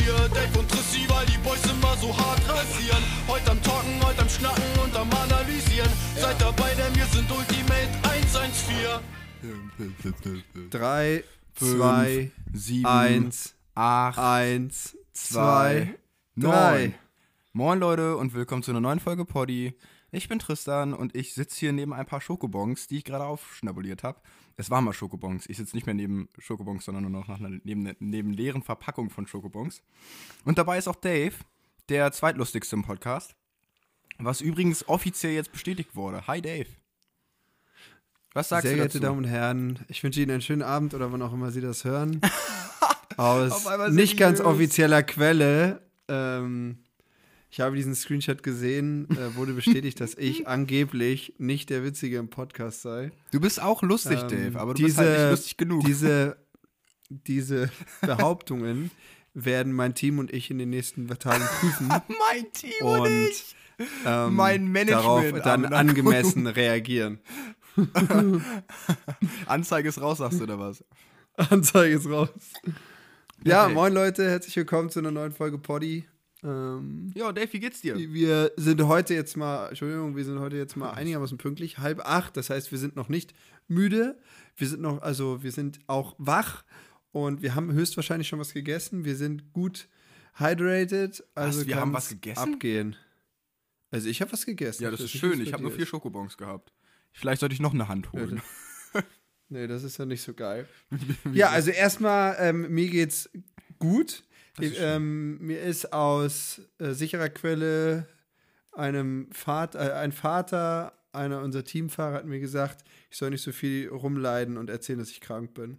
hier. Dave und Trissi, weil die Boys immer so hart rasieren. Heute am Talken, heute am Schnacken und am Analysieren. Seid dabei, denn wir sind Ultimate 114. 3, Fünf, 2, sieben, 1, acht, 1, zwei, 2, 3. neun. Moin Leute und willkommen zu einer neuen Folge Poddy. Ich bin Tristan und ich sitze hier neben ein paar Schokobons, die ich gerade aufschnabuliert habe. Es waren mal Schokobons. Ich sitze nicht mehr neben Schokobons, sondern nur noch nach einer, neben, neben leeren Verpackungen von Schokobons. Und dabei ist auch Dave, der zweitlustigste im Podcast. Was übrigens offiziell jetzt bestätigt wurde. Hi Dave. Was sagst Sehr du geehrte dazu? Damen und Herren, ich wünsche Ihnen einen schönen Abend oder wann auch immer Sie das hören. Aus nicht ganz offizieller Quelle. Ähm, ich habe diesen Screenshot gesehen, äh, wurde bestätigt, dass ich angeblich nicht der Witzige im Podcast sei. Du bist auch lustig, Ähm, Dave, aber du bist halt nicht lustig genug. Diese, diese Behauptungen werden mein Team und ich in den nächsten Tagen prüfen mein Team und ähm, Mein Management darauf dann angemessen reagieren. Anzeige ist raus, sagst du, oder was? Anzeige ist raus. Ja, Okay. moin Leute, herzlich willkommen zu einer neuen Folge Poddy. Ähm, Ja, Dave, wie geht's dir? wir sind heute jetzt mal, Entschuldigung, wir sind heute jetzt mal einigermaßen pünktlich, halb acht, das heißt, wir sind noch nicht müde, wir sind noch, also wir sind auch wach und wir haben höchstwahrscheinlich schon was gegessen, wir sind gut hydrated, also wir haben was gegessen? abgehen. Also ich habe was gegessen. Ja, das ist schön. Ich habe nur vier. Schokobons gehabt. Vielleicht sollte ich noch eine Hand Ja, holen. Nee, das ist ja nicht so geil. ja, also erstmal, ähm, mir geht's gut. Ist ähm, mir ist aus äh, sicherer Quelle einem Vater, äh, ein Vater einer unserer Teamfahrer hat mir gesagt, ich soll nicht so viel rumleiden und erzählen, dass ich krank bin.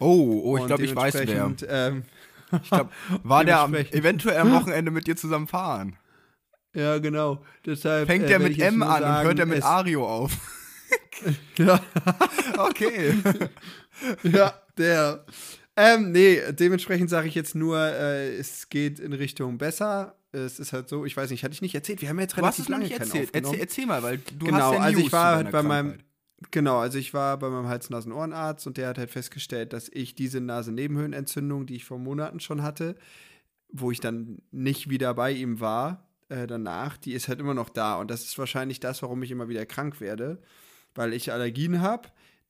Oh, oh, ich Und glaube, ich weiß wer. Ähm, Ich glaub, war der am, eventuell am Wochenende mit dir zusammen fahren? ja, genau. Deshalb Fängt äh, mit M an und sagen, hört er mit Ario auf? Ja. Okay. ja, der. Ähm, nee, dementsprechend sage ich jetzt nur, äh, es geht in Richtung besser. Es ist halt so, ich weiß nicht, hatte ich nicht erzählt. Wir haben jetzt Du hast relativ lange nicht erzählt. Erzähl, erzähl mal, weil du Genau, hast ja also News ich war halt bei meinem- Krankheit. Genau, also ich war bei meinem Hals-Nasen-Ohrenarzt und der hat halt festgestellt, dass ich diese Nasennebenhöhlenentzündung, die ich vor Monaten schon hatte, wo ich dann nicht wieder bei ihm war, äh, danach, die ist halt immer noch da. Und das ist wahrscheinlich das, warum ich immer wieder krank werde, weil ich Allergien habe,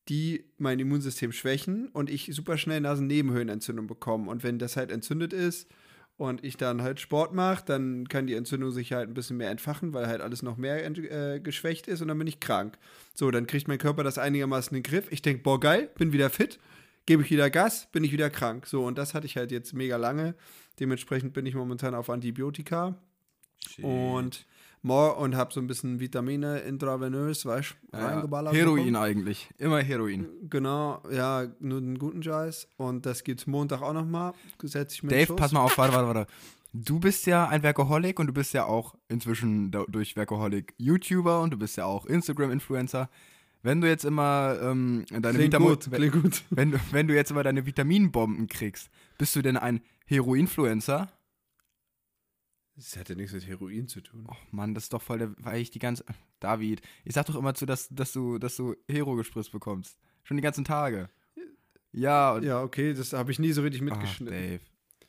die mein Immunsystem schwächen und ich super schnell Nasennebenhöhlenentzündung bekomme. Und wenn das halt entzündet ist und ich dann halt Sport mache, dann kann die Entzündung sich halt ein bisschen mehr entfachen, weil halt alles noch mehr äh, geschwächt ist und dann bin ich krank. So, dann kriegt mein Körper das einigermaßen in den Griff. Ich denke, boah, geil, bin wieder fit, gebe ich wieder Gas, bin ich wieder krank. So, und das hatte ich halt jetzt mega lange. Dementsprechend bin ich momentan auf Antibiotika und more und habe so ein bisschen Vitamine intravenös, weißt du, Ja, reingeballert. Heroin bekommen. eigentlich. Immer Heroin. Genau, ja, nur einen guten Scheiß. Und das gibt's Montag auch nochmal. Setze ich mir den Dave, pass mal auf, warte, warte, warte. Du bist ja ein Workaholic und du bist ja auch inzwischen durch Workaholic YouTuber und du bist ja auch Instagram-Influencer. Wenn du jetzt immer ähm, deine Vitamin- gut, klingt gut. wenn, wenn du jetzt immer deine Vitaminbomben kriegst, bist du denn ein Hero-Influencer? Das hat ja nichts mit Heroin zu tun. Oh Mann, das ist doch voll der, weil ich die ganze, David, ich sag doch immer zu, dass, dass du, dass du Hero gespritzt bekommst. Schon die ganzen Tage. Ja, Ja, okay, das habe ich nie so richtig Ach, mitgeschnitten. Dave.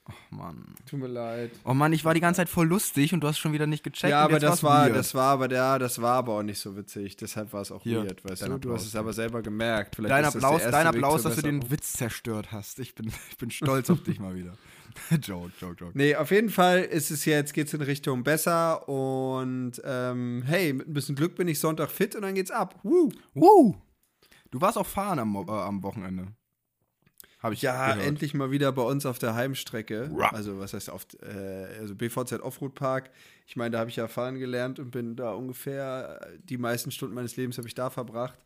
Oh Mann. Tut mir leid. Oh Mann, ich war die ganze Zeit voll lustig und du hast schon wieder nicht gecheckt. ja, aber das war, weird. das war aber ja, das war aber auch nicht so witzig. Deshalb war es auch Hier, weird, weißt du? Du Applaus. hast es aber selber gemerkt. Vielleicht Dein Applaus, dein Applaus dass du den. Witz zerstört hast. Ich bin, ich bin stolz auf dich mal wieder. joke, joke, joke. Nee, auf jeden Fall ist es jetzt, geht's in Richtung besser und ähm, hey, mit ein bisschen Glück bin ich Sonntag fit und dann geht's ab. Woo. Woo! Du warst auch fahren am, äh, am Wochenende. Habe ich Ja, gehört. endlich mal wieder bei uns auf der Heimstrecke. Ra. Also, was heißt auf, äh, also BVZ Offroad Park. Ich meine, da habe ich ja fahren gelernt und bin da ungefähr äh, die meisten Stunden meines Lebens habe ich da verbracht.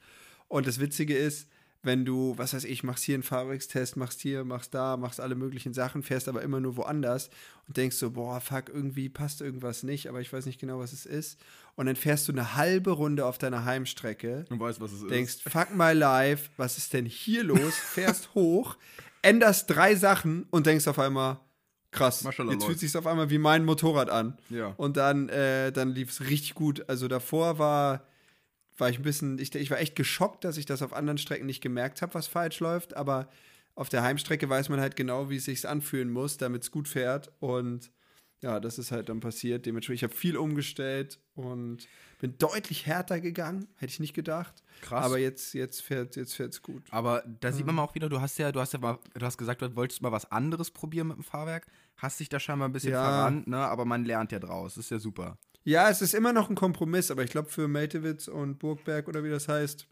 Und das Witzige ist, wenn du, was weiß ich, machst hier einen Fahrwerkstest, machst hier, machst da, machst alle möglichen Sachen, fährst aber immer nur woanders und denkst so, boah, fuck, irgendwie passt irgendwas nicht, aber ich weiß nicht genau, was es ist. Und dann fährst du eine halbe Runde auf deiner Heimstrecke Du weißt, was es denkst, fuck my life, was ist denn hier los? Fährst hoch, änderst drei Sachen und denkst auf einmal, krass, Maschallah, jetzt fühlt sich auf einmal wie mein Motorrad an. Ja. Und dann, äh, dann lief es richtig gut. Also davor war, war ich ein bisschen, ich, ich war echt geschockt, dass ich das auf anderen Strecken nicht gemerkt habe, was falsch läuft, aber auf der Heimstrecke weiß man halt genau, wie es sich anfühlen muss, damit es gut fährt. Und ja, das ist halt dann passiert. Dementsprechend, ich habe viel umgestellt und bin deutlich härter gegangen, hätte ich nicht gedacht. Krass. Aber jetzt, jetzt fährt es jetzt gut. Aber da sieht man mal auch wieder, du hast ja, du hast ja mal, du hast gesagt, du wolltest mal was anderes probieren mit dem Fahrwerk. Hast dich da scheinbar ein bisschen Ja. verrannt, ne? Aber man lernt ja draus. Das ist ja super. Ja, es ist immer noch ein Kompromiss, aber ich glaube, für Meltewitz und Burgberg oder wie das heißt,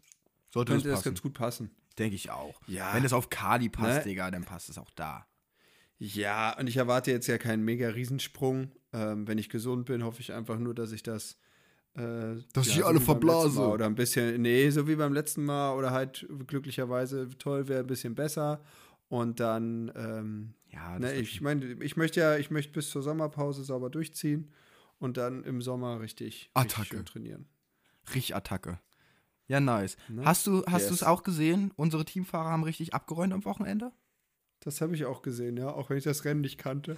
Sollte könnte das das ganz gut passen. Denke ich auch. Ja. Wenn es auf Kali passt, Ne? Digga, dann passt es auch da. Ja, und ich erwarte jetzt ja keinen mega Riesensprung. Ähm, wenn ich gesund bin, hoffe ich einfach nur, dass ich das. Äh, Dass ich so alle verblase. Oder ein bisschen, nee, so wie beim letzten Mal oder halt glücklicherweise toll wäre, ein bisschen besser. Und dann, ähm, Ja, ne, ich meine, ich möchte ja, ich möchte bis zur Sommerpause sauber durchziehen und dann im Sommer richtig, richtig Attacke. schön trainieren. richtig Attacke. Ja, nice. Ne? Hast du hast Yes. du es auch gesehen? Unsere Teamfahrer haben richtig abgeräumt am Wochenende? Das habe ich auch gesehen, ja, auch wenn ich das Rennen nicht kannte.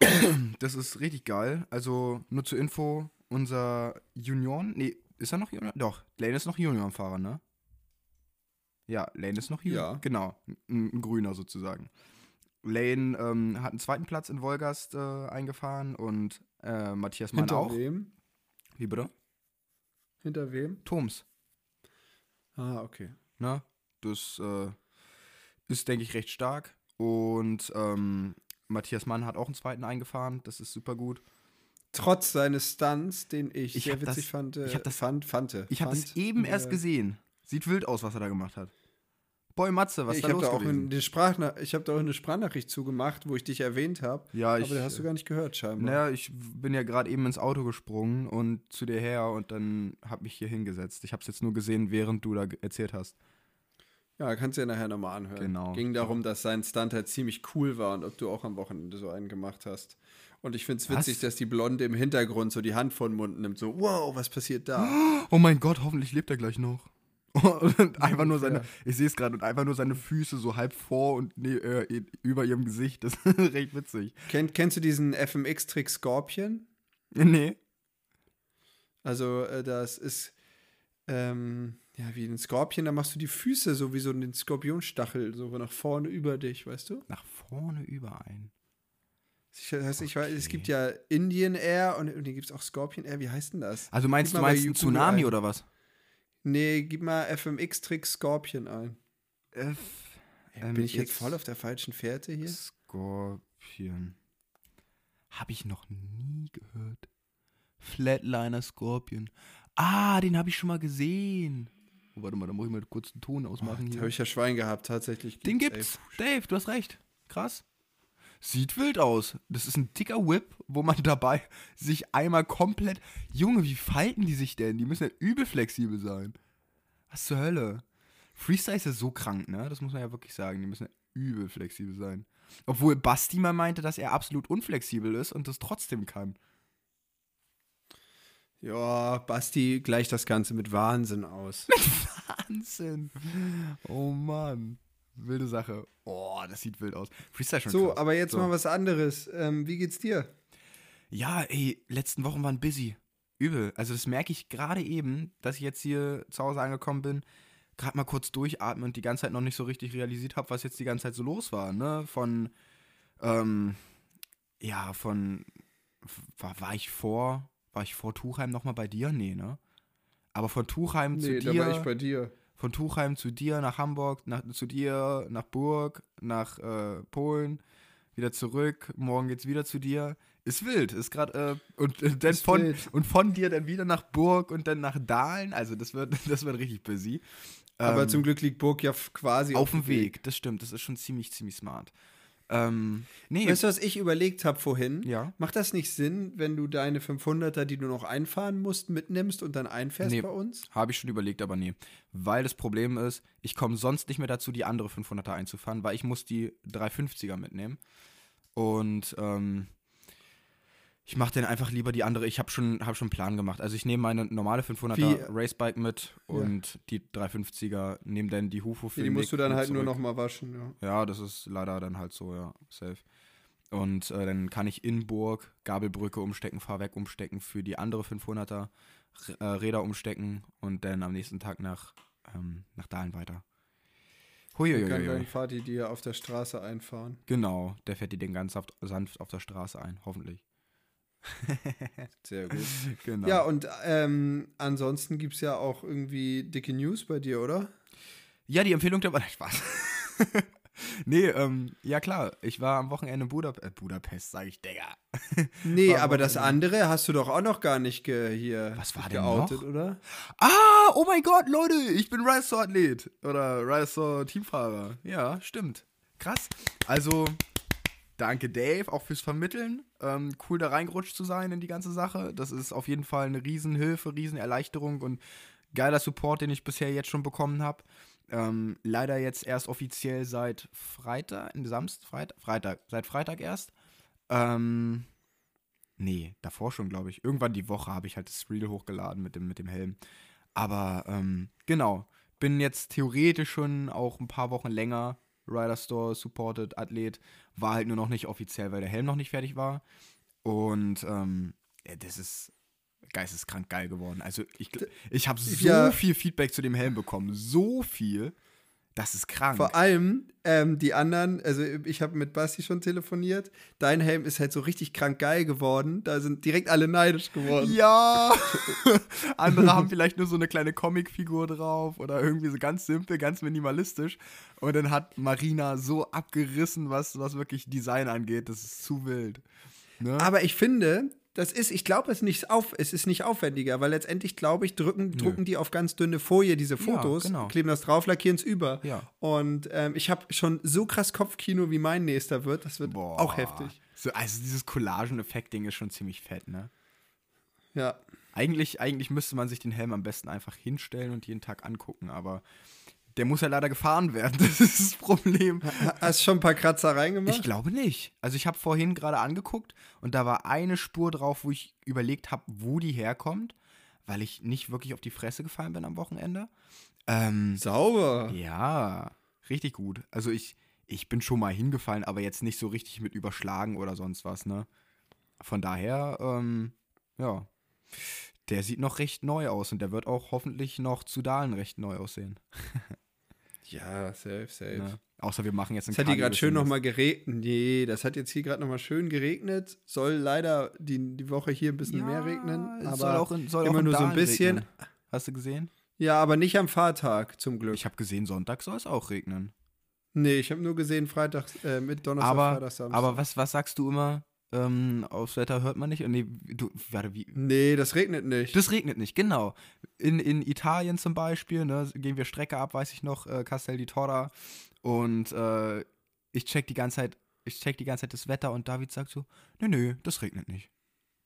Das ist richtig geil. Also nur zur Info, unser Junioren, nee, ist er noch Junior? Doch, Lane ist noch Juniorenfahrer, ne? Ja, Lane ist noch Junior. Ja. Genau, ein, ein Grüner sozusagen. Lane ähm, hat einen zweiten Platz in Wolgast äh, eingefahren und äh, Matthias Mann Hinter auch. wem? Wie bitte? Hinter wem? Toms. Ah, okay. Ne? Das äh, ist, denke ich, recht stark. Und ähm, Matthias Mann hat auch einen zweiten eingefahren. Das ist super gut. Trotz seines Stunts, den ich, Ich sehr hab witzig das- fand, äh, ich hab das- fand, fand, Ich habe das fand, eben äh, erst gesehen. Sieht wild aus, was er da gemacht hat. Boy Matze, was ich da los da auch eine ich habe da auch eine Sprachnachricht zugemacht, wo ich dich erwähnt habe. Ja, ich- aber da hast du gar nicht gehört scheinbar. Naja, ich bin ja gerade eben ins Auto gesprungen und zu dir her und dann habe mich hier hingesetzt. Ich habe es jetzt nur gesehen, während du da erzählt hast. Ja, kannst du ja nachher nochmal anhören. Genau. Ging darum, dass sein Stunt halt ziemlich cool war und ob du auch am Wochenende so einen gemacht hast. Und ich finde es witzig, dass die Blonde im Hintergrund so die Hand vor den Mund nimmt, so, wow, was passiert da? Oh mein Gott, hoffentlich lebt er gleich noch. Und einfach nur seine, ich sehe es gerade, und einfach nur seine Füße so halb vor und nee, äh, über ihrem Gesicht. Das ist recht witzig. Kennt, kennst du diesen FMX-Trick Scorpion? Nee. Also, äh, das ist, ähm, ja, wie ein Skorpion, da machst du die Füße so wie so einen Skorpionstachel, so nach vorne über dich, weißt du? Nach vorne überein. Ich, heißt, ich weiß, es Okay. gibt ja Indian Air und, und hier gibt es auch Scorpion Air, wie heißt denn das? Also meinst Gib du meinst Tsunami oder was? Nee, gib mal FMX-Trick Scorpion ein. F. Ähm, Bin ich jetzt voll auf der falschen Fährte hier? Scorpion. Habe ich noch nie gehört. Flatliner Scorpion. Ah, den habe ich schon mal gesehen. Oh, warte mal, da muss ich mal kurz einen Ton ausmachen Da hier. habe ich ja Schwein gehabt, tatsächlich. Den ey. gibt's. Dave, du hast recht. Krass. Sieht wild aus. Das ist ein dicker Whip, wo man dabei sich einmal komplett. Junge, wie falten die sich denn? Die müssen ja übel flexibel sein. Was zur Hölle? Freestyle ist ja so krank, ne? Das muss man ja wirklich sagen. Die müssen ja übel flexibel sein. Obwohl Basti mal meinte, dass er absolut unflexibel ist und das trotzdem kann. Ja, Basti gleicht das Ganze mit Wahnsinn aus. Wahnsinn. Oh Mann. Wilde Sache. Oh, das sieht wild aus. Freestyle schon So, krass. aber jetzt So. mal was anderes. Ähm, wie geht's dir? Ja, ey, letzten Wochen waren busy. Übel. Also das merke ich gerade eben, dass ich jetzt hier zu Hause angekommen bin, gerade mal kurz durchatmen und die ganze Zeit noch nicht so richtig realisiert habe, was jetzt die ganze Zeit so los war, ne? Von, ähm, ja, von, war, war ich vor, war ich vor Tuchheim nochmal bei dir? Nee, ne? Aber von Tuchheim zu Nee, dir, da war ich bei dir. Von Tuchheim zu dir nach Hamburg, nach, zu dir nach Burg, nach äh, Polen, wieder zurück, morgen geht's wieder zu dir. Ist wild, ist gerade äh, und äh, dann Ist von wild. und von dir dann wieder nach Burg und dann nach Dahlen, also das wird das wird richtig busy. Aber Ähm, zum Glück liegt Burg ja quasi auf dem Weg. das stimmt, das ist schon ziemlich ziemlich smart. Ähm, nee, Weißt du, was ich überlegt habe vorhin? Ja. Macht das nicht Sinn, wenn du deine 500er, die du noch einfahren musst, mitnimmst und dann einfährst Nee. bei uns? Habe ich schon überlegt, aber nee. Weil das Problem ist, ich komme sonst nicht mehr dazu, die andere 500er einzufahren, weil ich muss die 350er mitnehmen. Und ähm, ich mache dann einfach lieber die andere. Ich habe schon, hab schon einen Plan gemacht. Also ich nehme meine normale 500er Wie- Racebike mit und die 350er nehme dann die Hufo für Die den musst du dann halt nur zurück. noch mal waschen. Ja. Ja, das ist leider dann halt so, ja, safe. Und äh, dann kann ich in Burg Gabelbrücke umstecken, Fahrwerk umstecken für die andere 500er, R äh, Räder umstecken und dann am nächsten Tag nach, ähm, nach Dahlen weiter. Kann dein Huiuiui. Vati dir auf der Straße einfahren. Genau, der fährt dir den ganz sanft auf der Straße ein, hoffentlich. Sehr gut. Genau. Ja, und ähm, ansonsten gibt es ja auch irgendwie dicke News bei dir, oder? Ja, die Empfehlung der Woche. Spaß. nee, ähm, ja klar. Ich war am Wochenende in Budap äh, Budapest, sage ich, Digga. Nee, War aber das andere hast du doch auch noch gar nicht hier Was war denn geoutet, noch? oder? Ah, oh mein Gott, Leute, ich bin Riser-Athlet. Oder Riser-Teamfahrer. Ja, stimmt. Krass. Also, danke Dave, auch fürs Vermitteln. Ähm, cool, da reingerutscht zu sein in die ganze Sache. Das ist auf jeden Fall eine Riesenhilfe, Riesenerleichterung und geiler Support, den ich bisher jetzt schon bekommen habe. Ähm, leider jetzt erst offiziell seit Freitag, Samstag, Freitag, Freitag, seit Freitag erst. Ähm, nee, davor schon, glaube ich. Irgendwann die Woche habe ich halt das Reel hochgeladen mit dem, mit dem Helm. Aber ähm, genau, bin jetzt theoretisch schon auch ein paar Wochen länger Rider Store Supported Athlet. War halt nur noch nicht offiziell, weil der Helm noch nicht fertig war. Und ähm, ja, das ist geisteskrank geil geworden. Also ich, ich habe so Ja. viel Feedback zu dem Helm bekommen. So viel. Das ist krank. Vor allem ähm, die anderen, also ich habe mit Basti schon telefoniert. Dein Helm ist halt so richtig krank geil geworden. Da sind direkt alle neidisch geworden. Ja. Andere haben vielleicht nur so eine kleine Comicfigur drauf oder irgendwie so ganz simpel, ganz minimalistisch. Und dann hat Marina so abgerissen, was, was wirklich Design angeht. Das ist zu wild. Ne? Aber ich finde, das ist, ich glaube, es, ist nicht auf, es ist nicht aufwendiger, weil letztendlich, glaube ich, drücken, drucken die auf ganz dünne Folie diese Fotos, genau. kleben das drauf, lackieren es über. Ja. Und ähm, ich habe schon so krass Kopfkino, wie mein nächster wird. Das wird Boah. auch heftig. So, also dieses Collagen-Effekt-Ding ist schon ziemlich fett, ne? Ja. Eigentlich, eigentlich müsste man sich den Helm am besten einfach hinstellen und jeden Tag angucken, aber der muss ja leider gefahren werden. Das ist das Problem. Ha- Hast schon ein paar Kratzer reingemacht? Ich glaube nicht. Also ich habe vorhin gerade angeguckt und da war eine Spur drauf, wo ich überlegt habe, wo die herkommt, weil ich nicht wirklich auf die Fresse gefallen bin am Wochenende. Ähm, Sauber. ja, richtig gut. Also ich, ich bin schon mal hingefallen, aber jetzt nicht so richtig mit überschlagen oder sonst was, ne? Von daher, ähm, ja, der sieht noch recht neu aus und der wird auch hoffentlich noch zu Dahlen recht neu aussehen. Ja, safe, safe. Ne? Außer wir machen jetzt ein Es hat hier gerade schön nochmal geregnet. Nee, das hat jetzt hier gerade nochmal schön geregnet. Soll leider die, die Woche hier ein bisschen mehr regnen. Aber soll auch in, soll auch immer in nur so ein Dahlen bisschen. regnen. Hast du gesehen? Ja, aber nicht am Fahrtag, zum Glück. Ich habe gesehen, Sonntag soll es auch regnen. nee, ich habe nur gesehen, Freitag, äh, mit Donnerstag, Aber, Freitag, Samstag. aber was, was sagst du immer? Ähm, aufs Wetter hört man nicht? Nee, du, warte, wie? Nee, das regnet nicht. Das regnet nicht, genau. In, in Italien zum Beispiel, ne, gehen wir Strecke ab, weiß ich noch, äh, Castel di Torra. Und äh, ich check die ganze Zeit, ich check die ganze Zeit das Wetter und David sagt so, nö, nö, das regnet nicht.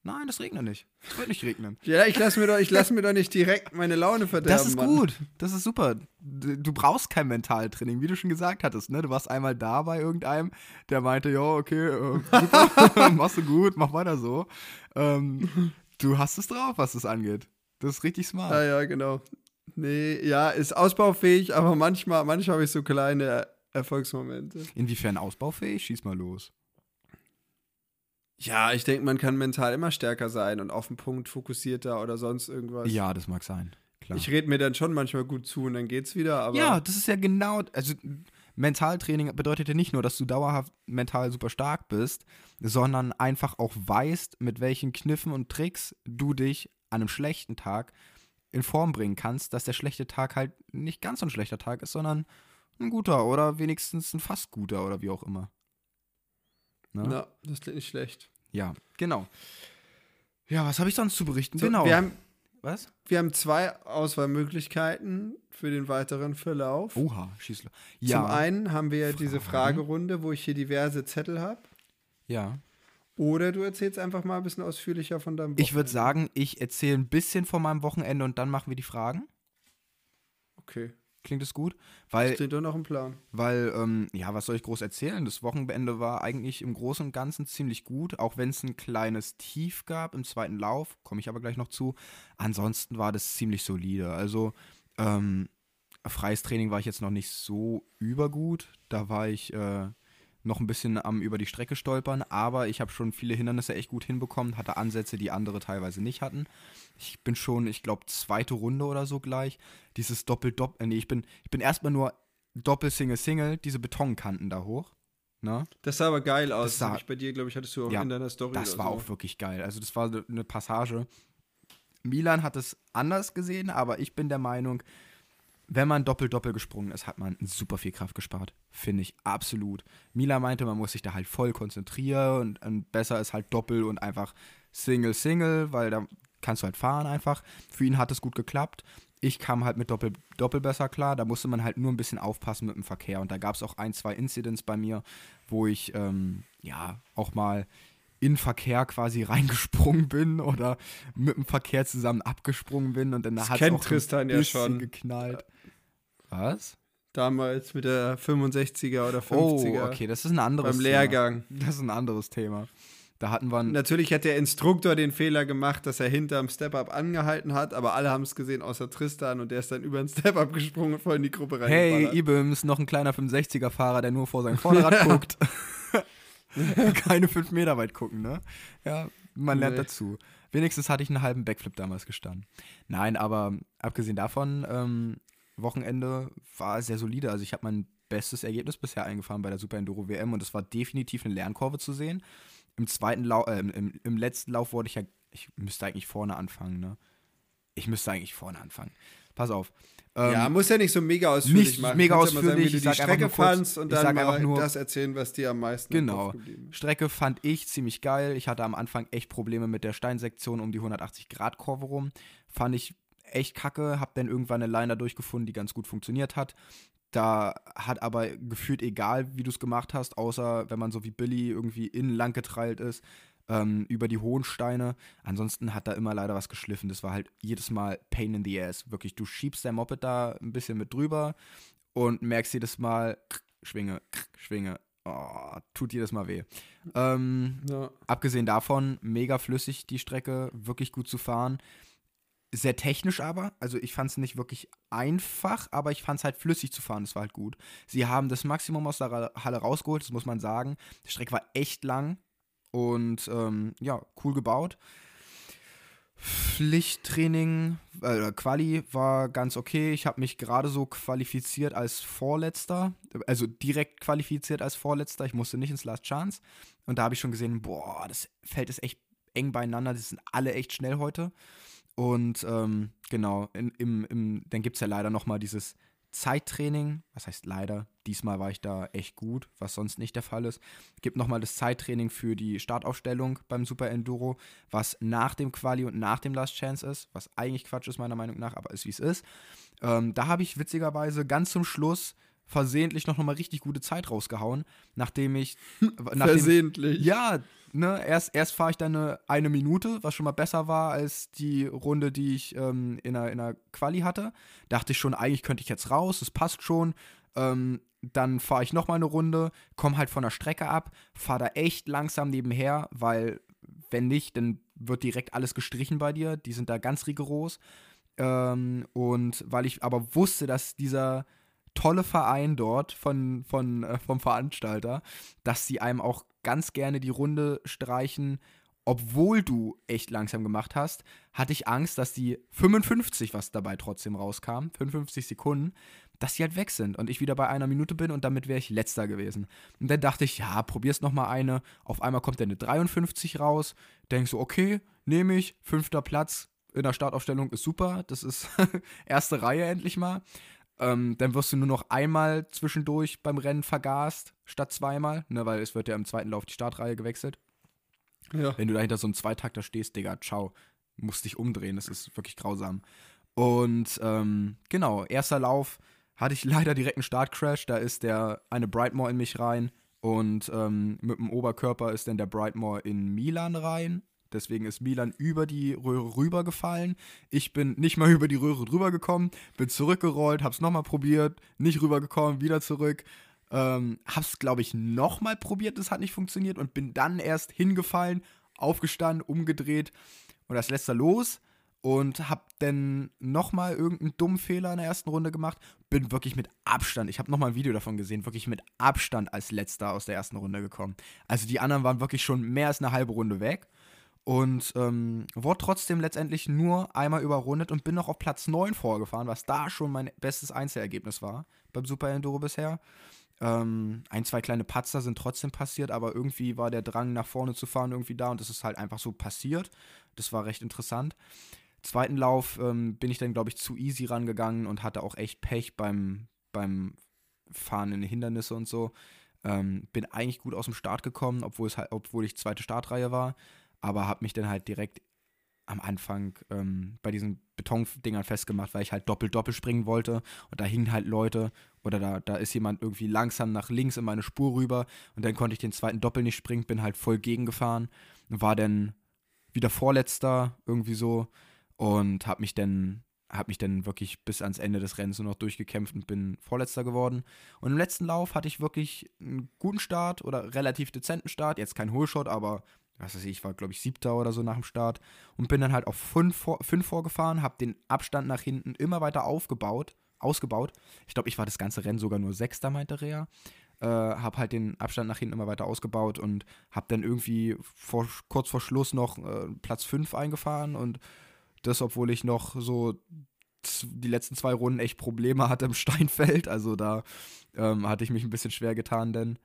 Nein, das regnet nicht. Es wird nicht regnen. ja, ich lasse mir, doch- ich lass mir doch nicht direkt meine Laune verderben. Das ist Mann. gut. Das ist super. Du brauchst kein Mentaltraining, wie du schon gesagt hattest. Ne? Du warst einmal da bei irgendeinem, der meinte, ja, okay, äh, super, machst du gut, mach weiter so. Ähm, du hast es drauf, was das angeht. Das ist richtig smart. Ja, ja, genau. Nee, ja, ist ausbaufähig, aber manchmal, manchmal habe ich so kleine Erfolgsmomente. Inwiefern ausbaufähig? Schieß mal los. Ja, ich denke, man kann mental immer stärker sein und auf den Punkt fokussierter oder sonst irgendwas. Ja, das mag sein. Klar. Ich rede mir dann schon manchmal gut zu und dann geht's wieder, aber ja, das ist ja genau, also Mentaltraining bedeutet ja nicht nur, dass du dauerhaft mental super stark bist, sondern einfach auch weißt, mit welchen Kniffen und Tricks du dich an einem schlechten Tag in Form bringen kannst, dass der schlechte Tag halt nicht ganz so ein schlechter Tag ist, sondern ein guter oder wenigstens ein fast guter oder wie auch immer. Ne? ja, das klingt nicht schlecht. Ja, genau. Ja, was habe ich sonst zu berichten? So, genau. Wir haben, was? wir haben zwei Auswahlmöglichkeiten für den weiteren Verlauf. Oha, schieß los. Ja, Zum einen haben wir ja diese Fragen. Fragerunde, wo ich hier diverse Zettel habe. ja. Oder du erzählst einfach mal ein bisschen ausführlicher von deinem Ich würde Wochenende. sagen, ich erzähle ein bisschen von meinem Wochenende und dann machen wir die Fragen. Okay, Klingt es gut? das Weil, klingt doch noch ein Plan. weil ähm, ja, was soll ich groß erzählen? Das Wochenende war eigentlich im Großen und Ganzen ziemlich gut, auch wenn es ein kleines Tief gab im zweiten Lauf, komme ich aber gleich noch zu. Ansonsten war das ziemlich solide. Also, ähm, freies Training war ich jetzt noch nicht so übergut. Da war ich äh, noch ein bisschen am über die Strecke stolpern, aber ich habe schon viele Hindernisse echt gut hinbekommen, hatte Ansätze, die andere teilweise nicht hatten. Ich bin schon, ich glaube, zweite Runde oder so gleich. Dieses Doppel-Doppel, nee, ich bin, ich bin erstmal nur Doppel, Single, Single, diese Betonkanten da hoch. Ne? Das sah aber geil aus. Das sah- ich bei dir, glaube ich, hattest du auch Ja, in deiner Story. Das war so. auch wirklich geil. Also das war eine Passage. Milan hat es anders gesehen, aber ich bin der Meinung, wenn man Doppel-Doppel gesprungen ist, hat man super viel Kraft gespart. Finde ich absolut. Milan meinte, man muss sich da halt voll konzentrieren und, und besser ist halt Doppel und einfach Single, Single, weil da kannst du halt fahren einfach. Für ihn hat es gut geklappt. Ich kam halt mit Doppel, Doppel besser klar. Da musste man halt nur ein bisschen aufpassen mit dem Verkehr. Und da gab es auch ein, zwei Incidents bei mir, wo ich ähm, ja auch mal in Verkehr quasi reingesprungen bin oder mit dem Verkehr zusammen abgesprungen bin und dann hat es auch Tristan ein ja bisschen schon. geknallt. Was? Damals mit der 65er oder 50er. Oh, okay, das ist ein anderes Beim Lehrgang. Thema. Das ist ein anderes Thema. Da hatten wir Natürlich hat der Instruktor den Fehler gemacht, dass er hinterm Step-Up angehalten hat, aber alle haben es gesehen, außer Tristan und der ist dann über den Step-Up gesprungen und voll in die Gruppe Hey, reingeballert. Ibims, noch ein kleiner 65er-Fahrer, der nur vor sein Vorderrad guckt. Keine fünf Meter weit gucken, ne? Ja, man lernt Nee. dazu. Wenigstens hatte ich einen halben Backflip damals gestanden. Nein, aber abgesehen davon, ähm, Wochenende war sehr solide. Also ich habe mein bestes Ergebnis bisher eingefahren bei der Super Enduro WM und es war definitiv eine Lernkurve zu sehen. Im zweiten Lauf, äh, im, im letzten Lauf wurde ich ja, ich müsste eigentlich vorne anfangen, ne? Ich müsste eigentlich vorne anfangen. Pass auf. Ähm, ja, muss ja nicht so mega ausführlich nicht machen. mega sagen, ausführlich, wie ich du die sag Strecke kurz- fandst und dann mal einfach nur- das erzählen, was dir am meisten Genau. Strecke fand ich ziemlich geil. Ich hatte am Anfang echt Probleme mit der Steinsektion um die 180-Grad-Kurve rum. Fand ich echt kacke. Hab dann irgendwann eine Line da durchgefunden, die ganz gut funktioniert hat. Da hat aber gefühlt egal, wie du es gemacht hast, außer wenn man so wie Billy irgendwie innen lang getreilt ist, ähm, über die hohen Steine. Ansonsten hat da immer leider was geschliffen. Das war halt jedes Mal Pain in the Ass. Wirklich, du schiebst dein Moped da ein bisschen mit drüber und merkst jedes Mal, schwinge, schwinge. Oh, tut jedes Mal weh. Ähm, Ja. abgesehen davon, mega flüssig die Strecke, wirklich gut zu fahren. Sehr technisch aber, also ich fand es nicht wirklich einfach, aber ich fand es halt flüssig zu fahren, das war halt gut. Sie haben das Maximum aus der Halle rausgeholt, das muss man sagen. Die Strecke war echt lang und ähm, ja, cool gebaut. Pflichttraining, äh, Quali war ganz okay. Ich habe mich gerade so qualifiziert als Vorletzter, also direkt qualifiziert als Vorletzter. Ich musste nicht ins Last Chance. Und da habe ich schon gesehen, boah, das Feld ist echt eng beieinander. Die sind alle echt schnell heute. Und ähm, genau, in, im, im, dann gibt es ja leider nochmal dieses Zeittraining. Was heißt leider? Diesmal war ich da echt gut, was sonst nicht der Fall ist. Gibt nochmal das Zeittraining für die Startaufstellung beim Super Enduro, was nach dem Quali und nach dem Last Chance ist, was eigentlich Quatsch ist meiner Meinung nach, aber ist wie es ist. Ähm, da habe ich witzigerweise ganz zum Schluss versehentlich noch mal richtig gute Zeit rausgehauen, nachdem ich nachdem, Versehentlich. ja, ne, erst, erst fahre ich dann eine, eine Minute, was schon mal besser war als die Runde, die ich ähm, in, der, in der Quali hatte. Dachte ich schon, eigentlich könnte ich jetzt raus, das passt schon. Ähm, dann fahre ich nochmal eine Runde, komme halt von der Strecke ab, fahre da echt langsam nebenher, weil wenn nicht, dann wird direkt alles gestrichen bei dir. Die sind da ganz rigoros. Ähm, und weil ich aber wusste, dass dieser tolle Verein dort von, von, äh, vom Veranstalter, dass sie einem auch ganz gerne die Runde streichen, obwohl du echt langsam gemacht hast, hatte ich Angst, dass die 55, was dabei trotzdem rauskam, 55 Sekunden, dass die halt weg sind und ich wieder bei einer Minute bin und damit wäre ich letzter gewesen. Und dann dachte ich, ja, probier's noch mal eine. Auf einmal kommt dann eine 53 raus. Denkst so, okay, nehme ich, fünfter Platz in der Startaufstellung ist super. Das ist erste Reihe endlich mal. Ähm, dann wirst du nur noch einmal zwischendurch beim Rennen vergast, statt zweimal, ne, weil es wird ja im zweiten Lauf die Startreihe gewechselt. Ja. Wenn du da hinter so einem Zweitakter stehst, Digga, ciao, musst dich umdrehen, das ist wirklich grausam. Und ähm, genau, erster Lauf hatte ich leider direkt einen Startcrash, da ist der eine Brightmore in mich rein und ähm, mit dem Oberkörper ist dann der Brightmore in Milan rein. Deswegen ist Milan über die Röhre rübergefallen. Ich bin nicht mal über die Röhre drüber gekommen, bin zurückgerollt, hab's nochmal probiert, nicht rübergekommen, wieder zurück. Ähm, hab's, glaube ich, nochmal probiert, das hat nicht funktioniert und bin dann erst hingefallen, aufgestanden, umgedreht und das lässt er los und hab dann nochmal irgendeinen dummen Fehler in der ersten Runde gemacht. Bin wirklich mit Abstand, ich habe nochmal ein Video davon gesehen, wirklich mit Abstand als letzter aus der ersten Runde gekommen. Also die anderen waren wirklich schon mehr als eine halbe Runde weg. Und ähm, wurde trotzdem letztendlich nur einmal überrundet und bin noch auf Platz 9 vorgefahren, was da schon mein bestes Einzelergebnis war beim Super Enduro bisher. Ähm, ein, zwei kleine Patzer sind trotzdem passiert, aber irgendwie war der Drang nach vorne zu fahren irgendwie da und das ist halt einfach so passiert. Das war recht interessant. Zweiten Lauf ähm, bin ich dann, glaube ich, zu easy rangegangen und hatte auch echt Pech beim, beim Fahren in Hindernisse und so. Ähm, bin eigentlich gut aus dem Start gekommen, obwohl, es halt, obwohl ich zweite Startreihe war, aber habe mich dann halt direkt am Anfang ähm, bei diesen Betondingern festgemacht, weil ich halt doppelt-doppelt springen wollte und da hingen halt Leute oder da, da ist jemand irgendwie langsam nach links in meine Spur rüber und dann konnte ich den zweiten Doppel nicht springen, bin halt voll gegengefahren und war dann wieder Vorletzter irgendwie so und habe mich dann habe mich dann wirklich bis ans Ende des Rennens nur noch durchgekämpft und bin Vorletzter geworden. Und im letzten Lauf hatte ich wirklich einen guten Start oder relativ dezenten Start. Jetzt kein Hohlshot, aber was weiß ich, ich war glaube ich siebter oder so nach dem Start und bin dann halt auf fünf, vor, fünf vorgefahren, habe den Abstand nach hinten immer weiter aufgebaut, ausgebaut. Ich glaube, ich war das ganze Rennen sogar nur sechster, meinte Rea. Äh, habe halt den Abstand nach hinten immer weiter ausgebaut und habe dann irgendwie vor, kurz vor Schluss noch äh, Platz 5 eingefahren und das, obwohl ich noch so die letzten zwei Runden echt Probleme hatte im Steinfeld. Also da ähm, hatte ich mich ein bisschen schwer getan, denn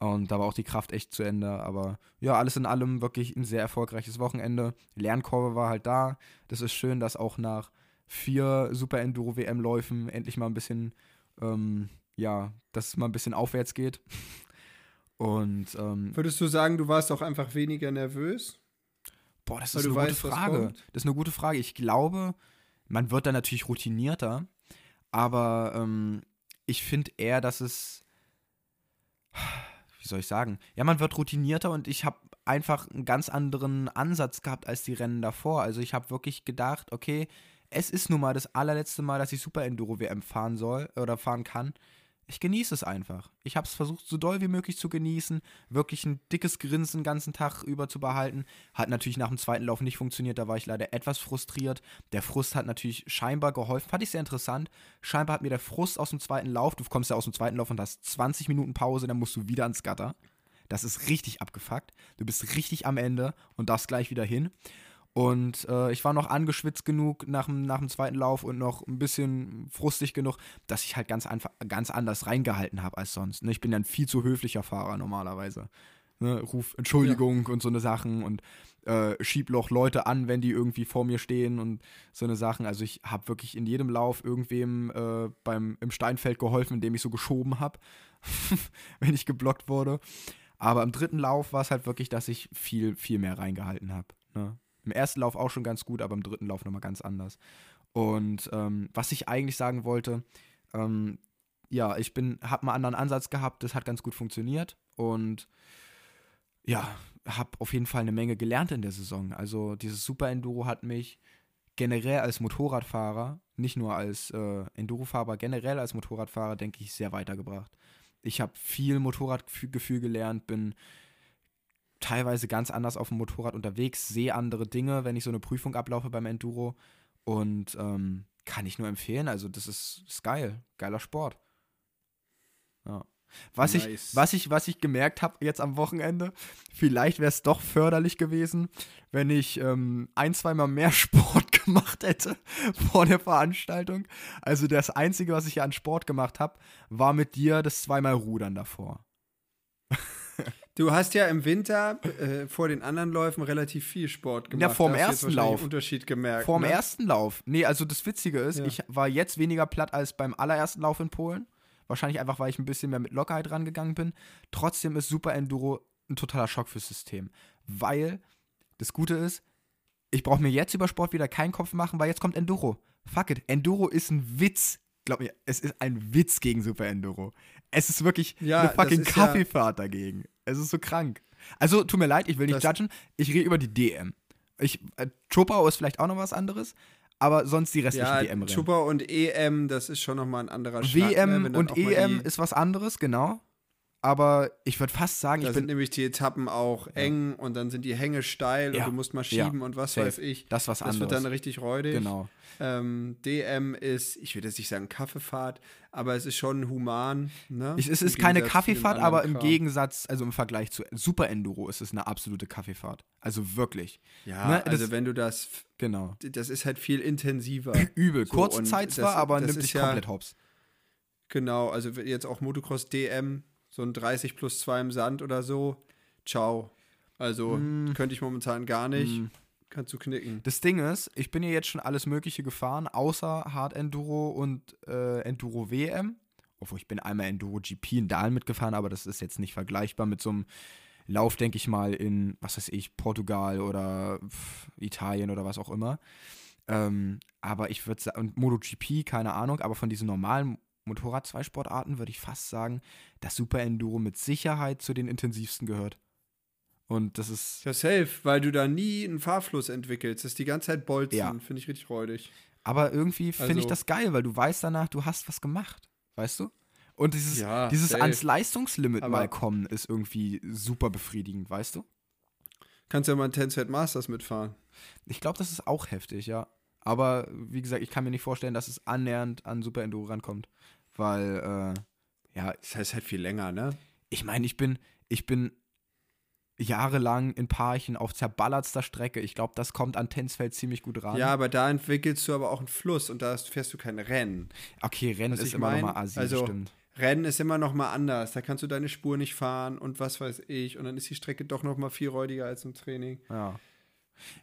und da war auch die Kraft echt zu Ende. Aber ja, alles in allem wirklich ein sehr erfolgreiches Wochenende. Lernkurve war halt da. Das ist schön, dass auch nach vier Super Enduro WM-Läufen endlich mal ein bisschen, ähm, ja, dass es mal ein bisschen aufwärts geht. Und ähm, würdest du sagen, du warst auch einfach weniger nervös? Boah, das ist eine weißt, gute Frage. Das ist eine gute Frage. Ich glaube, man wird da natürlich routinierter, aber ähm, ich finde eher, dass es wie soll ich sagen? Ja, man wird routinierter und ich habe einfach einen ganz anderen Ansatz gehabt als die Rennen davor. Also ich habe wirklich gedacht, okay, es ist nun mal das allerletzte Mal, dass ich Super Enduro WM fahren soll oder fahren kann ich genieße es einfach. Ich habe es versucht, so doll wie möglich zu genießen, wirklich ein dickes Grinsen den ganzen Tag über zu behalten. Hat natürlich nach dem zweiten Lauf nicht funktioniert, da war ich leider etwas frustriert. Der Frust hat natürlich scheinbar geholfen, fand ich sehr interessant. Scheinbar hat mir der Frust aus dem zweiten Lauf, du kommst ja aus dem zweiten Lauf und hast 20 Minuten Pause, dann musst du wieder ans Gatter. Das ist richtig abgefuckt. Du bist richtig am Ende und darfst gleich wieder hin. Und äh, ich war noch angeschwitzt genug nach dem, nach dem zweiten Lauf und noch ein bisschen frustig genug, dass ich halt ganz, einfach, ganz anders reingehalten habe als sonst. Ne? Ich bin ja ein viel zu höflicher Fahrer normalerweise. Ne? Ruf Entschuldigung ja. und so eine Sachen und äh, schieb noch Leute an, wenn die irgendwie vor mir stehen und so eine Sachen. Also ich habe wirklich in jedem Lauf irgendwem äh, beim, im Steinfeld geholfen, indem ich so geschoben habe, wenn ich geblockt wurde. Aber im dritten Lauf war es halt wirklich, dass ich viel, viel mehr reingehalten habe. Ne? Im ersten Lauf auch schon ganz gut, aber im dritten Lauf nochmal ganz anders. Und ähm, was ich eigentlich sagen wollte, ähm, ja, ich bin, habe einen anderen Ansatz gehabt, das hat ganz gut funktioniert und ja, habe auf jeden Fall eine Menge gelernt in der Saison. Also dieses Super Enduro hat mich generell als Motorradfahrer, nicht nur als äh, Endurofahrer, generell als Motorradfahrer, denke ich, sehr weitergebracht. Ich habe viel Motorradgefühl gelernt, bin teilweise ganz anders auf dem Motorrad unterwegs, sehe andere Dinge, wenn ich so eine Prüfung ablaufe beim Enduro. Und ähm, kann ich nur empfehlen. Also, das ist, ist geil. Geiler Sport. Ja. Was, nice. ich, was, ich, was ich gemerkt habe jetzt am Wochenende, vielleicht wäre es doch förderlich gewesen, wenn ich ähm, ein, zweimal mehr Sport gemacht hätte vor der Veranstaltung. Also das Einzige, was ich ja an Sport gemacht habe, war mit dir das zweimal Rudern davor. Du hast ja im Winter äh, vor den anderen Läufen relativ viel Sport gemacht. Ja, vorm ersten Lauf. Unterschied gemerkt. Vorm ne? ersten Lauf. Nee, also das Witzige ist, ja. ich war jetzt weniger platt als beim allerersten Lauf in Polen. Wahrscheinlich einfach, weil ich ein bisschen mehr mit Lockerheit rangegangen bin. Trotzdem ist Super Enduro ein totaler Schock fürs System. Weil das Gute ist, ich brauche mir jetzt über Sport wieder keinen Kopf machen, weil jetzt kommt Enduro. Fuck it. Enduro ist ein Witz. Glaub mir, es ist ein Witz gegen Super Enduro. Es ist wirklich ja, eine fucking Kaffeefahrt ja dagegen. Es ist so krank. Also, tut mir leid, ich will nicht das judgen. Ich rede über die DM. Ich, äh, Chopau ist vielleicht auch noch was anderes, aber sonst die restlichen ja, DM-Rennen. Chopau und EM, das ist schon nochmal ein anderer Schlag. WM ne, und EM ist was anderes, genau. Aber ich würde fast sagen, Da ich sind bin nämlich die Etappen auch eng und dann sind die Hänge steil Ja. und du musst mal Ja. schieben und was Safe. weiß ich. das ist was Das anderes. wird dann richtig räudig. genau. Ähm, DM ist, ich würde jetzt nicht sagen Kaffeefahrt, aber es ist schon human. Ne? Es Im ist keine Kaffeefahrt, aber im Kram. Gegensatz, also im Vergleich zu Super Enduro ist es eine absolute Kaffeefahrt. Also wirklich. Ja, Ne, also das- wenn du das, Genau. das ist halt viel intensiver. Übel. So, Kurze Zeit das- zwar, aber das nimmt ist dich ja- komplett hops. genau, also jetzt auch Motocross DM, so ein 30 plus 2 im Sand oder so. Ciao. Also Mm. könnte ich momentan gar nicht. Mm. Kannst du knicken. Das Ding ist, ich bin ja jetzt schon alles Mögliche gefahren, außer Hard Enduro und äh, Enduro WM. Obwohl ich bin einmal Enduro GP in Dahl mitgefahren, aber das ist jetzt nicht vergleichbar mit so einem Lauf, denke ich mal, in, was weiß ich, Portugal oder Italien oder was auch immer. Ähm, aber ich würde sagen, MotoGP, keine Ahnung, aber von diesen normalen Motorrad-Zweisportarten würde ich fast sagen, dass Super Enduro mit Sicherheit zu den intensivsten gehört. Und das ist, Ja, safe, weil du da nie einen Fahrfluss entwickelst. Das ist die ganze Zeit Bolzen. Ja. Finde ich richtig räudig. Aber irgendwie finde ich Also- das geil, weil du weißt danach, du hast was gemacht. Weißt du? Und dieses, Ja, dieses safe. ans Leistungslimit Aber- mal kommen ist irgendwie super befriedigend, weißt du? Kannst ja mal ein Tencent Masters mitfahren. Ich glaube, das ist auch heftig, ja. Aber wie gesagt, ich kann mir nicht vorstellen, dass es annähernd an Super Enduro rankommt. Weil, äh, ja, Das heißt halt viel länger, ne? ich meine, ich bin, ich bin jahrelang in Parchen auf zerballertster Strecke. Ich glaube, das kommt an Tensfeld ziemlich gut ran. Ja, aber da entwickelst du aber auch einen Fluss und da fährst du kein Rennen. Okay, Rennen Was ist immer mein, noch mal assi, also- stimmt. Rennen ist immer noch mal anders. Da kannst du deine Spur nicht fahren und was weiß ich. Und dann ist die Strecke doch noch mal viel räudiger als im Training. Ja.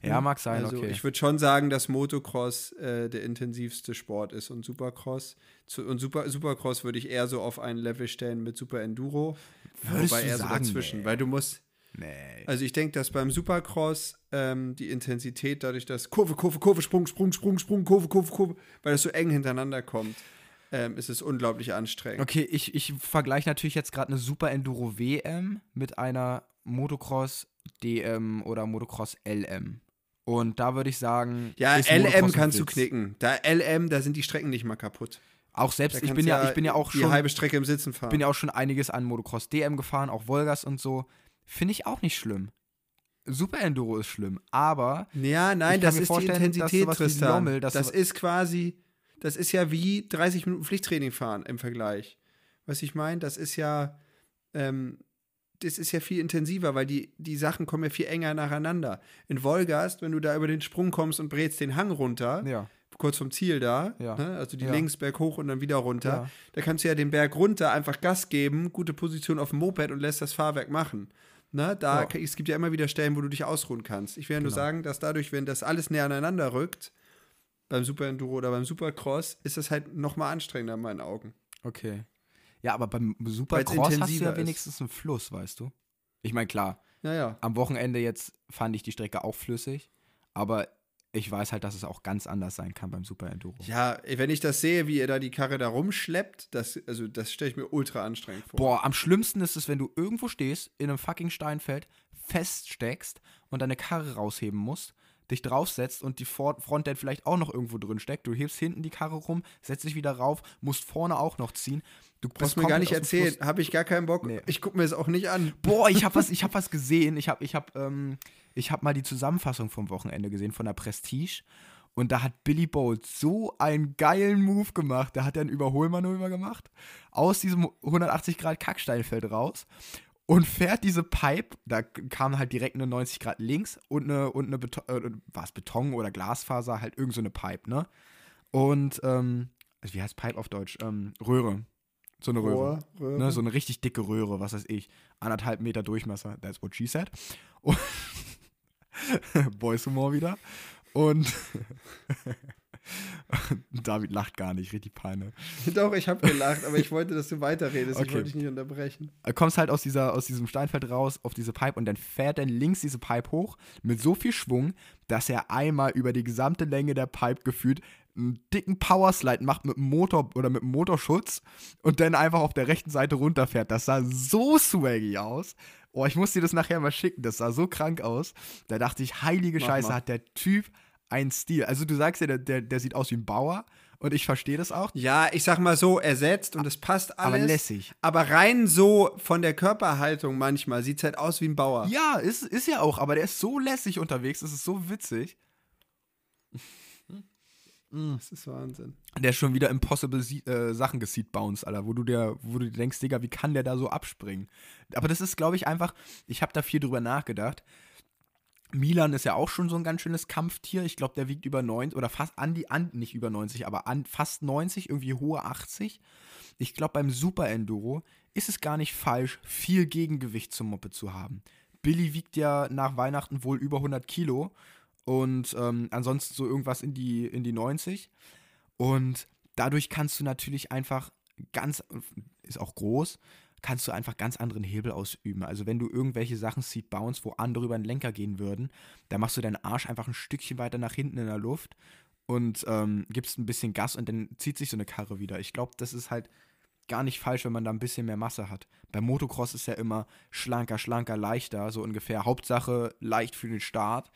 Ja, mag sein, also okay. ich würde schon sagen, dass Motocross äh, der intensivste Sport ist und Supercross. Zu, und Super, Supercross würde ich eher so auf ein Level stellen mit Super Enduro. Würdest wobei eher so sagen, dazwischen. nee. Weil du musst, Nee. also ich denke, dass beim Supercross ähm, die Intensität dadurch, dass Kurve, Kurve, Kurve, Sprung, Sprung, Sprung, Sprung, Kurve, Kurve, Kurve, weil das so eng hintereinander kommt, ähm, ist es unglaublich anstrengend. Okay, ich, ich vergleiche natürlich jetzt gerade eine Super Enduro WM mit einer Motocross DM oder Motocross LM. Und da würde ich sagen, Ja, LM kannst du knicken. Da LM, da sind die Strecken nicht mal kaputt. Auch selbst, ich bin du ja, ich bin ja auch die schon, halbe Strecke im Sitzen fahren. bin ja auch schon einiges an Motocross DM gefahren, auch Volgas und so. Finde ich auch nicht schlimm. Super Enduro ist schlimm, aber Ja, nein, das ist die Intensität, Tristan. Lommel, das ist quasi, das ist ja wie 30 Minuten Pflichttraining fahren im Vergleich. Was ich meine, das ist ja, ähm, das ist ja viel intensiver, weil die, die Sachen kommen ja viel enger nacheinander. In Wolgast, wenn du da über den Sprung kommst und brätst den Hang runter, ja, kurz vom Ziel da, Ja. ne, also die Ja. links Berg hoch und dann wieder runter, da kannst du ja den Berg runter einfach Gas geben, gute Position auf dem Moped und lässt das Fahrwerk machen. Ne, da, Ja. Es gibt ja immer wieder Stellen, wo du dich ausruhen kannst. Ich will ja nur Genau. sagen, dass dadurch, wenn das alles näher aneinander rückt, beim Super Enduro oder beim Supercross, ist das halt noch mal anstrengender in meinen Augen. okay. Ja, aber beim Supercross hast du ja ist. wenigstens einen Fluss, weißt du? Ich meine, klar, Naja. am Wochenende jetzt fand ich die Strecke auch flüssig, aber ich weiß halt, dass es auch ganz anders sein kann beim Super Enduro. Ja, wenn ich das sehe, wie ihr da die Karre da rumschleppt, das, also das stelle ich mir ultra anstrengend vor. Boah, am schlimmsten ist es, wenn du irgendwo stehst, in einem fucking Steinfeld, feststeckst und deine Karre rausheben musst, dich draufsetzt und die For- Frontend vielleicht auch noch irgendwo drin steckt. Du hebst hinten die Karre rum, setzt dich wieder rauf, musst vorne auch noch ziehen. Du Brauchst mir gar nicht erzählen, habe ich gar keinen Bock. Nee. Ich gucke mir das auch nicht an. Boah, ich habe was, ich hab was gesehen. Ich habe ich hab, ähm, ich hab mal die Zusammenfassung vom Wochenende gesehen von der Prestige. Und da hat Billy Bolt so einen geilen Move gemacht. Da hat er ein Überholmanöver gemacht. Aus diesem 180 Grad Kacksteinfeld raus. Und fährt diese Pipe, da kam halt direkt eine 90 Grad links und eine, und eine Beton, äh, was, Beton oder Glasfaser, halt irgend so eine Pipe, ne? Und, ähm, wie heißt Pipe auf Deutsch? Ähm, Röhre. So eine Röhre. Rohr, Röhre. Ne, so eine richtig dicke Röhre, was weiß ich. Anderthalb Meter Durchmesser, that's what she said. Und Boys Humor wieder. Und David lacht gar nicht, richtig Peine. Doch, ich habe gelacht, aber ich wollte, dass du weiterredest. Ich Okay. wollte dich nicht unterbrechen. Du kommst halt aus, dieser, aus diesem Steinfeld raus auf diese Pipe und dann fährt dann links diese Pipe hoch mit so viel Schwung, dass er einmal über die gesamte Länge der Pipe gefühlt einen dicken Powerslide macht mit dem Motor oder mit dem Motorschutz und dann einfach auf der rechten Seite runterfährt. Das sah so swaggy aus. Oh, ich muss dir das nachher mal schicken. Das sah so krank aus. Da dachte ich, heilige Mach Scheiße, mal. hat der Typ einen Stil. Also du sagst ja, der, der, der sieht aus wie ein Bauer Und ich verstehe das auch. Ja, ich sag mal so, ersetzt und es passt alles. Aber lässig. Aber rein so von der Körperhaltung manchmal sieht es halt aus wie ein Bauer. Ja, ist, ist ja auch, aber der ist so lässig unterwegs, das ist so witzig. Das ist Wahnsinn. Der ist schon wieder impossible äh, Sachen geseed bounce, Alter, wo du dir, wo du dir denkst, Digga, wie kann der da so abspringen? Aber das ist, glaube ich, einfach, ich habe da viel drüber nachgedacht. Milan ist ja auch schon so ein ganz schönes Kampftier. Ich glaube, der wiegt über 90 oder fast an die, an, nicht über 90, aber an fast 90, irgendwie hohe 80. Ich glaube, beim Super Enduro ist es gar nicht falsch, viel Gegengewicht zum Moppe zu haben. Billy wiegt ja nach Weihnachten wohl über 100 Kilo und ähm, ansonsten so irgendwas in die, in die 90. Und dadurch kannst du natürlich einfach ganz, ist auch groß, kannst du einfach ganz anderen Hebel ausüben. Also wenn du irgendwelche Sachen Seat Bounce, wo andere über den Lenker gehen würden, da machst du deinen Arsch einfach ein Stückchen weiter nach hinten in der Luft und ähm, gibst ein bisschen Gas und dann zieht sich so eine Karre wieder. Ich glaube, das ist halt gar nicht falsch, wenn man da ein bisschen mehr Masse hat. Beim Motocross ist ja immer schlanker, schlanker, leichter, so ungefähr. Hauptsache leicht für den Start.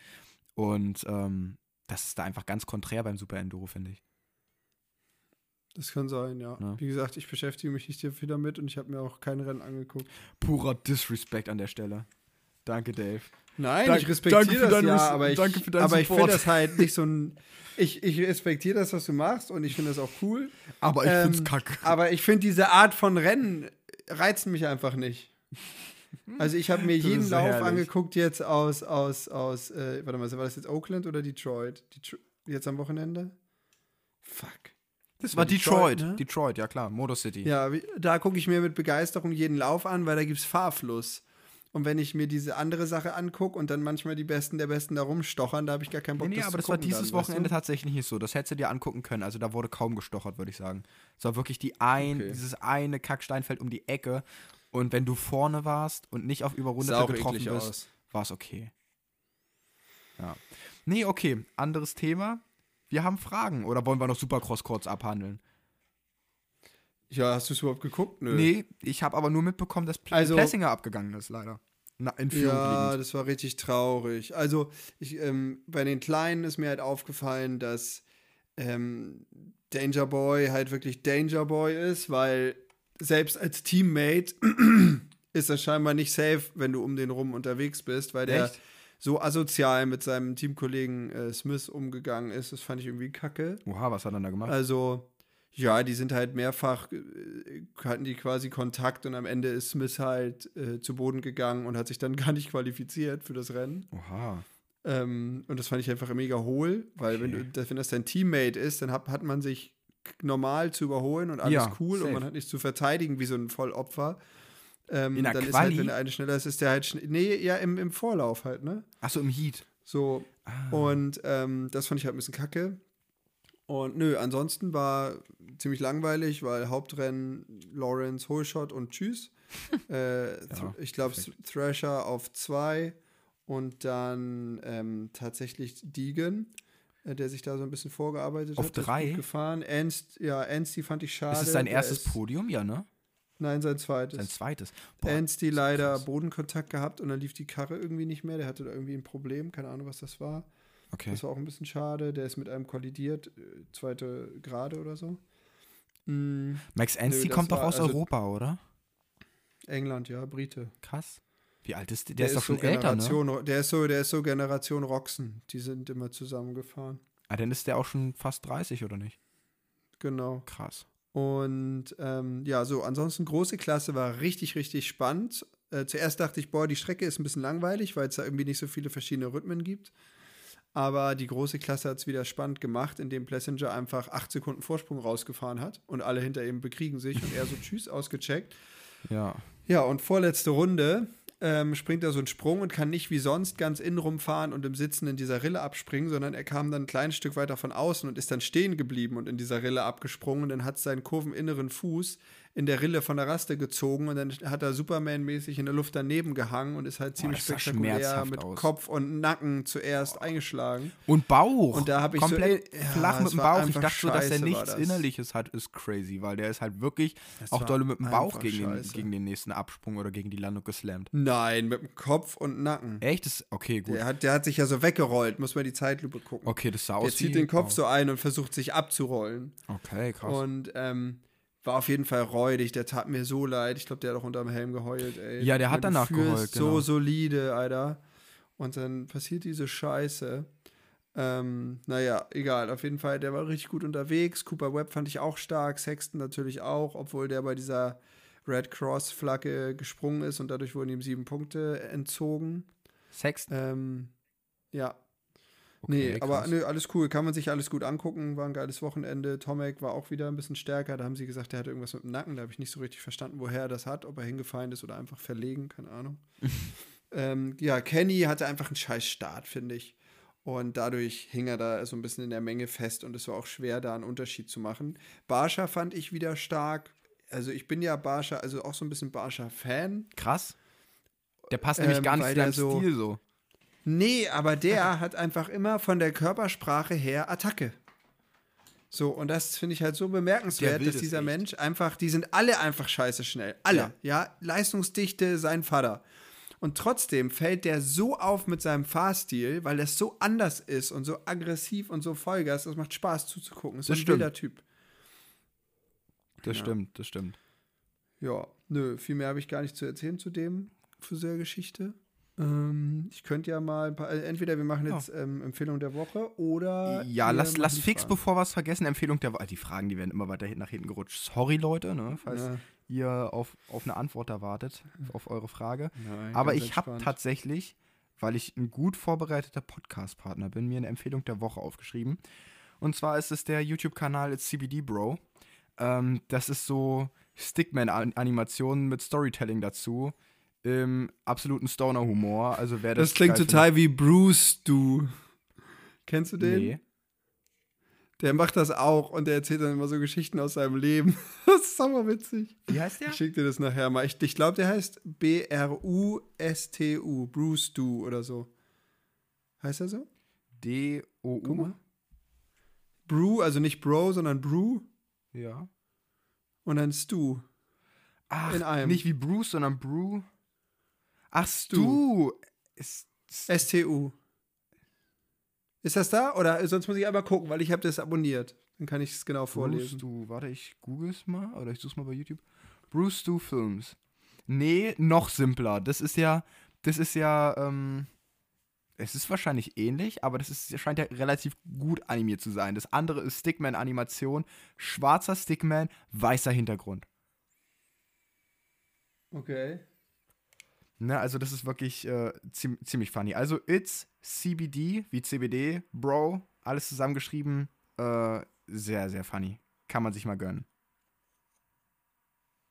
Und ähm, das ist da einfach ganz konträr beim Super Enduro, finde ich. Das kann sein, ja. Ja. Wie gesagt, ich beschäftige mich nicht viel damit und ich habe mir auch kein Rennen angeguckt. Purer Disrespect an der Stelle. Danke, Dave. Nein, Dank- ich respektiere das ja, aber ich, danke für deinen aber ich finde das halt nicht so ein. Ich, ich respektiere das, was du machst und ich finde das auch cool. Aber ich Ähm, find's kacke. Aber ich finde diese Art von Rennen reizen mich einfach nicht. Also ich habe mir Das jeden Lauf herrlich. angeguckt jetzt aus, aus, aus, äh, warte mal, war das jetzt Oakland oder Detroit? Detro jetzt am Wochenende? Fuck. Das war Detroit. Detroit, ne? Detroit, ja klar. Motor City. Ja, wie, da gucke ich mir mit Begeisterung jeden Lauf an, weil da gibt es Fahrfluss. Und wenn ich mir diese andere Sache angucke und dann manchmal die Besten der Besten da rumstochern, da habe ich gar keinen Bock Nee, nee, das aber das war dieses dann, weißt Wochenende du? tatsächlich nicht so. Das hättest du dir angucken können. Also da wurde kaum gestochert, würde ich sagen. Es war wirklich die ein, Okay. dieses eine Kacksteinfeld um die Ecke. Und wenn du vorne warst und nicht auf Überrundete getroffen bist, war es okay. Ja. Nee, okay. Anderes Thema. Wir haben Fragen. Oder wollen wir noch Supercross kurz abhandeln? Ja, hast du es überhaupt geguckt? Nö. Nee, ich habe aber nur mitbekommen, dass Pl Also- Plessinger abgegangen ist, leider. Na, in Führung Ja, liegend. das war richtig traurig. Also, ich, ähm, bei den Kleinen ist mir halt aufgefallen, dass ähm, Danger Boy halt wirklich Danger Boy ist, weil selbst als Teammate ist er scheinbar nicht safe, wenn du um den rum unterwegs bist, weil der Echt? So asozial mit seinem Teamkollegen äh, Smith umgegangen ist. Das fand ich irgendwie kacke. Oha, was hat er da gemacht? Also, ja, die sind halt mehrfach, äh, hatten die quasi Kontakt und am Ende ist Smith halt äh, zu Boden gegangen und hat sich dann gar nicht qualifiziert für das Rennen. Oha. Ähm, und das fand ich einfach mega hohl, weil wenn, Okay. du, das, wenn das dein Teammate ist, dann hat, hat man sich normal zu überholen und alles Ja, cool und safe. man hat nichts zu verteidigen wie so ein Vollopfer. Ähm, In der dann ist Quali? halt, wenn der eine schneller ist, ist der halt schnell. Nee, ja, im, im Vorlauf halt, ne? Achso, im Heat. So, Ah. und ähm, das fand ich halt ein bisschen kacke. Und nö, ansonsten war ziemlich langweilig, weil Hauptrennen Lawrence, Holshot und Tschüss. äh, Thr- ich glaube. Thrasher auf zwei und dann ähm, tatsächlich Deegan, äh, der sich da so ein bisschen vorgearbeitet Auf hat. ist drei? gefahren. Ernst, ja, Ernst, fand ich schade. ist es sein erstes ist- Podium? Ja, ne? Nein, sein zweites. Sein zweites. Boah, Ernst, die ist leider krass. Bodenkontakt gehabt und dann lief die Karre irgendwie nicht mehr. Der hatte da irgendwie ein Problem, keine Ahnung, was das war. Okay. Das war auch ein bisschen schade. Der ist mit einem kollidiert, äh, zweite Grade oder so. Mm, Max Anstey kommt doch aus also- Europa, oder? England, ja, Brite. Krass. Wie alt ist der? Der, ist doch so schon älter, ne? Der, ist so, der ist so Generation Roxen. Die sind immer zusammengefahren. Ah, dann ist der auch schon fast 30, oder nicht? Genau. Krass. Und ähm, ja, so, ansonsten große Klasse war richtig, richtig spannend. Äh, zuerst dachte ich, boah, die Strecke ist ein bisschen langweilig, weil es da irgendwie nicht so viele verschiedene Rhythmen gibt. Aber die große Klasse hat es wieder spannend gemacht, indem Plessinger einfach acht Sekunden Vorsprung rausgefahren hat und alle hinter ihm bekriegen sich und er so Tschüss ausgecheckt. Ja. Ja, und vorletzte Runde ähm, springt er so einen Sprung und kann nicht wie sonst ganz innen rumfahren und im Sitzen in dieser Rille abspringen, sondern er kam dann ein kleines Stück weiter von außen und ist dann stehen geblieben und in dieser Rille abgesprungen und dann hat seinen kurveninneren Fuß in der Rille von der Raste gezogen und dann hat er Superman-mäßig in der Luft daneben gehangen und ist halt ziemlich sah spektakulär mit aus. Kopf und Nacken zuerst eingeschlagen. Und Bauch. Und da hab ich so- komplett ja, flach mit dem Bauch. Ich dachte so, dass er scheiße, nichts. Innerliches hat, ist crazy, weil der ist halt wirklich Das auch war doll mit dem Bauch gegen den, scheiße. gegen den nächsten Absprung oder gegen die Landung geslammt. Nein, mit dem Kopf und Nacken. Echt? Das, okay, gut. Der hat, der hat sich ja so weggerollt, muss man die Zeitlupe gucken. Okay, das sah Der aus zieht wie den Kopf Bauch. so ein und versucht sich abzurollen. Okay, krass. Und ähm, war auf jeden Fall räudig. Der tat mir so leid. Ich glaube, der hat auch unterm Helm geheult, ey. Ja, der hat danach führst geheult, So genau. solide, Alter. Und dann passiert diese Scheiße. Ähm, naja, egal. Auf jeden Fall, der war richtig gut unterwegs. Cooper Webb fand ich auch stark. Sexton natürlich auch, obwohl der bei dieser Red Cross-Flagge gesprungen ist und dadurch wurden ihm sieben Punkte entzogen. Sex? Ähm, ja, Okay, nee, aber nö, alles cool. Kann man sich alles gut angucken. War ein geiles Wochenende. Tomek war auch wieder ein bisschen stärker. Da haben sie gesagt, der hatte irgendwas mit dem Nacken. Da habe ich nicht so richtig verstanden, woher er das hat. Ob er hingefallen ist oder einfach verlegen. Keine Ahnung. ähm, ja, Kenny hatte einfach einen scheiß Start, finde ich. Und dadurch hing er da so ein bisschen in der Menge fest. Und es war auch schwer, da einen Unterschied zu machen. Barscha fand ich wieder stark. Also ich bin ja Barscha, also auch so ein bisschen Barscha-Fan. Krass. Der passt nämlich Ähm, gar nicht zu deinem so- Stil so. Nee, aber der hat einfach immer von der Körpersprache her Attacke. So, und das finde ich halt so bemerkenswert, dass das dieser echt. Mensch einfach, die sind alle einfach scheiße schnell. Alle, ja. Leistungsdichte, sein Vater. Und trotzdem fällt der so auf mit seinem Fahrstil, weil das so anders ist und so aggressiv und so Vollgas, das macht Spaß zuzugucken. Ist so Das ein stimmt. wilder Typ. Das Ja. stimmt, das stimmt. Ja, nö, viel mehr habe ich gar nicht zu erzählen zu dem Friseurgeschichte. Ähm, ich könnte ja mal, ein paar, äh, entweder wir machen jetzt ähm, Empfehlung der Woche oder. Ja, lass, lass fix, Fragen. bevor wir es vergessen, Empfehlung der Woche. Die Fragen, die werden immer weiter nach hinten gerutscht. Sorry, Leute, ne, falls Ja. ihr auf, auf eine Antwort erwartet, auf eure Frage. Nein, Aber ich habe tatsächlich, weil ich ein gut vorbereiteter Podcast-Partner bin, mir eine Empfehlung der Woche aufgeschrieben. Und zwar ist es der YouTube-Kanal It's CBD Bro. Ähm, das ist so Stickman-Animationen mit Storytelling dazu. Im absoluten Stoner-Humor. Also wer das Das klingt total wie Bruce, du. Kennst du den? findet- Nee. Der macht das auch und der erzählt dann immer so Geschichten aus seinem Leben. Das ist sauerwitzig. Wie heißt der? Ich schick dir das nachher mal. Ich, ich glaube, der heißt B-R-U-S-T-U. Bruce Du oder so. Heißt er so? D-O-U. Brew, also nicht Bro, sondern Brew Ja. und dann Stu. Ach, In einem. nicht wie Bruce, sondern Brew. Ach, Stu. Stu. Ist, das da? Oder sonst muss ich einmal gucken, weil ich habe das abonniert. Dann kann ich es genau Bruce vorlesen. Stu. Warte, ich google es mal oder ich suche mal bei YouTube. Bruce Stu Films. Nee, noch simpler. Das ist ja, das ist ja, ähm, es ist wahrscheinlich ähnlich, aber das ist, scheint ja relativ gut animiert zu sein. Das andere ist Stickman-Animation. Schwarzer Stickman, weißer Hintergrund. Okay. Ne, also das ist wirklich äh, ziem ziemlich funny. Also It's CBD wie CBD, Bro, alles zusammengeschrieben. Äh, sehr, sehr funny. Kann man sich mal gönnen.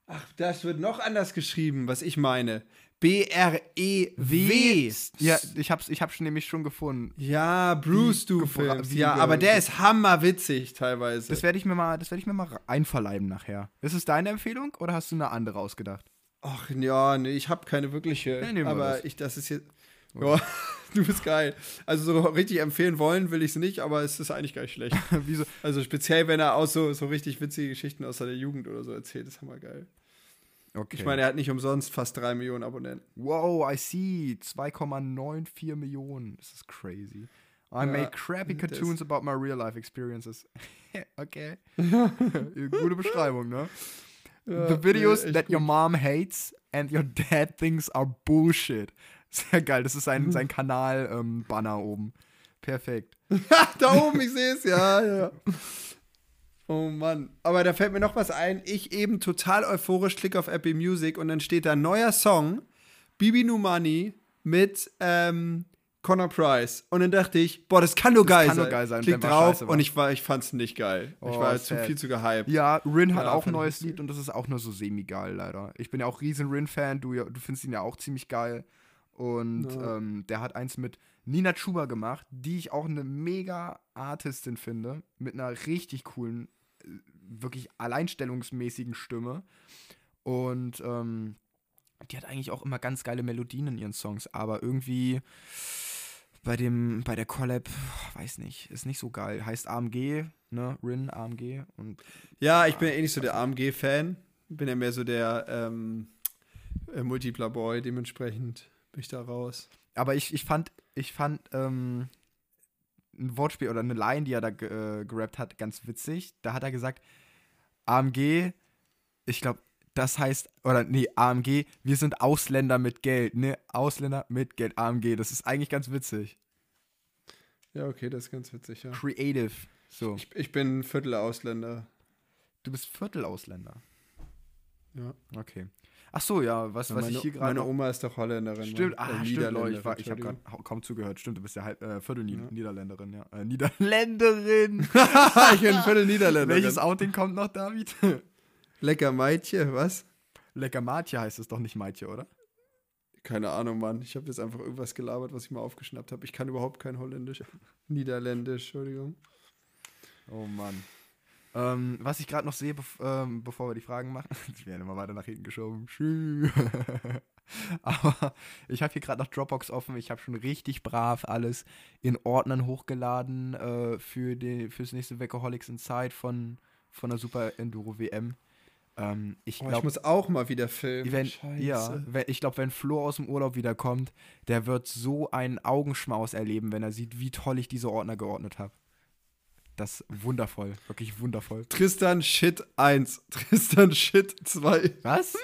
Ach, das wird noch anders geschrieben, was ich meine. B-R-E-W. Ja, ich hab's, ich hab's schon nämlich schon gefunden. Ja, Bruce, du Films. Ja, aber der ist hammerwitzig teilweise. Das werde ich mir mal, das werde ich mir mal einverleiben nachher. Ist es deine Empfehlung oder hast du eine andere ausgedacht? Ach ja, nee, ich habe keine wirkliche. Ja, wir aber das. ich, das ist jetzt. Ja, du bist geil. Also so richtig empfehlen wollen will ich es nicht, aber es ist eigentlich gar nicht schlecht. Wieso? Also speziell, wenn er auch so, so richtig witzige Geschichten aus seiner Jugend oder so erzählt, ist hammer geil. Okay. Ich meine, er hat nicht umsonst fast drei Millionen Abonnenten. wow, I see. 2,94 Millionen. Das ist crazy. I make crappy cartoons about my real life experiences. okay. Gute Beschreibung, ne? The videos nee, echt that your mom hates and your dad thinks are bullshit. Sehr geil, das ist sein, sein Kanal-Banner oben. Perfekt. da oben, ich sehe es, ja, ja. Oh Mann. Aber da fällt mir noch was ein. Ich eben total euphorisch klicke auf Apple Music und dann steht da neuer Song, Bibi Numani mit ähm, Connor Price. Und dann dachte ich, boah, das kann nur geil kann nur sein. geil sein, Klick drauf und ich, war, ich fand's nicht geil. ich Oh, war zu viel zu gehypt. Ja, Rin hat Ja, auch ein ich neues. Lied und das ist auch nur so semi-geil, leider. Ich bin ja auch riesen Rin-Fan, du, du findest ihn ja auch ziemlich geil. Und Ja. ähm, der hat eins mit Nina Chuba gemacht, die ich auch eine mega Artistin finde, mit einer richtig coolen, äh, wirklich alleinstellungsmäßigen Stimme. Und ähm, die hat eigentlich auch immer ganz geile Melodien in ihren Songs, aber irgendwie bei dem, bei der Collab, weiß nicht, ist nicht so geil. Heißt AMG, ne? Rin, AMG und Ja, ich bin ja eh nicht so der AMG-Fan. Bin ja mehr so der ähm, äh, Multipler Boy, dementsprechend bin ich da raus. Aber ich, ich fand, ich fand ähm, ein Wortspiel oder eine Line, die er da äh, gerappt hat, ganz witzig. Da hat er gesagt, AMG, ich glaube, das heißt, oder nee, AMG, wir sind Ausländer mit Geld, ne? Ausländer mit Geld, AMG. Das ist eigentlich ganz witzig. Ja, okay, das ist ganz witzig, ja. Creative. So. Ich, ich bin Viertel-Ausländer. Du bist Viertelausländer. Ja. Okay. Ach so, ja, was, was meine, ich hier gerade meine Oma ist doch Holländerin. Stimmt, Mann. ah, Äh, stimmt, Leute, ich, war- ich habe gerade kaum zugehört. Stimmt, du bist ja halb, äh, Viertel Ja. Niederländerin, ja. Äh, Niederländerin. ich bin Viertel Niederländerin. Welches Outing kommt noch, David? Lecker Maitje, was? Lecker Matje heißt es doch nicht Maitje, oder? Keine Ahnung, Mann. Ich habe jetzt einfach irgendwas gelabert, was ich mal aufgeschnappt habe. Ich kann überhaupt kein Holländisch. Niederländisch, Entschuldigung. Oh Mann. Ähm, was ich gerade noch sehe, bev ähm, bevor wir die Fragen machen, die werden immer weiter nach hinten geschoben. Aber ich habe hier gerade noch Dropbox offen. Ich habe schon richtig brav alles in Ordnern hochgeladen äh, für die, fürs nächste Weckeholics Inside von, von der Super Enduro WM. Ähm, ich Oh, ich muss auch mal wieder filmen. wenn, Scheiße. ja, wenn, ich glaube, wenn Flo aus dem Urlaub wiederkommt, der wird so einen Augenschmaus erleben, wenn er sieht, wie toll ich diese Ordner geordnet habe. Das ist wundervoll, wirklich wundervoll. Tristan Shit 1. Tristan Shit 2. Was?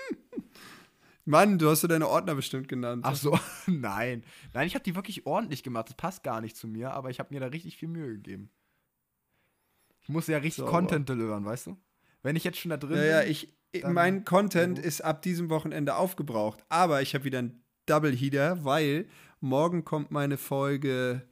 Mann, du hast so deine Ordner bestimmt genannt. Ach so, nein. Nein, ich habe die wirklich ordentlich gemacht. Das passt gar nicht zu mir, aber ich habe mir da richtig viel Mühe gegeben. Ich muss ja richtig Sauber. Content delivern, weißt du? Wenn ich jetzt schon da drin Ja, ja, bin. ich, ich- mein Content Mhm. ist ab diesem Wochenende aufgebraucht. Aber ich habe wieder einen Double Heater, weil morgen kommt meine Folge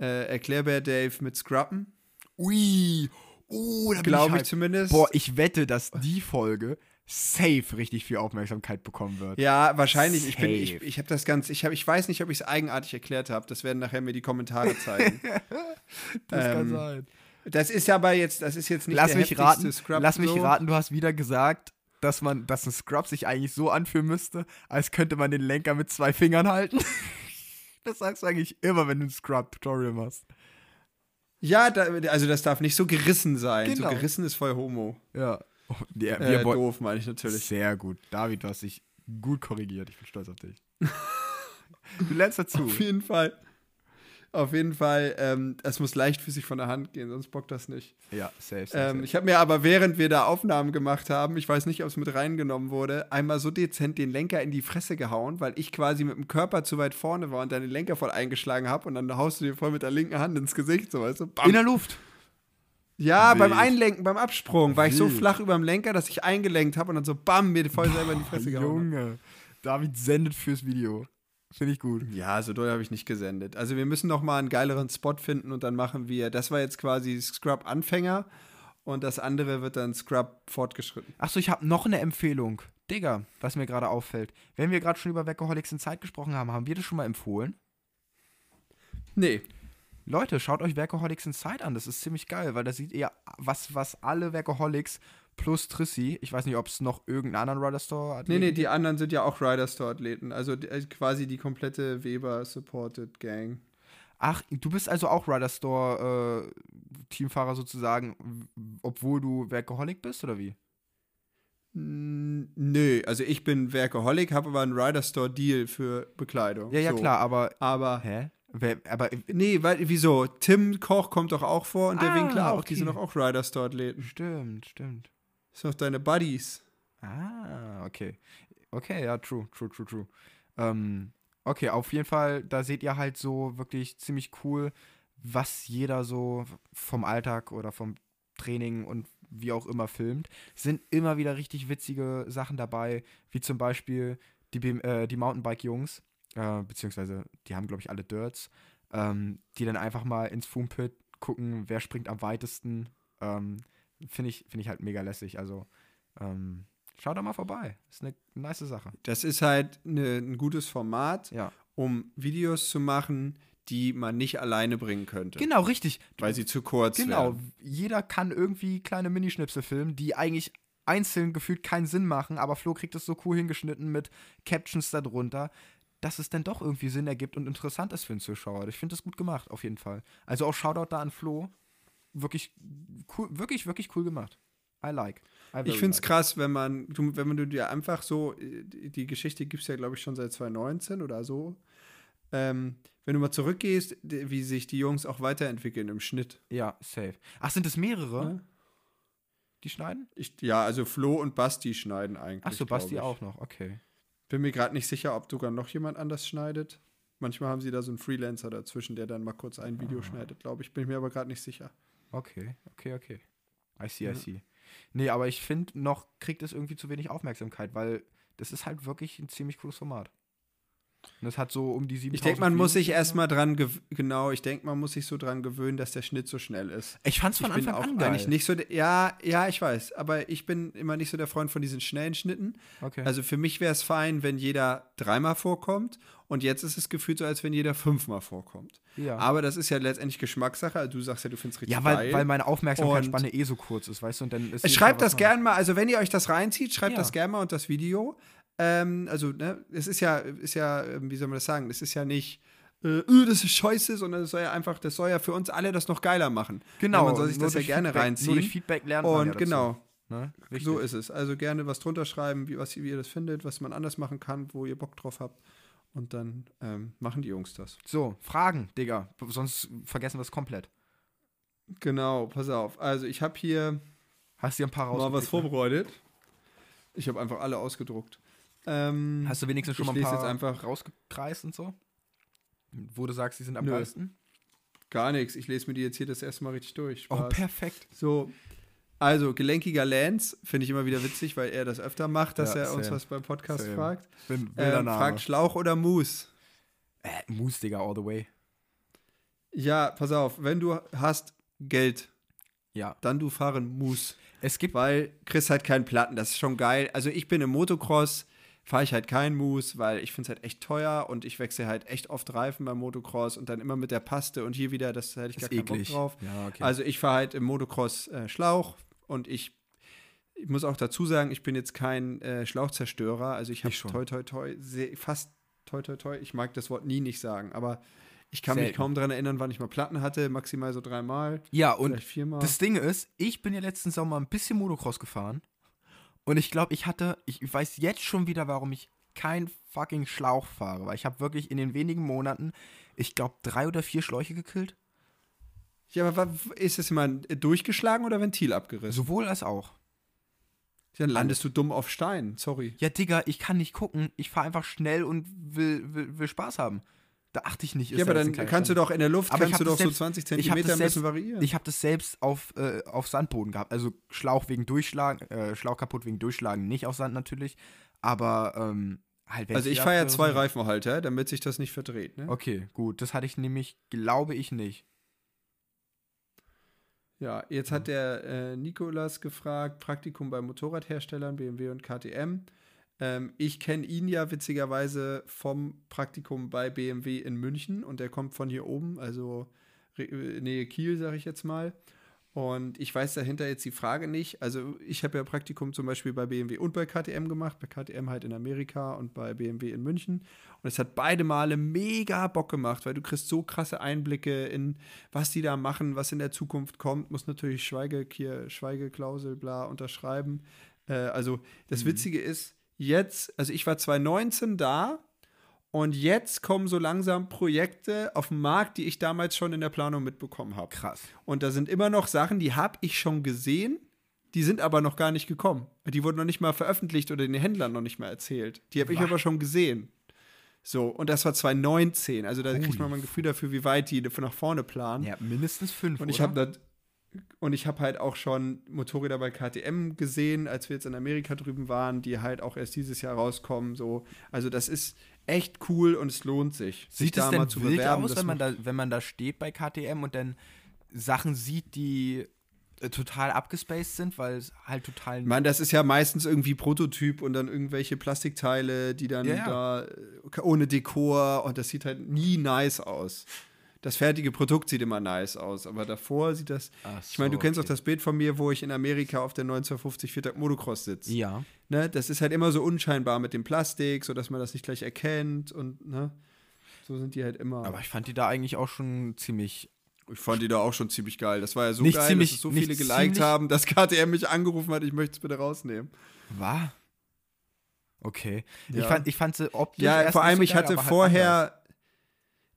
äh, Erklärbär Dave mit Scruppen. Ui, oh, da bin Glaube ich hyped. zumindest. Boah, ich wette, dass die Folge safe richtig viel Aufmerksamkeit bekommen wird. Ja, wahrscheinlich. Ich, bin, ich, Safe. ich habe das ganz, ich, hab, ich weiß nicht, ob ich es eigenartig erklärt habe. Das werden nachher mir die Kommentare zeigen. Das kann Ähm, sein. Das ist aber jetzt, das ist jetzt nicht Lass der mich raten, Scrub lass mich so. raten, du hast wieder gesagt, dass man, dass ein Scrub sich eigentlich so anfühlen müsste, als könnte man den Lenker mit zwei Fingern halten. Das sagst du eigentlich immer, wenn du ein Scrub-Tutorial machst. Ja, da, also das darf nicht so gerissen sein. Genau. So gerissen ist voll Homo. Ja. Oh, ja wir Äh, doof, meine ich natürlich. Sehr gut. David, du hast dich gut korrigiert. Ich bin stolz auf dich. du lernst dazu. Auf jeden Fall. Auf jeden Fall, ähm, es muss leichtfüßig von der Hand gehen, sonst bockt das nicht. Ja, safe, safe, Ähm, safe. ich habe mir aber, während wir da Aufnahmen gemacht haben, ich weiß nicht, ob es mit reingenommen wurde, einmal so dezent den Lenker in die Fresse gehauen, weil ich quasi mit dem Körper zu weit vorne war und dann den Lenker voll eingeschlagen habe und dann haust du dir voll mit der linken Hand ins Gesicht, so weißt du? Bam. In der Luft. ja, beim Wild. Einlenken, beim Absprung war ich so flach über dem Lenker, dass ich eingelenkt habe und dann so bam, mir voll selber in die Fresse gehauen. Junge. David sendet fürs Video. Finde ich gut. Ja, so doll habe ich nicht gesendet. Also wir müssen noch mal einen geileren Spot finden und dann machen wir, das war jetzt quasi Scrub Anfänger und das andere wird dann Scrub fortgeschritten. Achso, ich habe noch eine Empfehlung. Digga, was mir gerade auffällt. Wenn wir gerade schon über Weckeholics in Zeit gesprochen haben, haben wir das schon mal empfohlen? Nee, Leute, schaut euch Workaholics Inside an. Das ist ziemlich geil, weil da seht ihr, was, was alle Workaholics plus Trissi, ich weiß nicht, ob es noch irgendeinen anderen Rider Store hat. nee, nee, die anderen sind ja auch Rider Store Athleten, also die, äh, quasi die komplette Weber supported Gang. Ach, du bist also auch Rider Store äh, Teamfahrer sozusagen, obwohl du Workaholic bist, oder wie? Nö, also ich bin Workaholic, habe aber einen Rider Store Deal für Bekleidung. Ja, ja, So. klar, aber. Aber Hä? Wer, aber. nee, weil wieso? Tim Koch kommt doch auch vor und der Ah, Winkler auch, die sind doch auch Rider Store Athleten. Stimmt, stimmt. Das sind doch deine Buddies. Ah, okay. Okay, ja, true, true, true, true. Ähm, okay, auf jeden Fall, da seht ihr halt so wirklich ziemlich cool, was jeder so vom Alltag oder vom Training und wie auch immer filmt. Sind immer wieder richtig witzige Sachen dabei, wie zum Beispiel die, äh, die Mountainbike-Jungs, äh, beziehungsweise die haben, glaube ich, alle Dirts, ähm, die dann einfach mal ins Foam-Pit gucken, wer springt am weitesten. Ähm, Finde ich, find ich halt mega lässig. Also, ähm, schaut da mal vorbei. Ist eine nice Sache. Das ist halt ne, ein gutes Format, Ja. um Videos zu machen, die man nicht alleine bringen könnte. Genau, richtig. Weil sie zu kurz Genau, wären. jeder kann irgendwie kleine Minischnipsel filmen, die eigentlich einzeln gefühlt keinen Sinn machen, aber Flo kriegt es so cool hingeschnitten mit Captions darunter, dass es dann doch irgendwie Sinn ergibt und interessant ist für den Zuschauer. Ich finde das gut gemacht, auf jeden Fall. Also auch Shoutout da an Flo. Wirklich cool, wirklich, wirklich cool gemacht. I like. I Ich finde es like. krass, wenn man, du, wenn man du dir einfach so, äh, die Geschichte gibt es ja, glaube ich, schon seit 2019 oder so. Ähm, wenn du mal zurückgehst, wie sich die Jungs auch weiterentwickeln im Schnitt. Ja, safe. Ach, sind es mehrere, Ja. die schneiden? Ich, ja, also Flo und Basti schneiden eigentlich. Ach so, Basti auch noch, okay. Bin mir gerade nicht sicher, ob sogar noch jemand anders schneidet. Manchmal haben sie da so einen Freelancer dazwischen, der dann mal kurz ein Video Ah. schneidet, glaube ich. Bin mir aber gerade nicht sicher. Okay, okay, okay. I see, I see. Nee, aber ich finde, noch kriegt es irgendwie zu wenig Aufmerksamkeit, weil das ist halt wirklich ein ziemlich cooles Format. Und das hat so um die 7000 Ich denke, man muss sich erstmal dran, genau, ich denke, man muss sich so dran gewöhnen, dass der Schnitt so schnell ist. Ich fand's von ich bin Anfang auch an geil. eigentlich nicht so, ja, ja, ich weiß, aber ich bin immer nicht so der Freund von diesen schnellen Schnitten. Okay. Also für mich wäre es fein, wenn jeder dreimal vorkommt und jetzt ist es gefühlt so, als wenn jeder fünfmal vorkommt. ja. Aber das ist ja letztendlich Geschmackssache. Also du sagst ja, du findest richtig ja, weil, geil. weil meine Aufmerksamkeitsspanne eh so kurz ist, weißt du? Und dann ist jedes Schreibt das was gern mal, also wenn ihr euch das reinzieht, schreibt Ja. das gern mal unter das Video. Ähm, also, ne, es ist ja, ist ja, ähm, wie soll man das sagen, es ist ja nicht, äh, "Äh, das ist scheiße, sondern es soll ja einfach, das soll ja für uns alle das noch geiler machen. Genau. man soll sich das ja gerne Feedback, reinziehen. Nur durch Feedback lernen man Und ja genau, Ne? So ist es. Also gerne was drunter schreiben, wie, was, wie ihr das findet, was man anders machen kann, wo ihr Bock drauf habt. Und dann ähm, machen die Jungs das. So, Fragen, Digga. Sonst vergessen wir es komplett. Genau, pass auf. Also ich habe hier Hast du ein paar mal was ne? vorbereitet. Ich habe einfach alle ausgedruckt. Ähm, Hast du wenigstens schon mal ein paar jetzt einfach- rausgekreist und so? Wo du sagst, die sind am Nö. geilsten? Gar nichts. Ich lese mir die jetzt hier das erste Mal richtig durch. Oh, Spaß. perfekt. so, also gelenkiger Lance finde ich immer wieder witzig, weil er das öfter macht, dass Ja, er uns same. was beim Podcast Same. fragt. Bin, Ähm, fragt Schlauch oder Moose. äh, Moose, Digga, all the way. Ja, pass auf, wenn du hast Geld, Ja. dann du fahren Moose. Es gibt. Weil kriegst halt keinen Platten, das ist schon geil. Also ich bin im Motocross, fahre ich halt keinen Moose, weil ich finde es halt echt teuer und ich wechsle halt echt oft Reifen beim Motocross und dann immer mit der Paste und hier wieder, das hätte ich gar keinen Bock drauf. Ja, okay. Also ich fahre halt im Motocross äh, Schlauch und ich, ich muss auch dazu sagen, ich bin jetzt kein äh, Schlauchzerstörer. Also ich habe toi toi toi, fast toi toi toi, ich mag das Wort nie nicht sagen, aber ich kann mich Selten. kaum daran erinnern, wann ich mal Platten hatte, maximal so dreimal, ja, und viermal. das Ding ist, ich bin ja letzten Sommer ein bisschen Motocross gefahren. Und ich glaube, ich hatte, ich weiß jetzt schon wieder, warum ich kein fucking Schlauch fahre. Weil ich habe wirklich in den wenigen Monaten, ich glaube, drei oder vier Schläuche gekillt. ja, aber ist es immer durchgeschlagen oder Ventil abgerissen? Sowohl als auch. Dann landest du dumm auf Stein, sorry. Ja, Digga, ich kann nicht gucken. Ich fahre einfach schnell und will, will, will Spaß haben. Da achte ich nicht. ist ja, aber dann kannst du doch in der Luft, Aber ich kannst du doch das so selbst- 20 ich hab das Zentimeter ein bisschen selbst- variieren. Ich habe das selbst auf, äh, auf Sandboden gehabt. Also Schlauch wegen Durchschlagen, äh, Schlauch kaputt wegen Durchschlagen, nicht auf Sand natürlich. Aber ähm, halt wenn also ich fahre ja zwei Reifenhalter, damit sich das nicht verdreht. Ne? Okay, gut. Das hatte ich nämlich, glaube ich, nicht. Ja, jetzt hat der äh, Nikolas gefragt, Praktikum bei Motorradherstellern, BMW und KTM. Ähm, ich kenne ihn ja witzigerweise vom Praktikum bei BMW in München und der kommt von hier oben, also äh, Nähe Kiel, sage ich jetzt mal. Und ich weiß dahinter jetzt die Frage nicht. Also ich habe ja Praktikum zum Beispiel bei BMW und bei KTM gemacht, bei KTM halt in Amerika und bei BMW in München. Und es hat beide Male mega Bock gemacht, weil du kriegst so krasse Einblicke in, was die da machen, was in der Zukunft kommt. Muss natürlich Schweige, hier, Schweigeklausel, bla, unterschreiben. Äh, also das Witzige ist, jetzt, also ich war 2019 da und jetzt kommen so langsam Projekte auf den Markt, die ich damals schon in der Planung mitbekommen habe. Krass. Und da sind immer noch Sachen, die habe ich schon gesehen, die sind aber noch gar nicht gekommen. Die wurden noch nicht mal veröffentlicht oder den Händlern noch nicht mal erzählt. Die habe ich aber schon gesehen. So, und das war 2019. Also da kriegt man mal ein Gefühl dafür, wie weit die von nach vorne planen. Ja, mindestens fünf. Und ich habe das und ich habe halt auch schon Motorräder bei KTM gesehen, als wir jetzt in Amerika drüben waren, die halt auch erst dieses Jahr rauskommen. So, also das ist echt cool und es lohnt sich. sich Sieht es denn zu wild bewerben. aus, wenn man, da, wenn man da steht bei KTM und dann Sachen sieht, die äh, total abgespaced sind, weil es halt total. Ich meine, das ist ja meistens irgendwie Prototyp und dann irgendwelche Plastikteile, die dann Ja, ja. da äh, ohne Dekor und das sieht halt nie nice aus. Das fertige Produkt sieht immer nice aus, aber davor sieht das. Ach ich meine, du so, kennst okay. doch das Bild von mir, wo ich in Amerika auf der 1950 Viertakt Motocross sitze. Ja. Ne? Das ist halt immer so unscheinbar mit dem Plastik, sodass man das nicht gleich erkennt und ne? so sind die halt immer. Aber ich fand die da eigentlich auch schon ziemlich. ich fand die da auch schon ziemlich geil. Das war ja so Nicht geil, ziemlich- dass es so viele geliked haben, dass KTM mich angerufen hat, ich möchte es bitte rausnehmen. War? Okay. Ich, Ja. fand, ich fand sie optisch. Ja, vor allem, so ich geil, hatte aber halt vorher, anders.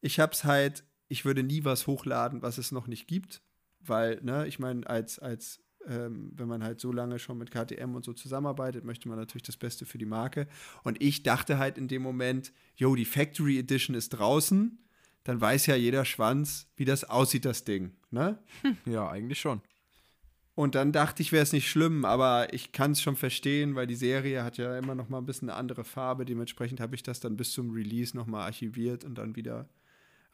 ich hab's halt, ich würde nie was hochladen, was es noch nicht gibt, weil, ne, ich meine, als, als, ähm, wenn man halt so lange schon mit KTM und so zusammenarbeitet, möchte man natürlich das Beste für die Marke. Und ich dachte halt in dem Moment, yo, die Factory Edition ist draußen, dann weiß ja jeder Schwanz, wie das aussieht, das Ding, ne? Ja, eigentlich schon. Und dann dachte ich, wäre es nicht schlimm, aber ich kann es schon verstehen, weil die Serie hat ja immer noch mal ein bisschen eine andere Farbe. Dementsprechend habe ich das dann bis zum Release noch mal archiviert und dann wieder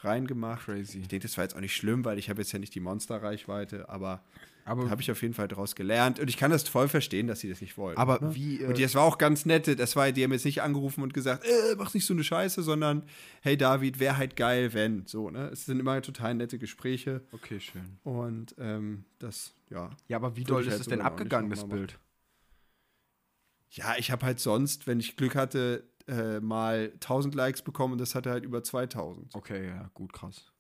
reingemacht. Crazy. Ich denke, das war jetzt auch nicht schlimm, weil ich habe jetzt ja nicht die Monsterreichweite, aber Aber habe ich auf jeden Fall daraus gelernt. Und ich kann das voll verstehen, dass sie das nicht wollen. Aber ne? wie, äh, Und das war auch ganz nett. Das war, die haben jetzt nicht angerufen und gesagt, äh, mach nicht so eine Scheiße, sondern hey David, wäre halt geil, wenn. So, ne? Es sind immer total nette Gespräche. Okay, schön. Und ähm, das, ja. Ja, aber wie doll ist halt es denn abgegangen, das Bild? Ja, ich habe halt sonst, wenn ich Glück hatte, äh, mal 1000 Likes bekommen und das hatte halt über 2000. Okay, ja, gut, krass.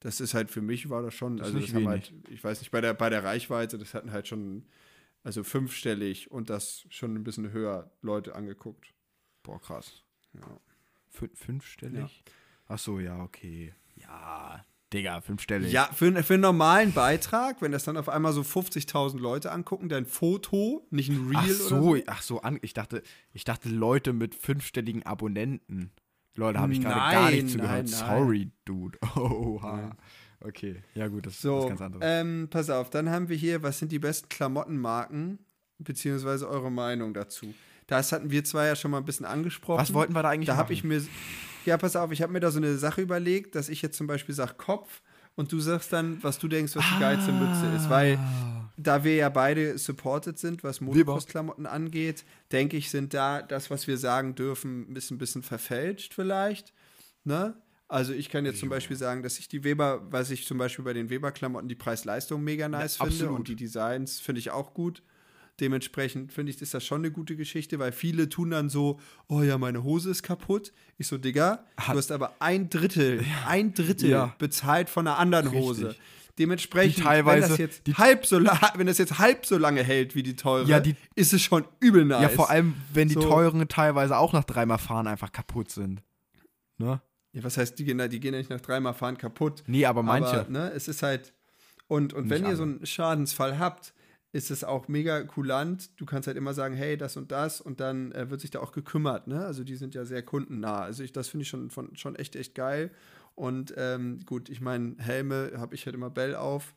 Das ist halt für mich war das schon, Das also das haben halt, ich weiß nicht, bei der, bei der Reichweite, das hatten halt schon, also fünfstellig und das schon ein bisschen höher Leute angeguckt. Boah, krass. Ja. Fün fünfstellig? Ach so, ja, okay. Ja, Digga, fünfstellig. Ja, für, für einen normalen Beitrag, wenn das dann auf einmal so 50.000 Leute angucken, dein Foto, nicht ein Reel Ach oder so, so. ach so, ich dachte, ich dachte Leute mit fünfstelligen Abonnenten. Leute, habe ich gerade Nein, gar nicht nein, zugehört. nein. Sorry, Dude. Oha. Nein. Okay, ja gut, das ist So, was ganz anderes. ähm, pass auf, dann haben wir hier, was sind die besten Klamottenmarken, beziehungsweise eure Meinung dazu. Das hatten wir zwar ja schon mal ein bisschen angesprochen. was wollten wir da eigentlich Da habe ich mir, ja, pass auf, ich habe mir da so eine Sache überlegt, dass ich jetzt zum Beispiel sage Kopf und du sagst dann, was du denkst, was die geilste Mütze ist. Weil da wir ja beide supported sind, was Motocross-Klamotten angeht, denke ich, sind da das, was wir sagen dürfen, ist ein bisschen verfälscht vielleicht. Ne? Also ich kann jetzt zum Beispiel sagen, dass ich die Weber, was ich zum Beispiel bei den Weber-Klamotten die Preis-Leistung mega nice Ja, finde und die Designs finde ich auch gut. Dementsprechend finde ich, ist das schon eine gute Geschichte, weil viele tun dann so, oh ja, meine Hose ist kaputt. Ich so, Digga, Hat- du hast aber ein Drittel, ein Drittel Ja. bezahlt von einer anderen Richtig. Hose. Dementsprechend, wenn das jetzt halb so wenn das jetzt halb so lange hält wie die teure, Ja, die- ist es schon übel nice. Ja, vor allem, wenn die So. teuren teilweise auch nach dreimal fahren einfach kaputt sind. Ne? Ja, was heißt, die gehen, die gehen ja nicht nach dreimal fahren kaputt. Nee, aber manche. Aber, ne, es ist halt. Und, und wenn ihr alle. so einen Schadensfall habt, ist es auch mega kulant. Du kannst halt immer sagen, hey, das und das und dann äh, wird sich da auch gekümmert, ne? Also die sind ja sehr kundennah. Also ich, das finde ich schon, von, schon echt, echt geil. Und ähm, gut, ich meine, Helme habe ich halt immer Bell auf.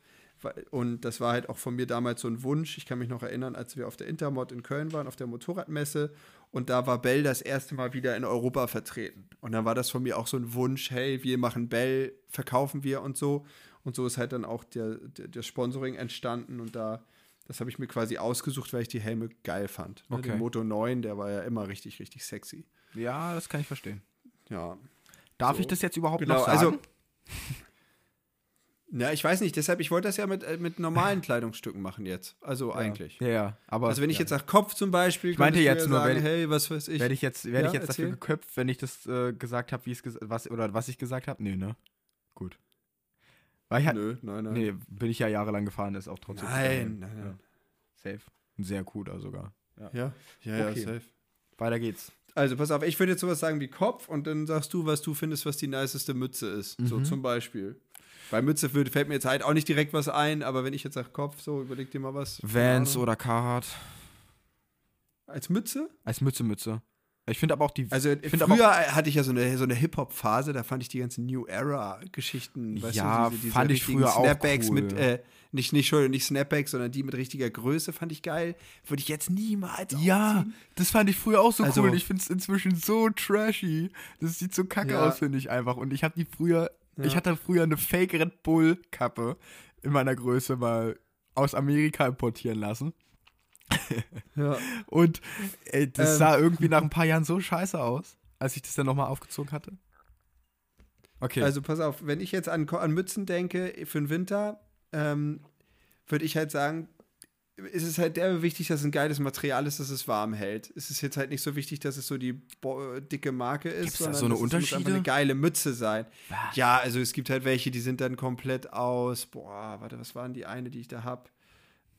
Und das war halt auch von mir damals so ein Wunsch. Ich kann mich noch erinnern, als wir auf der Intermod in Köln waren, auf der Motorradmesse. Und da war Bell das erste Mal wieder in Europa vertreten. Und dann war das von mir auch so ein Wunsch, hey, wir machen Bell, verkaufen wir und so. Und so ist halt dann auch der, der, der Sponsoring entstanden. Und da, das habe ich mir quasi ausgesucht, weil ich die Helme geil fand. Ne, Okay. Der Moto 9, der war ja immer richtig, richtig sexy. Ja, das kann ich verstehen. Ja. Darf So. ich das jetzt überhaupt Genau, noch sagen? also. Ja, ich weiß nicht, deshalb, ich wollte das ja mit, äh, mit normalen Kleidungsstücken machen jetzt. Also eigentlich. ja, ja, aber. Also wenn ich ja. jetzt sage Kopf zum Beispiel, Ich meinte du jetzt ja nur, sagen, wenn- hey, was weiß ich. Werde ich jetzt, werde ich Ja, jetzt dafür geköpft, wenn ich das äh, gesagt habe, wie es was oder was ich gesagt habe? Nee, ne? Halt, Nö, nein, nein. nee, bin ich ja jahrelang gefahren, ist auch trotzdem. Nein, nein, Ja. nein. Safe. Ein sehr cooler sogar. Ja, ja, ja, Okay. safe. Weiter geht's. Also pass auf, ich würde jetzt sowas sagen wie Kopf und dann sagst du, was du findest, was die niceste Mütze ist. So Mhm. zum Beispiel. Bei Mütze würde, fällt mir jetzt halt auch nicht direkt was ein, aber wenn ich jetzt sage Kopf, so überleg dir mal was. Vans oder Carhartt. Als Mütze? Als Mütze, Mütze. Ich finde aber auch die. Also früher hatte ich ja so eine, so eine Hip-Hop-Phase, da fand ich die ganzen New Era-Geschichten, Ja, du, diese, diese fand ich früher auch Snapbacks cool. mit, äh, nicht, nicht, Entschuldigung, nicht Snapbacks, sondern die mit richtiger Größe fand ich geil. Würde ich jetzt niemals Ja, aufziehen. das fand ich früher auch so Also- cool. Ich finde es inzwischen so trashy. Das sieht so kacke Ja. aus, finde ich einfach. Und ich habe die früher, Ja. ich hatte früher eine Fake Red Bull Kappe in meiner Größe mal aus Amerika importieren lassen. Ja. Und ey, das Ähm. sah irgendwie nach ein paar Jahren so scheiße aus, als ich das dann nochmal aufgezogen hatte. Okay. Also pass auf, wenn ich jetzt an, an Mützen denke für den Winter, ähm, würde ich halt sagen, ist es halt derbe wichtig, dass es ein geiles Material ist, dass es warm hält. Es ist jetzt halt nicht so wichtig, dass es so die bo- dicke Marke ist, Gibt's da sondern so eine das ist- muss einfach Unterschiede? eine geile Mütze sein. Ja, also es gibt halt welche, die sind dann komplett aus, boah, warte, was waren die eine, die ich da hab?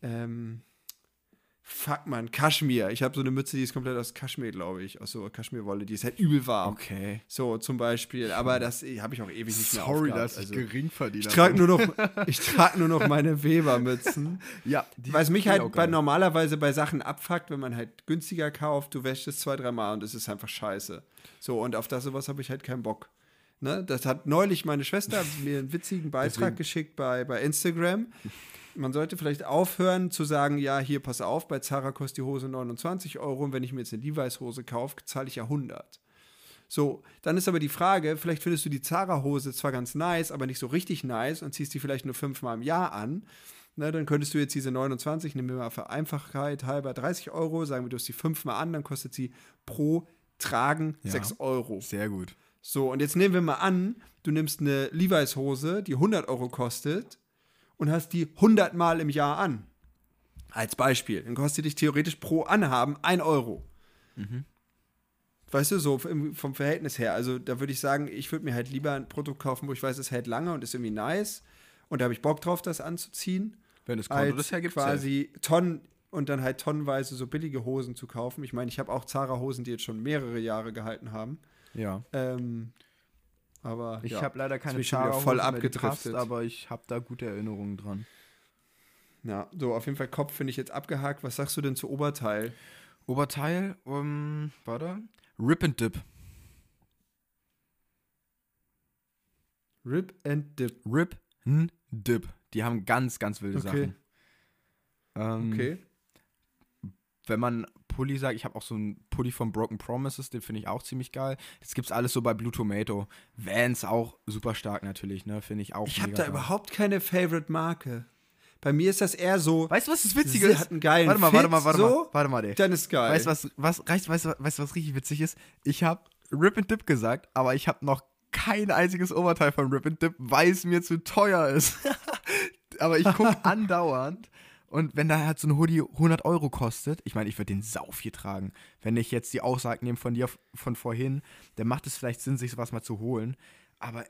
Ähm, fuck man, Kaschmir. Ich habe so eine Mütze, die ist komplett aus Kaschmir, glaube ich, aus so Kaschmirwolle, die ist halt übel warm. okay. So, zum Beispiel. Aber das habe ich auch ewig nicht mehr Sorry, dass ich also, Geringverdiener ich trage nur noch, ich trage nur noch meine Webermützen. Ja, Was mich halt bei, normalerweise bei Sachen abfuckt, wenn man halt günstiger kauft, du wäschst es zwei, dreimal und es ist einfach scheiße. So, und auf das sowas habe ich halt keinen Bock. Ne? Das hat neulich meine Schwester mir einen witzigen Beitrag Deswegen. geschickt bei, bei Instagram. Man sollte vielleicht aufhören zu sagen, ja, hier, pass auf, bei Zara kostet die Hose 29 Euro und wenn ich mir jetzt eine Levi's-Hose kaufe, zahle ich ja 100. So, dann ist aber die Frage, vielleicht findest du die Zara-Hose zwar ganz nice, aber nicht so richtig nice und ziehst die vielleicht nur fünfmal im Jahr an. Ne, dann könntest du jetzt diese 29, nehmen wir mal für Einfachheit halber 30 Euro, sagen wir, du hast die fünfmal an, dann kostet sie pro Tragen Ja. 6 Euro. Sehr gut. So, und jetzt nehmen wir mal an, du nimmst eine Levi's-Hose, die 100 Euro kostet und hast die 100 Mal im Jahr an. Als Beispiel. Dann kostet die dich theoretisch pro Anhaben 1 Euro. Weißt du, so vom Verhältnis her. Also da würde ich sagen, ich würde mir halt lieber ein Produkt kaufen, wo ich weiß, es hält lange und ist irgendwie nice. Und da habe ich Bock drauf, das anzuziehen. Wenn das Konto das hergibt, quasi Tonnen und dann halt tonnenweise so billige Hosen zu kaufen. Ich meine, ich habe auch Zara-Hosen, die jetzt schon mehrere Jahre gehalten haben. Ja. Ähm, aber Ich ja. habe leider keine Zara-Hose voll abgedriftet. aber ich habe da gute Erinnerungen dran. Ja, so auf jeden Fall Kopf finde ich jetzt abgehakt. Was sagst du denn zu Oberteil? Oberteil, um, warte. Rip and Dip. Rip and Dip. Rip and Dip. Die haben ganz, ganz wilde Okay. Sachen. Ähm, Okay. Wenn man Pulli sagt, ich habe auch so einen Pulli von Broken Promises, den finde ich auch ziemlich geil. Das gibt's alles so bei Blue Tomato. Vans auch super stark natürlich, ne? Finde ich auch Ich habe da geil. überhaupt keine Favorite Marke. Bei mir ist das eher so. Weißt du, was das Witzige ist? hat einen geilen Warte mal, Fit, warte mal, warte so, mal. Warte mal, ey. Dann ist geil. Weißt du, was, was, weißt, weißt, du, was richtig witzig ist? Ich habe Rip and Dip gesagt, aber ich habe noch kein einziges Oberteil von Rip and Dip, weil es mir zu teuer ist. aber ich gucke andauernd und wenn da halt so ein Hoodie 100 Euro kostet, ich meine, ich würde den sau viel tragen. Wenn ich jetzt die Aussage nehme von dir von vorhin, dann macht es vielleicht Sinn, sich sowas mal zu holen. Aber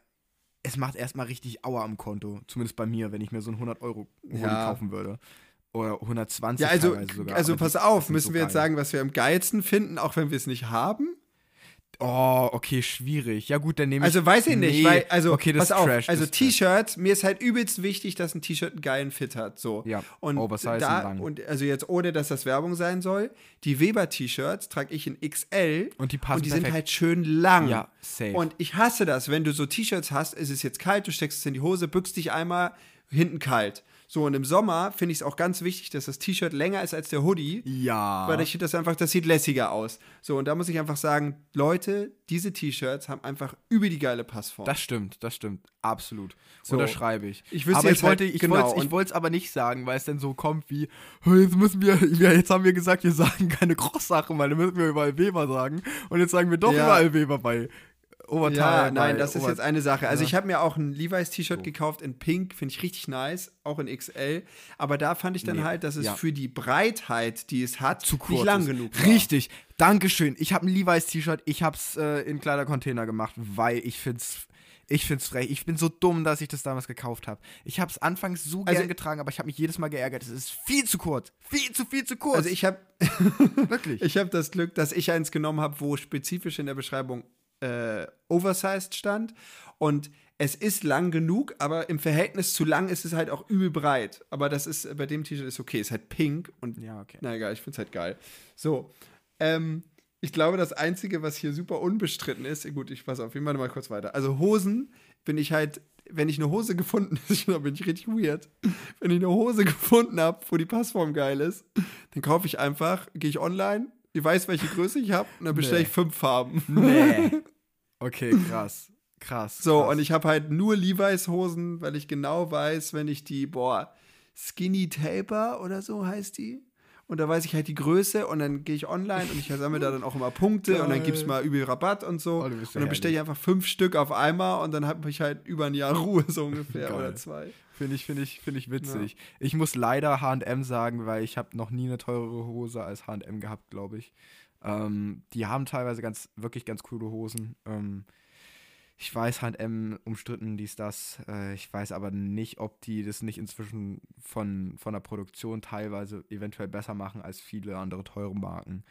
es macht erstmal richtig Aua am Konto. Zumindest bei mir, wenn ich mir so einen 100 Euro Hoodie Ja. kaufen würde. Oder 120 ja, also, sogar. also Aber die pass auf, müssen so wir jetzt sagen, was wir am geilsten finden, auch wenn wir es nicht haben? Oh, okay, schwierig. Ja gut, dann nehme ich. Also weiß ich nicht, Nee, weil, also, okay, das pass ist auf, Trash, also. T-Shirts, mir ist halt übelst wichtig, dass ein T-Shirt einen geilen Fit hat, so. Ja, und oversized da, und und also jetzt ohne, dass das Werbung sein soll, die Weber-T-Shirts trage ich in XL Und die passen und die sind perfekt. halt schön lang. Ja, safe. Und ich hasse das, wenn du so T-Shirts hast, es ist jetzt kalt, du steckst es in die Hose, bückst dich einmal, hinten kalt. So, und im Sommer finde ich es auch ganz wichtig, dass das T-Shirt länger ist als der Hoodie. Ja. Weil ich finde das einfach, das sieht lässiger aus. So, und da muss ich einfach sagen, Leute, diese T-Shirts haben einfach über die geile Passform. Das stimmt, das stimmt. Absolut. So. Unterschreibe ich. Ich wüsste aber jetzt ich wollte halt- ich genau, wollte ich es aber nicht sagen, weil es dann so kommt wie, "Oh, jetzt müssen wir, ja, jetzt haben wir gesagt, wir sagen keine Cross-Sachen, weil dann müssen wir überall Weber sagen. Und jetzt sagen wir doch Ja. überall Weber bei Oberteil. ja, nein, das ist Ober- jetzt eine Sache. Also Ja. ich habe mir auch ein Levi's T-Shirt gekauft in Pink, finde ich richtig nice, auch in XL. Aber da fand ich dann Nee, halt, dass es ja. für die Breitheit, die es hat, zu kurz nicht lang ist. genug war. Richtig. Dankeschön. Ich habe ein Levi's T-Shirt, ich habe es äh, in Kleidercontainer gemacht, weil ich find's ich find's frech. Ich bin so dumm, dass ich das damals gekauft habe. Ich habe es anfangs so Also- gern getragen, aber ich habe mich jedes Mal geärgert. Es ist viel zu kurz. Viel zu viel zu kurz. Also ich habe wirklich. ich hab das Glück, dass ich eins genommen habe, wo spezifisch in der Beschreibung äh, oversized stand. Und es ist lang genug, aber im Verhältnis zu lang ist es halt auch übel breit. Aber das ist bei dem T-Shirt ist okay, ist halt pink und ja, okay. Na egal, ich find's halt geil. So, ähm, ich glaube, das Einzige, was hier super unbestritten ist, gut, ich pass auf, wir machen mal kurz weiter. Also Hosen bin ich halt, wenn ich eine Hose gefunden habe, bin ich richtig weird. Wenn ich eine Hose gefunden habe, wo die Passform geil ist, dann kaufe ich einfach, gehe ich online, ich weiß, welche Größe ich habe, und dann bestelle Nee. ich fünf Farben. Nee. Okay, krass. Krass. So, krass. und ich habe halt nur Levi's Hosen, weil ich genau weiß, wenn ich die, boah, Skinny Taper oder so heißt die. und da weiß ich halt die Größe und dann gehe ich online und ich sammle da dann auch immer Punkte und dann gibt es mal übel Rabatt und so. Oh, ja und dann bestelle ich einfach fünf Stück auf einmal und dann habe ich halt über ein Jahr Ruhe so ungefähr Geil. oder zwei. Finde ich, finde ich, finde ich witzig. Ich muss leider H&M sagen, weil ich habe noch nie eine teurere Hose als H&M gehabt, glaube ich. Ähm, die haben teilweise ganz, wirklich ganz coole Hosen. Ähm, ich weiß, H&M umstritten, dies, das. Äh, ich weiß aber nicht, ob die das nicht inzwischen von, von der Produktion teilweise eventuell besser machen als viele andere teure Marken.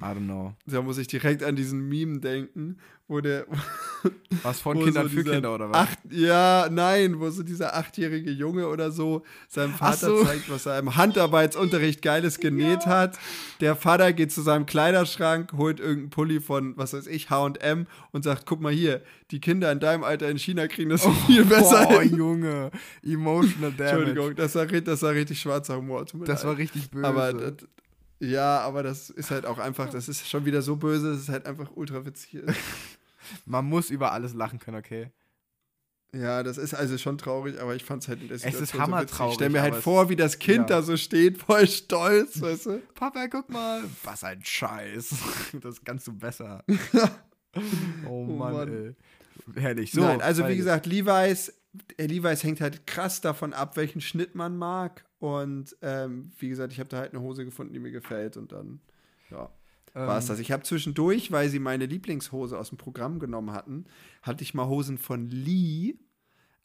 I don't know. Da muss ich direkt an diesen Meme denken, wo der Was von Kindern so für Kinder oder was? Acht, ja, nein, wo so dieser achtjährige Junge oder so seinem Vater so. zeigt, was er im Handarbeitsunterricht Geiles genäht hat. Der Vater geht zu seinem Kleiderschrank, holt irgendeinen Pulli von, was weiß ich, H&M und sagt, guck mal hier, die Kinder in deinem Alter in China kriegen das viel besser Oh, hin. Junge. Emotional damage. Entschuldigung, das war, das war richtig schwarzer Humor. Das war richtig böse. Aber das, ja, aber das ist halt auch einfach, das ist schon wieder so böse, dass es halt einfach ultra witzig ist. Man muss über alles lachen können, okay? Ja, das ist also schon traurig, aber ich fand es halt in der ist Situation so hammertraurig, witzig. Ich stell mir halt es- vor, wie das Kind ja. da so steht, voll stolz, weißt du? Papa, guck mal. Was ein Scheiß. Das kannst du besser. oh Mann, Mann. ey. Herrlich. So, Nein, also wie gesagt, Levi's, Levi's hängt halt krass davon ab, welchen Schnitt man mag. Und ähm, wie gesagt, ich habe da halt eine Hose gefunden, die mir gefällt und dann, ja. war es Ähm, das. Ich habe zwischendurch, weil sie meine Lieblingshose aus dem Programm genommen hatten, hatte ich mal Hosen von Lee.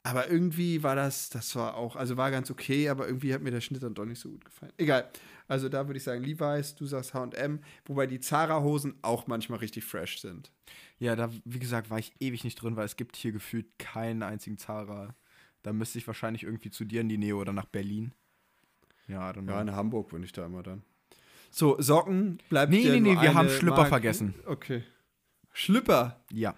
Aber irgendwie war das, das war auch, also war ganz okay, aber irgendwie hat mir der Schnitt dann doch nicht so gut gefallen. Egal. Also da würde ich sagen Levi's, du sagst H&M, wobei die Zara-Hosen auch manchmal richtig fresh sind. Ja, da, wie gesagt, war ich ewig nicht drin, weil es gibt hier gefühlt keinen einzigen Zara. Da müsste ich wahrscheinlich irgendwie zu dir in die Nähe oder nach Berlin. Ja, dann Ja, in Hamburg bin ich da immer dann. So, Socken bleibt Nee, nee, nee, wir haben Schlüpper Marke. vergessen. Okay. Schlüpper. Ja.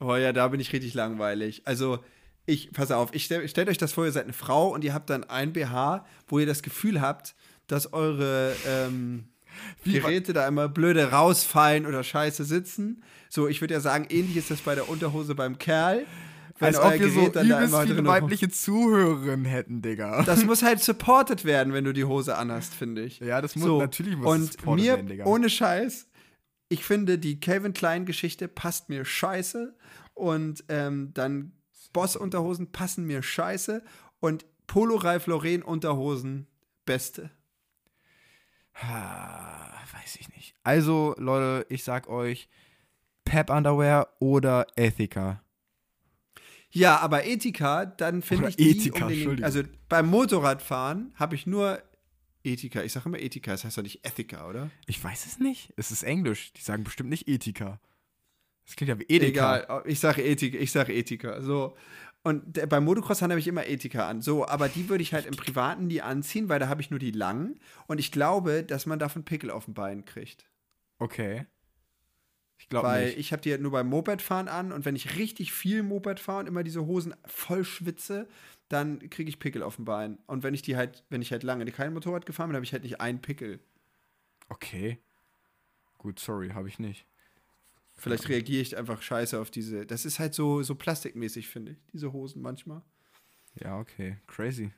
Oh ja, da bin ich richtig langweilig. Also, ich, pass auf, ich stell, stellt euch das vor, ihr seid eine Frau und ihr habt dann ein BH, wo ihr das Gefühl habt, dass eure ähm, Geräte da immer blöde rausfallen oder scheiße sitzen. So, ich würde ja sagen, ähnlich ist das bei der Unterhose beim Kerl. Wenn Als euer ob wir so Gerät dann da immer viele weibliche Zuhörerinnen hätten, Digga. Das muss halt supported werden, wenn du die Hose anhast, finde ich. Ja, das muss- so. natürlich muss Und supported mir, werden, Digga. ohne Scheiß, ich finde, die Calvin Klein-Geschichte passt mir scheiße. Und ähm, dann Boss-Unterhosen passen mir scheiße. Und Polo Ralph Lauren Unterhosen, beste. Ah, weiß ich nicht. Also, Leute, ich sag euch, Pep Underwear oder Ethica. Ja, aber Ethika, dann finde ich die Ethika, um den, Entschuldigung. Also beim Motorradfahren habe ich nur Ethika. Ich sage immer Ethika, das heißt doch nicht Ethika, oder? Ich weiß es nicht. Es ist Englisch. Die sagen bestimmt nicht Ethica. Das klingt ja wie Edeka. Egal, ich sage Ethik, ich sage Ethika. So. Und der, beim Motocross habe ich immer Ethika an. So, aber die würde ich halt im Privaten nie anziehen, weil da habe ich nur die langen. Und ich glaube, dass man davon Pickel auf dem Bein kriegt. Okay. Ich glaube Weil nicht. ich habe die halt nur beim Mopedfahren an und wenn ich richtig viel Moped fahre und immer diese Hosen voll schwitze, dann kriege ich Pickel auf dem Bein. Und wenn ich die halt, wenn ich halt lange kein Motorrad gefahren bin, habe ich halt nicht einen Pickel. Okay. Gut, sorry, habe ich nicht. Vielleicht reagiere ich einfach scheiße auf diese. Das ist halt so, so plastikmäßig, finde ich, diese Hosen manchmal. Ja, okay. Crazy.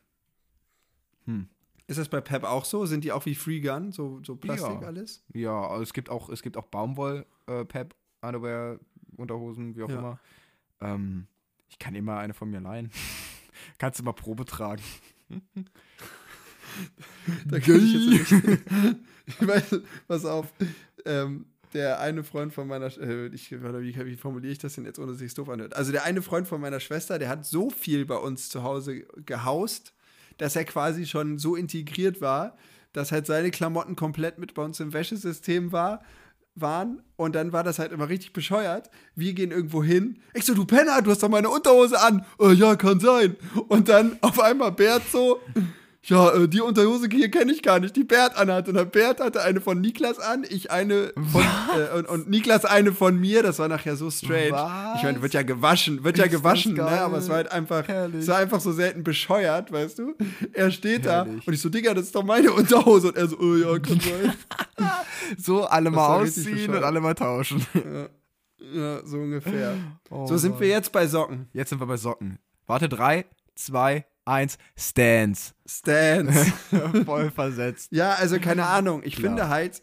Hm. Ist das bei Pep auch so? Sind die auch wie Free Gun? So, so Plastik Ja. alles? Ja, also es gibt auch, es gibt auch Baumwoll, äh, Pep, Underwear, Unterhosen, wie auch Ja. immer. Ähm, ich kann immer eine von mir leihen. Kannst du mal Probe tragen. Da kann ich jetzt nicht. ich weiß, pass auf. Ähm, der eine Freund von meiner, äh, ich, wie, wie formuliere ich das denn jetzt, ohne dass es sich doof anhört? Also der eine Freund von meiner Schwester, der hat so viel bei uns zu Hause gehaust, dass er quasi schon so integriert war, dass halt seine Klamotten komplett mit bei uns im Wäschesystem war, waren. Und dann war das halt immer richtig bescheuert. Wir gehen irgendwo hin. Ich so, du Penner, du hast doch meine Unterhose an. Äh, ja, kann sein. Und dann auf einmal Bert so, ja, äh, die Unterhose hier kenne ich gar nicht, die Bert anhat. Und der Bert hatte eine von Niklas an, ich eine von, äh, und, und Niklas eine von mir. Das war nachher so strange. Was? Ich meine, wird ja gewaschen, wird ja Ist das gewaschen, ne? aber es war halt einfach, Herrlich. es war einfach so selten bescheuert, weißt du? Er steht da Herrlich. und ich so, Digga, das ist doch meine Unterhose. Und er so, oh ja, kann sein. So, alle mal ausziehen und alle mal tauschen. ja, so ungefähr. Oh so sind wir jetzt bei Socken. Jetzt sind wir bei Socken. Warte, drei, zwei, eins, Stance. Stance. Voll versetzt. ja, also keine Ahnung. Ich Klar. finde halt,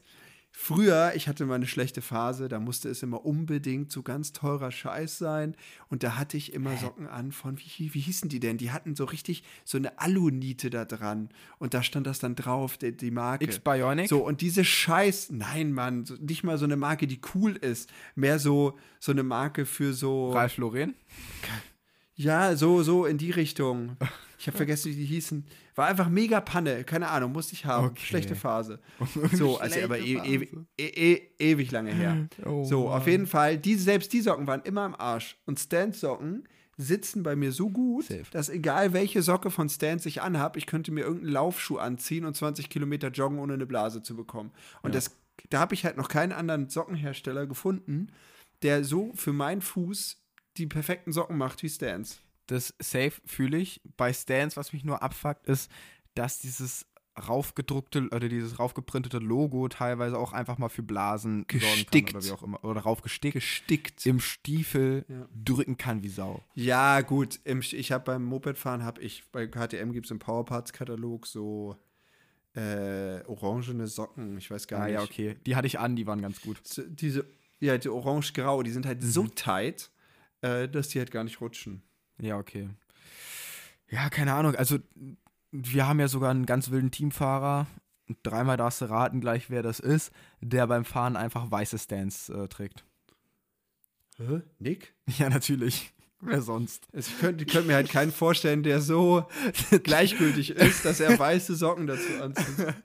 früher, ich hatte mal eine schlechte Phase, da musste es immer unbedingt so ganz teurer Scheiß sein. Und da hatte ich immer Socken an von, wie, wie hießen die denn? Die hatten so richtig so eine Aluniete da dran. Und da stand das dann drauf, die, die Marke. X-Bionic? So, und diese Scheiß, nein, Mann, so, nicht mal so eine Marke, die cool ist. Mehr so, so eine Marke für so. Ralf Lauren? Ja, so, so in die Richtung. Ich habe vergessen, wie die hießen. War einfach mega Panne. Keine Ahnung, musste ich haben. Okay. Schlechte Phase. So, also aber e ewig, e e ewig lange her. Oh so, auf Mann. jeden Fall, die, selbst die Socken waren immer am Arsch. Und Stand-Socken sitzen bei mir so gut, Safe. dass egal welche Socke von Stand ich anhab, ich könnte mir irgendeinen Laufschuh anziehen und 20 Kilometer joggen, ohne eine Blase zu bekommen. Und das, da habe ich halt noch keinen anderen Sockenhersteller gefunden, der so für meinen Fuß die perfekten Socken macht wie Stans. Das Safe fühle ich. Bei Stance, was mich nur abfuckt, ist, dass dieses raufgedruckte oder dieses raufgeprintete Logo teilweise auch einfach mal für Blasen Gestickt. kann oder wie auch immer. Oder raufgestickt. Gestickt. Im Stiefel Ja. drücken kann wie Sau. Ja, gut. Ich habe beim Mopedfahren, habe ich, bei KTM gibt es im Powerparts-Katalog so äh, orangene Socken. Ich weiß gar Ah nicht. ja, okay. Die hatte ich an, die waren ganz gut. So, diese, ja, die orange-grau, die sind halt so Mhm. tight, äh, dass die halt gar nicht rutschen. Ja, okay. Ja, keine Ahnung. Also, wir haben ja sogar einen ganz wilden Teamfahrer. Dreimal darfst du raten gleich, wer das ist, der beim Fahren einfach weiße Stands äh, trägt. Hä? Nick? Ja, natürlich. Wer sonst? Also ich könnte könnt mir halt keinen vorstellen, der so gleichgültig ist, dass er weiße Socken dazu anzieht.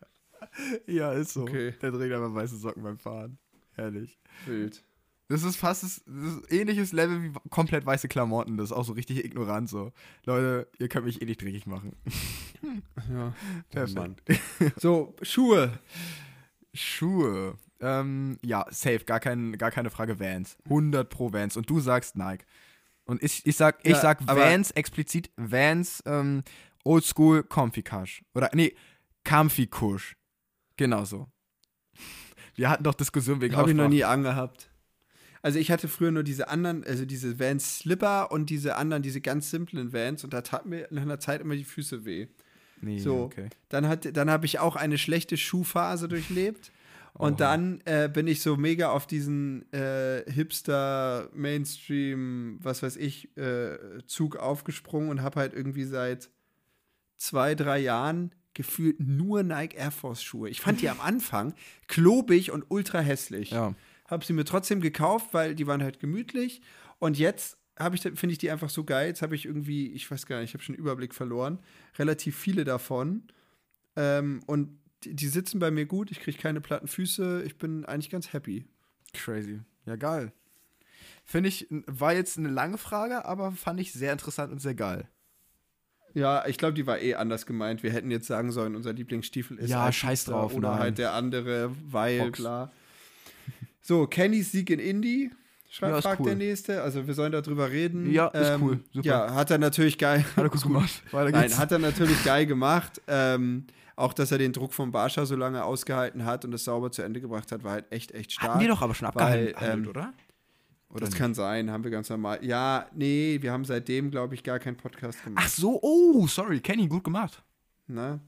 Ja, ist so. Okay. Der trägt aber weiße Socken beim Fahren. Herrlich. Wild. Das ist fast das, das ähnliches Level wie komplett weiße Klamotten. Das ist auch so richtig ignorant so. Leute, ihr könnt mich eh nicht dreckig machen. Ja. Perfekt. So, Schuhe. Schuhe. Ähm, ja, safe, gar, kein, gar keine Frage Vans. 100 pro Vans. Und du sagst Nike. Und ich, ich sag, ich Ja, sag Vans, explizit Vans, ähm, Oldschool Comfy Kush. Oder, nee, Comfy Kush. Genau so. Wir hatten doch Diskussionen wegen Habe ich noch nie angehabt. Also ich hatte früher nur diese anderen, also diese Vans Slipper und diese anderen, diese ganz simplen Vans und da tat mir nach einer Zeit immer die Füße weh. Nee, So, okay. dann, hat, dann habe ich auch eine schlechte Schuhphase durchlebt. Und Oha. dann äh, bin ich so mega auf diesen äh, Hipster, Mainstream, was weiß ich, äh, Zug aufgesprungen und habe halt irgendwie seit zwei, drei Jahren gefühlt nur Nike Air Force Schuhe. Ich fand die am Anfang klobig und ultra hässlich. Ja. Habe sie mir trotzdem gekauft, weil die waren halt gemütlich. Und jetzt habe ich, finde ich die einfach so geil. Jetzt habe ich irgendwie, ich weiß gar nicht, ich habe schon den Überblick verloren, relativ viele davon. Ähm, und die, die sitzen bei mir gut. Ich kriege keine platten Füße. Ich bin eigentlich ganz happy. Crazy. Ja, geil. Finde ich, war jetzt eine lange Frage, aber fand ich sehr interessant und sehr geil. Ja, ich glaube, die war eh anders gemeint. Wir hätten jetzt sagen sollen, unser Lieblingsstiefel ist Ja, scheiß drauf, Oder nein. halt der andere, weil, Fox. bla. So, Kennys Sieg in Indy. Schreibt, Ja, fragt cool. der nächste. Also, wir sollen darüber reden. Ja, ist cool. Super. Ja, hat er natürlich geil. Hat er gut gemacht. Weiter Nein, geht's. hat er natürlich geil gemacht. Ähm, auch, dass er den Druck vom Barscha so lange ausgehalten hat und das sauber zu Ende gebracht hat, war halt echt, echt stark. Hatten wir doch aber schon abgehandelt, ähm, oder? Oder das kann sein, haben wir ganz normal. Ja, nee, wir haben seitdem, glaube ich, gar keinen Podcast gemacht. Ach so, oh, sorry, Kenny, gut gemacht. Ne?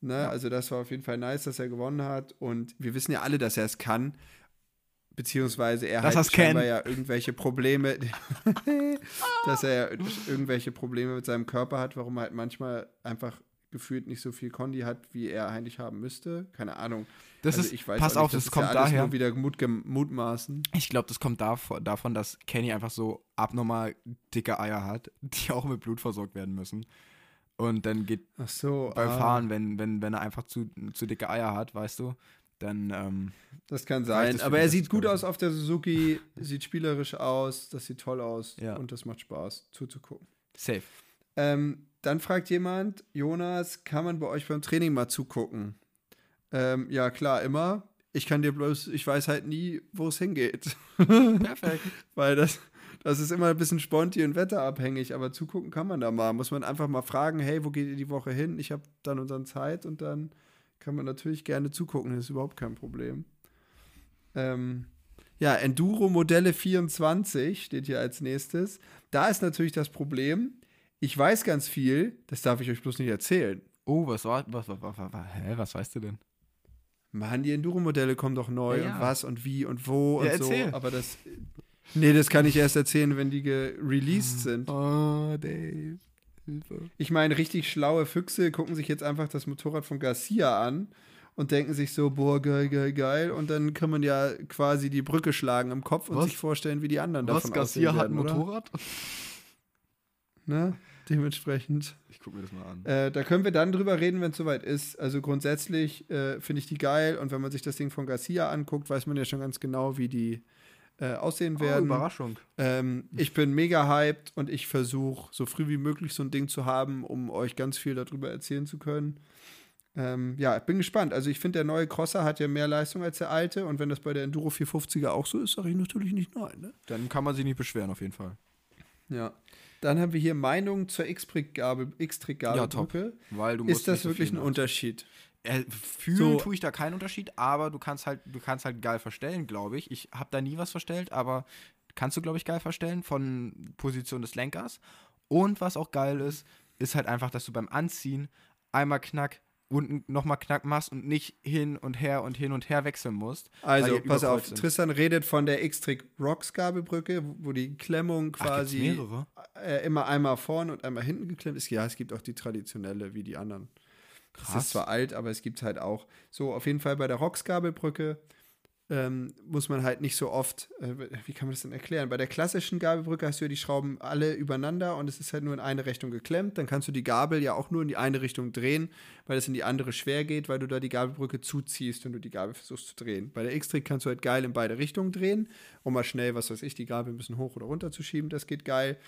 Ne? Also, das war auf jeden Fall nice, dass er gewonnen hat. Und wir wissen ja alle, dass er es kann. Beziehungsweise er Dass halt er's scheinbar kennt. ja irgendwelche Probleme, dass er ja irgendwelche Probleme mit seinem Körper hat, warum er halt manchmal einfach gefühlt nicht so viel Kondi hat, wie er eigentlich haben müsste. Keine Ahnung. Das Also ist, ich weiß pass auch auf, nicht, das ist kommt ja daher. nur wieder Mut, mutmaßen. Ich glaube, das kommt davon, davon, dass Kenny einfach so abnormal dicke Eier hat, die auch mit Blut versorgt werden müssen. Und dann geht so. beim ah, Fahren, wenn, wenn, wenn er einfach zu, zu dicke Eier hat, weißt du, dann ähm, Das kann sein. Aber er sieht gut aus auf der Suzuki, sieht spielerisch aus, das sieht toll aus Ja. und das macht Spaß zuzugucken. safe. Ähm, dann fragt jemand, Jonas, kann man bei euch beim Training mal zugucken? Ähm, ja, klar, immer. Ich kann dir bloß, ich weiß halt nie, wo es hingeht. Perfekt. Weil das, das ist immer ein bisschen sponti und wetterabhängig, aber zugucken kann man da mal. Muss man einfach mal fragen, hey, wo geht ihr die Woche hin? Ich habe dann und dann Zeit und dann kann man natürlich gerne zugucken, das ist überhaupt kein Problem. Ähm, ja, Enduro Modelle 24 steht hier als nächstes. Da ist natürlich das Problem, ich weiß ganz viel, das darf ich euch bloß nicht erzählen. Oh, was war, was, was, was, was, was hä, was weißt du denn? Mann, die Enduro-Modelle kommen doch neu Ja, und was und wie und wo und Ja, so. erzähl. Aber das. Nee, das kann ich erst erzählen, wenn die released sind. Oh, Dave. Hilfe. Ich meine, richtig schlaue Füchse gucken sich jetzt einfach das Motorrad von Garcia an und denken sich so, boah, geil, geil, geil. Und dann kann man ja quasi die Brücke schlagen im Kopf und Was? sich vorstellen, wie die anderen Was, davon Garcia aussehen hat ein werden? Motorrad? Ne? Dementsprechend. Ich guck mir das mal an. Äh, da können wir dann drüber reden, wenn es soweit ist. Also grundsätzlich äh, finde ich die geil und wenn man sich das Ding von Garcia anguckt, weiß man ja schon ganz genau, wie die äh, aussehen werden. Oh, Überraschung. ähm, ich bin mega hyped und ich versuche so früh wie möglich so ein Ding zu haben, um euch ganz viel darüber erzählen zu können. Ähm, ja, ich bin gespannt. Also ich finde, der neue Crosser hat ja mehr Leistung als der alte und wenn das bei der Enduro 450er auch so ist, sage ich natürlich nicht nein. Ne? Dann kann man sich nicht beschweren, auf jeden Fall. Ja. Dann haben wir hier Meinungen zur X-Trick-Gabe- X-Trick-Gabelbrücke. Weil du musst ist das wirklich ein Unterschied? Äh, fühlen So- tue ich da keinen Unterschied, aber du kannst halt, du kannst halt geil verstellen, glaube ich. Ich habe da nie was verstellt, aber kannst du, glaube ich, geil verstellen von Position des Lenkers. Und was auch geil ist, ist halt einfach, dass du beim Anziehen einmal knack und nochmal knack machst und nicht hin und her und hin und her wechseln musst. Also, pass auf, sind. Tristan redet von der X-Trick Rocks Gabelbrücke, wo die Klemmung Ach, quasi mehrere? äh, immer einmal vorne und einmal hinten geklemmt ist. Ja, es gibt auch die traditionelle wie die anderen. Krass. ist zwar alt, aber es gibt halt auch. So, auf jeden Fall bei der Rocks-Gabelbrücke ähm, muss man halt nicht so oft, äh, wie kann man das denn erklären? Bei der klassischen Gabelbrücke hast du ja die Schrauben alle übereinander und es ist halt nur in eine Richtung geklemmt. Dann kannst du die Gabel ja auch nur in die eine Richtung drehen, weil es in die andere schwer geht, weil du da die Gabelbrücke zuziehst, wenn du die Gabel versuchst zu drehen. Bei der X-Trick kannst du halt geil in beide Richtungen drehen, um mal schnell, was weiß ich, die Gabel ein bisschen hoch oder runter zu schieben. Das geht geil.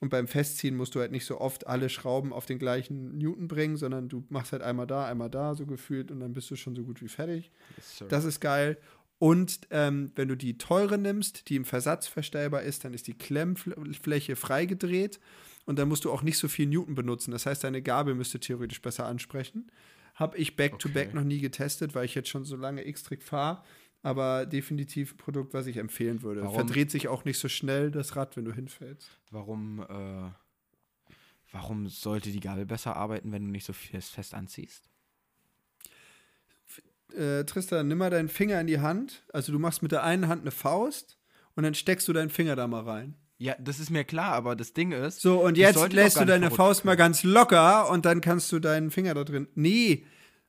Und beim Festziehen musst du halt nicht so oft alle Schrauben auf den gleichen Newton bringen, sondern du machst halt einmal da, einmal da, so gefühlt, und dann bist du schon so gut wie fertig. Yes. Das ist geil. Und ähm, wenn du die teure nimmst, die im Versatz verstellbar ist, dann ist die Klemmfläche freigedreht und dann musst du auch nicht so viel Newton benutzen. Das heißt, deine Gabel müsste theoretisch besser ansprechen. Habe ich Back-to-Back Okay. noch nie getestet, weil ich jetzt schon so lange X-Trick fahre. Aber definitiv ein Produkt, was ich empfehlen würde. Warum? Verdreht sich auch nicht so schnell das Rad, wenn du hinfällst. Warum, äh, warum sollte die Gabel besser arbeiten, wenn du nicht so fest, fest anziehst? Äh, Tristan, nimm mal deinen Finger in die Hand. Also du machst mit der einen Hand eine Faust und dann steckst du deinen Finger da mal rein. Ja, das ist mir klar, aber das Ding ist. So, und jetzt lässt du deine Faust mal ganz locker und dann kannst du deinen Finger da drin. Nee,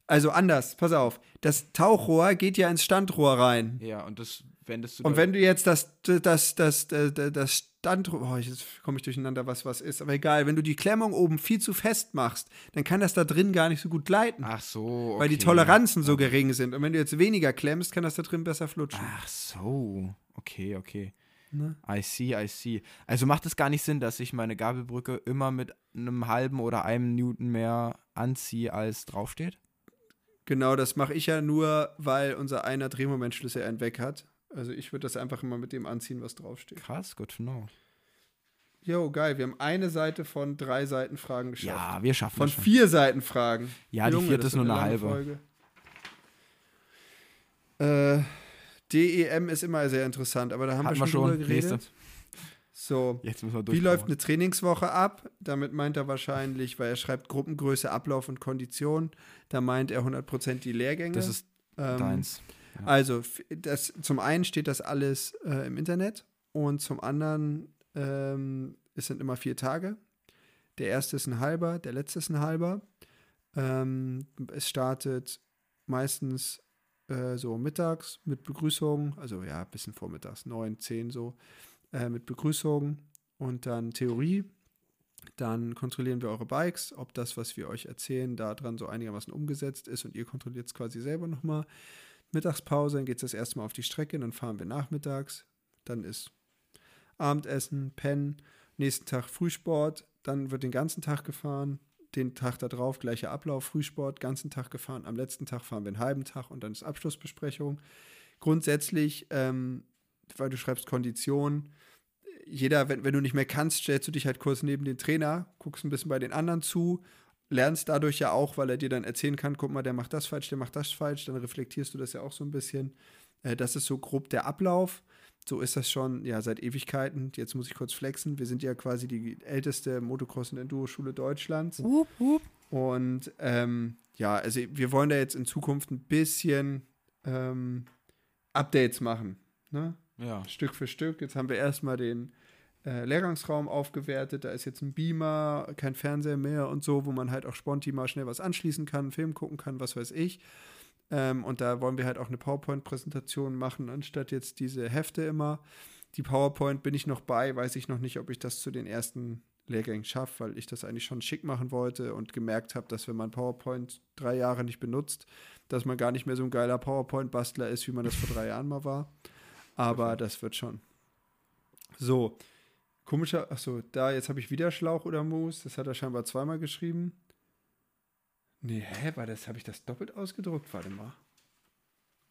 also anders, pass auf. Das Tauchrohr geht ja ins Standrohr rein. Ja, und das wendest du Und wenn du jetzt das, das, das, das, das Standrohr, oh, jetzt komme ich durcheinander, was was ist, aber egal, wenn du die Klemmung oben viel zu fest machst, dann kann das da drin gar nicht so gut gleiten, Ach so. weil die okay. Toleranzen so gering sind. Und wenn du jetzt weniger klemmst, kann das da drin besser flutschen. Ach so. Okay, okay. Ne? I see, I see. Also macht es gar nicht Sinn, dass ich meine Gabelbrücke immer mit einem halben oder einem Newton mehr anziehe, als draufsteht? Genau, das mache ich ja nur, weil unser einer Drehmomentschlüssel einen weg hat. Also ich würde das einfach immer mit dem anziehen, was draufsteht. Krass, good to know. Jo, geil. Wir haben eine Seite von drei Seiten Fragen geschafft. Ja, wir schaffen von das schon. vier Seiten Fragen. Ja, die vierte ist nur eine lange halbe. Folge. Äh, DEM ist immer sehr interessant, aber da haben Hatten wir schon, schon. drüber geredet. Nächste. So, Jetzt müssen wir wie läuft eine Trainingswoche ab? Damit meint er wahrscheinlich, weil er schreibt Gruppengröße, Ablauf und Kondition. Da meint er 100% die Lehrgänge. Das ist Ähm, deins. Also, das, zum einen steht das alles äh, im Internet und zum anderen, ähm, es sind immer vier Tage. Der erste ist ein halber, der letzte ist ein halber. Ähm, es startet meistens äh, so mittags mit Begrüßung, also ja, ein bisschen vormittags, neun, zehn so, äh, mit Begrüßung und dann Theorie. Dann kontrollieren wir eure Bikes, ob das, was wir euch erzählen, da dran so einigermaßen umgesetzt ist und ihr kontrolliert es quasi selber nochmal. Mittagspause, dann geht es das erste Mal auf die Strecke, dann fahren wir nachmittags, dann ist Abendessen, Pennen, nächsten Tag Frühsport, dann wird den ganzen Tag gefahren, den Tag darauf gleicher Ablauf, Frühsport, ganzen Tag gefahren, am letzten Tag fahren wir einen halben Tag und dann ist Abschlussbesprechung. Grundsätzlich, ähm, weil du schreibst Kondition, jeder, wenn, wenn du nicht mehr kannst, stellst du dich halt kurz neben den Trainer, guckst ein bisschen bei den anderen zu, lernst dadurch ja auch, weil er dir dann erzählen kann, guck mal, der macht das falsch, der macht das falsch, dann reflektierst du das ja auch so ein bisschen. Äh, das ist so grob der Ablauf. So ist das schon, ja, seit Ewigkeiten. Jetzt muss ich kurz flexen. Wir sind ja quasi die älteste Motocross- und Enduro-Schule Deutschlands. Wup, wup. Und ähm, ja, also wir wollen da jetzt in Zukunft ein bisschen ähm, Updates machen. Ne? Ja. Stück für Stück. Jetzt haben wir erstmal den äh, Lehrgangsraum aufgewertet. Da ist jetzt ein Beamer, kein Fernseher mehr und so, wo man halt auch spontan mal schnell was anschließen kann, einen Film gucken kann, was weiß ich. Ähm, und da wollen wir halt auch eine PowerPoint-Präsentation machen, anstatt jetzt diese Hefte immer. Die PowerPoint bin ich noch bei, weiß ich noch nicht, ob ich das zu den ersten Lehrgängen schaffe, weil ich das eigentlich schon schick machen wollte und gemerkt habe, dass wenn man PowerPoint drei Jahre nicht benutzt, dass man gar nicht mehr so ein geiler PowerPoint-Bastler ist, wie man das vor drei Jahren mal war. Aber das wird schon. So, komischer, achso, da, jetzt habe ich wieder Schlauch oder Moos. Das hat er scheinbar zweimal geschrieben. Nee, hä, war das, habe ich das doppelt ausgedruckt? Warte mal.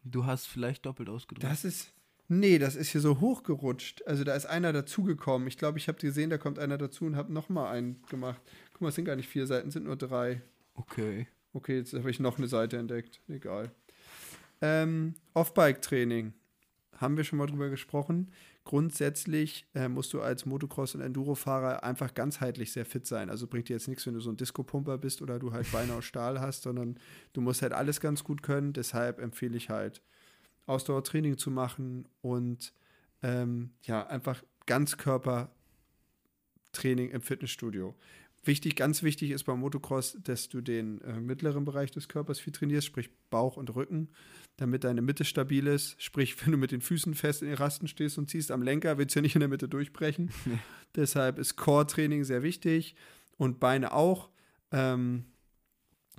Du hast vielleicht doppelt ausgedrückt. Das ist, nee, das ist hier so hochgerutscht. Also da ist einer dazugekommen. Ich glaube, ich habe gesehen, da kommt einer dazu und habe nochmal einen gemacht. Guck mal, es sind gar nicht vier Seiten, es sind nur drei. Okay. Okay, jetzt habe ich noch eine Seite entdeckt. Egal. Ähm, Off-Bike-Training. Haben wir schon mal drüber gesprochen. Grundsätzlich äh, musst du als Motocross- und Enduro-Fahrer einfach ganzheitlich sehr fit sein. Also bringt dir jetzt nichts, wenn du so ein Disco-Pumper bist oder du halt Beine aus Stahl hast, sondern du musst halt alles ganz gut können. Deshalb empfehle ich halt, Ausdauertraining zu machen und ähm, ja, einfach Ganzkörpertraining im Fitnessstudio. Wichtig, ganz wichtig ist beim Motocross, dass du den äh, mittleren Bereich des Körpers viel trainierst, sprich Bauch und Rücken, damit deine Mitte stabil ist. Sprich, wenn du mit den Füßen fest in den Rasten stehst und ziehst am Lenker, willst du ja nicht in der Mitte durchbrechen. Deshalb ist Core-Training sehr wichtig und Beine auch. Ähm,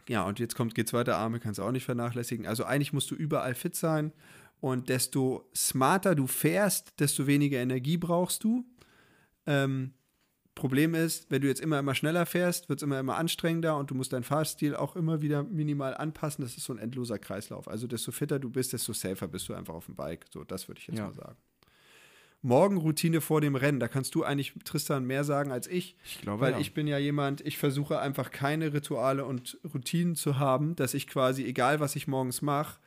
ja, und jetzt kommt, geht's weiter, Arme kannst du auch nicht vernachlässigen. Also eigentlich musst du überall fit sein und desto smarter du fährst, desto weniger Energie brauchst du. Ähm, Problem ist, wenn du jetzt immer immer schneller fährst, wird es immer immer anstrengender und du musst deinen Fahrstil auch immer wieder minimal anpassen. Das ist so ein endloser Kreislauf. Also desto fitter du bist, desto safer bist du einfach auf dem Bike. So, das würde ich jetzt Ja. mal sagen. Morgenroutine vor dem Rennen. Da kannst du eigentlich, Tristan, mehr sagen als ich. Ich glaube, Weil ja. ich bin ja jemand, ich versuche einfach keine Rituale und Routinen zu haben, dass ich quasi, egal was ich morgens mache,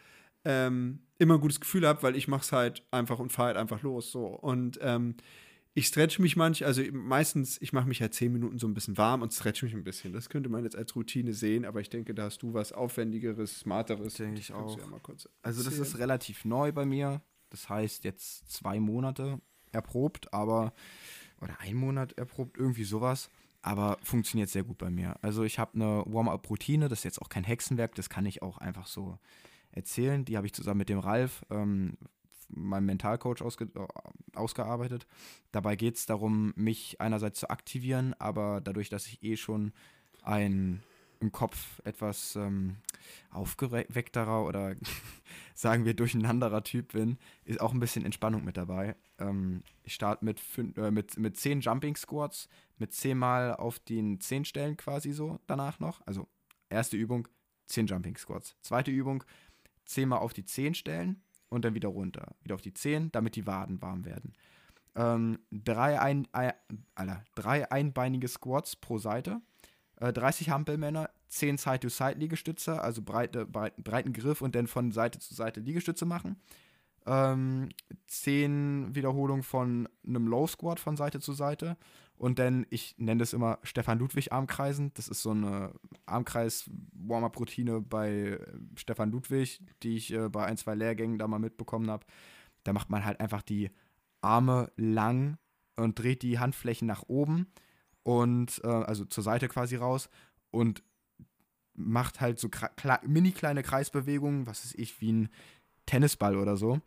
ähm, immer ein gutes Gefühl habe, weil ich mache es halt einfach und fahre halt einfach los. So. Und ähm, ich stretch mich manch, also meistens, ich mache mich halt zehn Minuten so ein bisschen warm und stretch mich ein bisschen. Das könnte man jetzt als Routine sehen, aber ich denke, da hast du was Aufwendigeres, Smarteres. Denke ich auch. Ja mal kurz Also das ist relativ neu bei mir. Das heißt jetzt zwei Monate erprobt, aber oder ein Monat erprobt, irgendwie sowas. Aber funktioniert sehr gut bei mir. Also ich habe eine Warm-up-Routine, das ist jetzt auch kein Hexenwerk, das kann ich auch einfach so erzählen. Die habe ich zusammen mit dem Ralf, ähm, meinem Mentalcoach, ausge ausgearbeitet. Dabei geht es darum, mich einerseits zu aktivieren, aber dadurch, dass ich eh schon ein im Kopf etwas ähm, aufgeweckterer oder sagen wir durcheinanderer Typ bin, ist auch ein bisschen Entspannung mit dabei. Ähm, ich starte mit, äh, mit, mit 10 Jumping Squats, mit 10 Mal auf den 10 Stellen quasi so danach noch. Also erste Übung, 10 Jumping Squats. Zweite Übung, 10 Mal auf die 10 Stellen und dann wieder runter. Wieder auf die 10, damit die Waden warm werden. Ähm, drei, ein, ein, Alter, drei einbeinige Squats pro Seite. Äh, 30 Hampelmänner, 10 Side-to-Side-Liegestütze, also breite, breit, breiten Griff und dann von Seite zu Seite Liegestütze machen. Ähm, 10 Wiederholungen von einem Low Squat von Seite zu Seite. Und dann, ich nenne das immer Stefan Ludwig Armkreisen. Das ist so eine Armkreis-Warm-Up-Routine bei äh, Stefan Ludwig, die ich äh, bei ein, zwei Lehrgängen da mal mitbekommen habe. Da macht man halt einfach die Arme lang und dreht die Handflächen nach oben und äh, also zur Seite quasi raus und macht halt so mini kleine Kreisbewegungen, was ist ich, wie ein Tennisball oder so.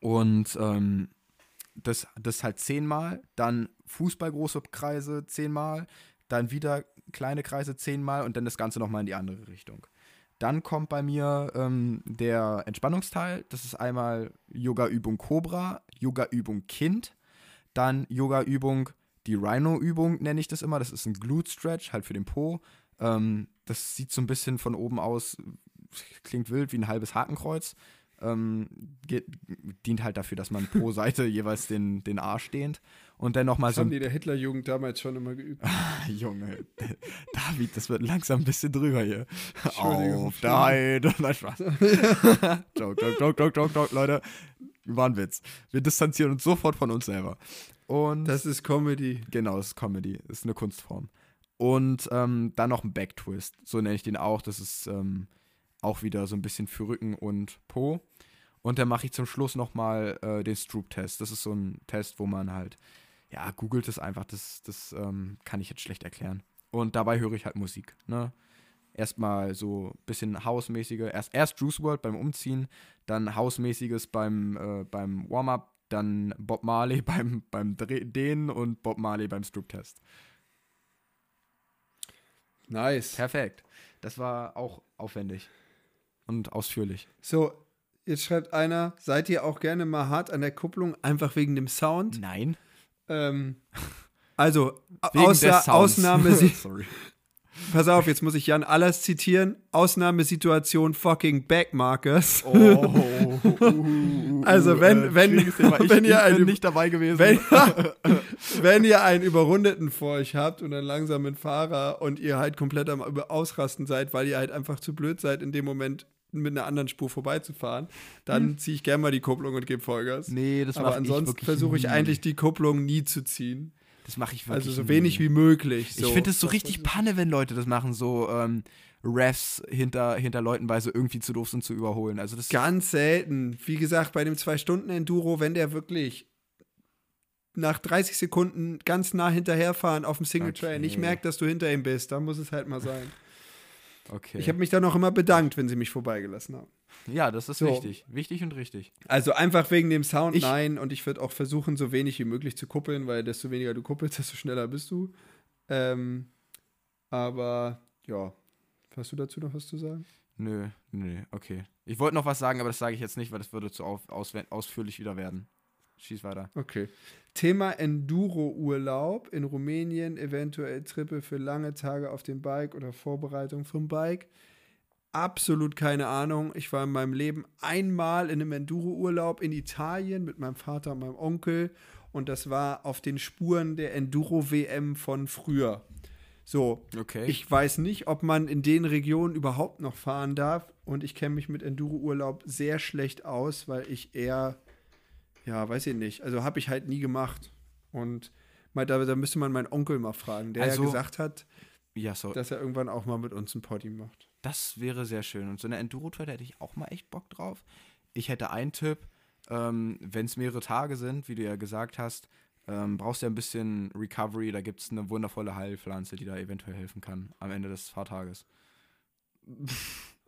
Und ähm, das, das halt zehnmal, dann Fußballgroße Kreise zehnmal, dann wieder kleine Kreise zehnmal und dann das Ganze nochmal in die andere Richtung. Dann kommt bei mir ähm, der Entspannungsteil. Das ist einmal Yoga-Übung Cobra, Yoga-Übung Kind, dann Yoga-Übung, die Rhino-Übung nenne ich das immer. Das ist ein Glute-Stretch, halt für den Po. Ähm, das sieht so ein bisschen von oben aus, klingt wild wie ein halbes Hakenkreuz. Ähm, dient halt dafür, dass man pro Seite jeweils den, den Arsch dehnt. Und dann nochmal Das so haben die der Hitlerjugend damals schon immer geübt. Junge, David, das wird langsam ein bisschen drüber hier. Auf Heide. Nein, Spaß. joke, joke, joke, joke, joke, joke, Leute. War ein Witz. Wir distanzieren uns sofort von uns selber. Und Das ist Comedy. Genau, das ist Comedy. Das ist eine Kunstform. Und ähm, dann noch ein Backtwist. So nenne ich den auch. Das ist ähm, auch wieder so ein bisschen für Rücken und Po. Und dann mache ich zum Schluss nochmal äh, den Stroop-Test. Das ist so ein Test, wo man halt, ja, googelt es einfach. Das, das ähm, kann ich jetzt schlecht erklären. Und dabei höre ich halt Musik. Ne? Erstmal so ein bisschen Hausmäßige. Erst, erst Juice World beim Umziehen, dann Hausmäßiges beim, äh, beim Warm-Up, dann Bob Marley beim, beim Dehnen und Bob Marley beim Stroop-Test. Nice. Perfekt. Das war auch aufwendig und ausführlich. So, jetzt schreibt einer, seid ihr auch gerne mal hart an der Kupplung, einfach wegen dem Sound? Nein. Ähm, also, Wegen außer. Ausnahme, Sorry. pass auf, jetzt muss ich Jan Allers zitieren. Ausnahmesituation fucking Backmarkers. Oh. Also, wenn- wenn- schwieriges Thema. ich, wenn ihr ich ein- bin nicht dabei gewesen. Wenn, wenn ihr einen Überrundeten vor euch habt und einen langsamen Fahrer und ihr halt komplett am Ausrasten seid, weil ihr halt einfach zu blöd seid, in dem Moment mit einer anderen Spur vorbeizufahren, dann ziehe ich gerne mal die Kupplung und gebe Vollgas. Hm. nee, das Aber ansonsten versuche ich nie. eigentlich die Kupplung nie zu ziehen. Das mache ich wirklich Also so nie. wenig wie möglich. So. Ich finde es so richtig Panne, wenn Leute das machen, so ähm, Refs hinter, hinter Leuten, weil sie irgendwie zu doof sind zu überholen. Also das Ganz selten. Wie gesagt, bei dem 2-Stunden-Enduro, wenn der wirklich nach 30 Sekunden ganz nah hinterherfahren auf dem Single Trail Okay. nicht merkt, dass du hinter ihm bist, dann muss es halt mal sein. Okay. Ich habe mich dann auch immer bedankt, wenn sie mich vorbeigelassen haben. ja, das ist So. wichtig. Wichtig und richtig. Also einfach wegen dem Sound, Ich- nein. Und ich würde auch versuchen, so wenig wie möglich zu kuppeln, weil desto weniger du kuppelst, desto schneller bist du. Ähm, aber ja, hast du dazu noch was zu sagen? Nö, nö, okay. Ich wollte noch was sagen, aber das sage ich jetzt nicht, weil das würde zu auf, auswen- ausführlich wieder werden. Schieß weiter. Okay. Thema Enduro-Urlaub in Rumänien, eventuell Trippe für lange Tage auf dem Bike oder Vorbereitung vom Bike. Absolut keine Ahnung. Ich war in meinem Leben einmal in einem Enduro-Urlaub in Italien mit meinem Vater und meinem Onkel und das war auf den Spuren der Enduro-WM von früher. So, Okay. ich weiß nicht, ob man in den Regionen überhaupt noch fahren darf und ich kenne mich mit Enduro-Urlaub sehr schlecht aus, weil ich eher, ja, weiß ich nicht, also habe ich halt nie gemacht. Und mal, da, da müsste man meinen Onkel mal fragen, der Also- ja gesagt hat, ja, so. dass er irgendwann auch mal mit uns einen Poddy macht. Das wäre sehr schön. Und so eine Enduro-Tour da hätte ich auch mal echt Bock drauf. Ich hätte einen Tipp, ähm, wenn es mehrere Tage sind, wie du ja gesagt hast, ähm, brauchst du ja ein bisschen Recovery. Da gibt es eine wundervolle Heilpflanze, die da eventuell helfen kann am Ende des Fahrtages.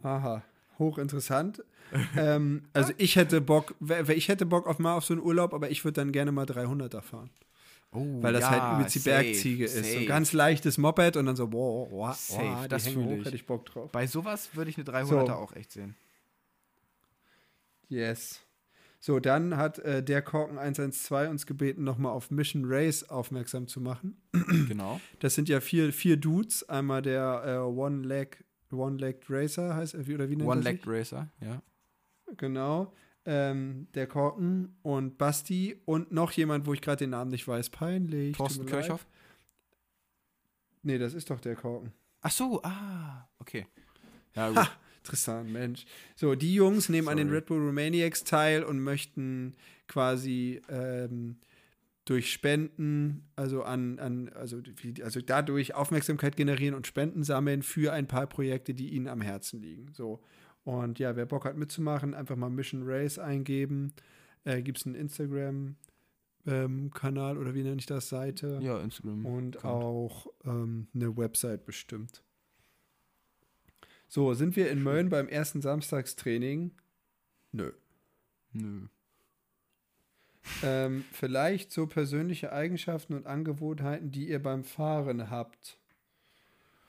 Aha, hochinteressant. ähm, also ich hätte Bock, ich hätte Bock auf mal auf so einen Urlaub, aber ich würde dann gerne mal 300er fahren. Oh, Weil das ja, halt übelst die safe, Bergziege ist. So safe. ein ganz leichtes Moped und dann so, boah, boah, Safe, die das hängen fühl hoch, ich. hätte ich Bock drauf. Bei sowas würde ich eine 300er So. auch echt sehen. Yes. So, dann hat äh, der Korken 112 uns gebeten, nochmal auf Mission Race aufmerksam zu machen. genau. Das sind ja vier, vier Dudes. Einmal der äh, One-Leg One-Legged Racer heißt er, wie- oder wie nennt er One-Legged? Racer, ja. Genau. Ähm, der Korken und Basti und noch jemand, wo ich gerade den Namen nicht weiß. Peinlich. Thorsten. Kirchhoff. Nee, das ist doch der Korken. Ach so, ah, okay. Ja, gut. Ha, Tristan, Mensch. So, die Jungs nehmen an den Sorry. Red Bull Romaniacs teil und möchten quasi ähm, durch Spenden, also an, an also, also dadurch Aufmerksamkeit generieren und Spenden sammeln für ein paar Projekte, die ihnen am Herzen liegen. So. Und ja, wer Bock hat mitzumachen, einfach mal Mission Race eingeben. Äh, Gibt es einen Instagram-Kanal oder wie nenne ich das, Seite? ja, Instagram. und Account. auch ähm, eine Website bestimmt. So, sind wir in Mölln beim ersten Samstagstraining? Nö. Nö. Ähm, vielleicht so persönliche Eigenschaften und Angewohnheiten, die ihr beim Fahren habt.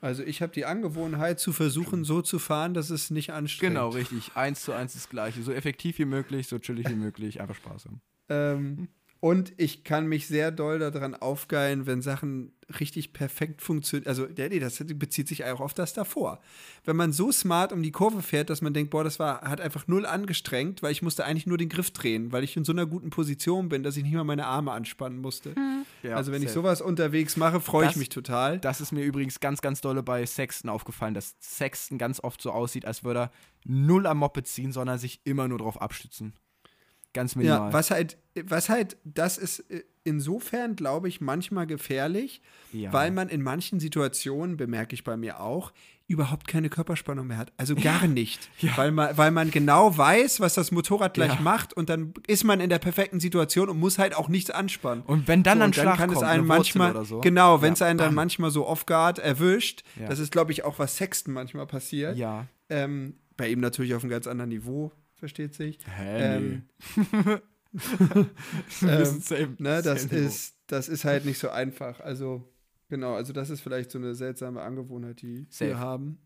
Also ich habe die Angewohnheit zu versuchen, so zu fahren, dass es nicht anstrengend Genau, richtig. Eins zu eins das gleiche. So effektiv wie möglich, so chillig wie möglich, einfach Spaß haben. Ähm, und ich kann mich sehr doll daran aufgeilen, wenn Sachen richtig perfekt funktionieren. Also, nee, das bezieht sich auch auf das davor. Wenn man so smart um die Kurve fährt, dass man denkt, boah, das war, hat einfach null angestrengt, weil ich musste eigentlich nur den Griff drehen, weil ich in so einer guten Position bin, dass ich nicht mal meine Arme anspannen musste. Ja, also, wenn ich safe. sowas unterwegs mache, freue ich mich total. Das ist mir übrigens ganz, ganz dolle bei Sexton aufgefallen, dass Sexton ganz oft so aussieht, als würde er null am Moped ziehen, sondern sich immer nur drauf abstützen. Ganz minimal. Ja, was halt, was halt, das ist äh, insofern, glaube ich, manchmal gefährlich, Ja. weil man in manchen Situationen, bemerke ich bei mir auch, überhaupt keine Körperspannung mehr hat. Also gar nicht. Weil, man, weil man genau weiß, was das Motorrad gleich Ja. macht und dann ist man in der perfekten Situation und muss halt auch nichts anspannen. Und wenn dann So, ein dann Schlag kann es kommt, einen eine Wurzel manchmal, oder so. genau, wenn es Ja, einen dann manchmal so off guard erwischt, Ja. das ist, glaube ich, auch was Sexten manchmal passiert. Ja. Ähm, bei ihm natürlich auf einem ganz anderen Niveau, versteht sich. Hä, Ähm, ähm, same- ne, das ist, das ist halt nicht so einfach. Also, genau, also das ist vielleicht so eine seltsame Angewohnheit, die Safe. wir haben.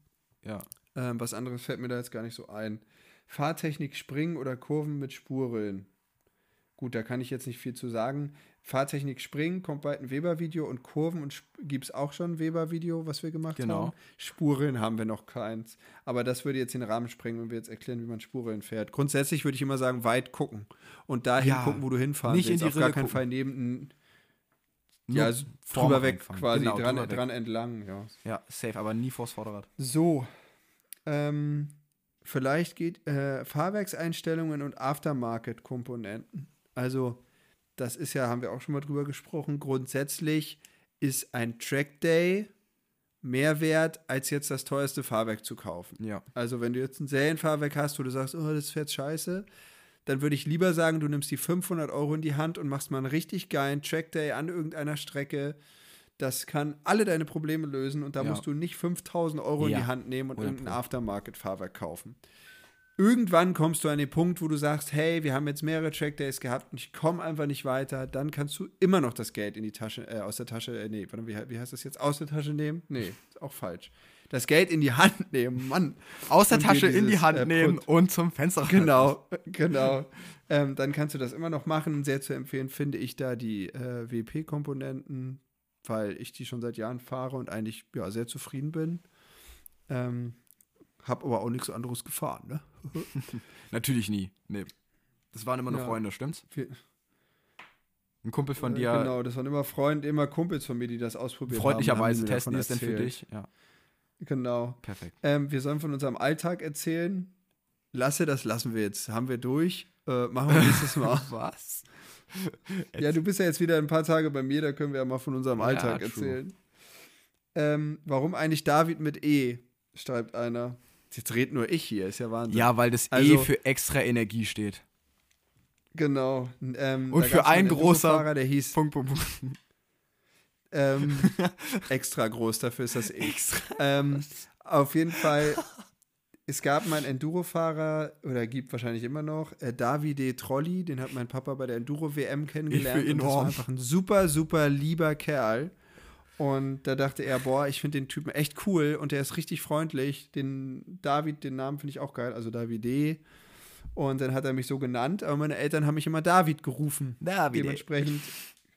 Ja. Ähm, was anderes fällt mir da jetzt gar nicht so ein. Fahrtechnik Springen oder Kurven mit Spurrillen. Gut, da kann ich jetzt nicht viel zu sagen. Fahrtechnik Springen kommt bald ein Weber-Video und Kurven und gibt es auch schon ein Weber-Video, was wir gemacht Genau. haben. Spurrillen haben wir noch keins. Aber das würde jetzt den Rahmen sprengen, wenn wir jetzt erklären, wie man Spurrillen fährt. Grundsätzlich würde ich immer sagen, weit gucken. Und dahin Ja, gucken, wo du hinfahren nicht in willst. die Auf gar keinen gucken. Fall neben ja, also drüber weg reinfahren. quasi, Genau, dran, weg. dran entlang, ja. Ja, safe, aber nie vors Vorderrad. So, ähm, vielleicht geht äh, Fahrwerkseinstellungen und Aftermarket-Komponenten. Also, das ist ja, haben wir auch schon mal drüber gesprochen. Grundsätzlich ist ein Track Day mehr wert, als jetzt das teuerste Fahrwerk zu kaufen. Ja. Also, wenn du jetzt ein Serienfahrwerk hast, wo du sagst, oh, das fährt scheiße, dann würde ich lieber sagen, du nimmst die 500 Euro in die Hand und machst mal einen richtig geilen Track Day an irgendeiner Strecke. Das kann alle deine Probleme lösen und da Ja. musst du nicht 5000 Euro in Ja. die Hand nehmen und 100 irgendein. Aftermarket-Fahrwerk kaufen. Irgendwann kommst du an den Punkt, wo du sagst, hey, wir haben jetzt mehrere Track Days gehabt und ich komme einfach nicht weiter. Dann kannst du immer noch das Geld in die Tasche, äh, aus der Tasche, äh, nee, warte, wie, wie heißt das jetzt? Aus der Tasche nehmen? Nee, ist auch falsch. Das Geld in die Hand nehmen, Mann. Aus der Und Tasche in die dieses, Hand äh, nehmen und zum Fenster. Genau, genau. Ähm, dann kannst du das immer noch machen. Sehr zu empfehlen finde ich da die äh, WP-Komponenten, weil ich die schon seit Jahren fahre und eigentlich ja, sehr zufrieden bin. Ähm, hab aber auch nichts anderes gefahren, ne? Natürlich nie. Nee. Das waren immer nur Ja. Freunde, stimmt's? Ein Kumpel von Äh, dir, Genau, das waren immer Freunde, immer Kumpels von mir, die das ausprobiert freundlicherweise haben. und haben testen die es denn für dich. Ja, Genau. perfekt. Ähm, wir sollen von unserem Alltag erzählen. Lasse, das lassen wir jetzt. Haben wir durch. Äh, machen wir nächstes Mal. Was? Ja, du bist ja jetzt wieder ein paar Tage bei mir, da können wir ja mal von unserem Ja, Alltag true. erzählen. Ähm, warum eigentlich David mit E? schreibt einer. Jetzt red nur ich hier, ist ja Wahnsinn. Ja, weil das Also- E für extra Energie steht. Genau. Ähm, Und für einen großer- Enduro-Fahrer, der hieß Punkt, Punkt, Punkt. ähm, extra groß, dafür ist das E. ähm, auf jeden Fall, es gab mal einen Enduro-Fahrer, oder gibt wahrscheinlich immer noch, äh, Davide Trolli, den hat mein Papa bei der Enduro-WM kennengelernt. Ich für und das war enorm. einfach ein super, super lieber Kerl. Und da dachte er, boah, ich finde den Typen echt cool und der ist richtig freundlich. Den David, den Namen finde ich auch geil, also Davide. Und dann hat er mich so genannt, aber meine Eltern haben mich immer David gerufen. Davide. Dementsprechend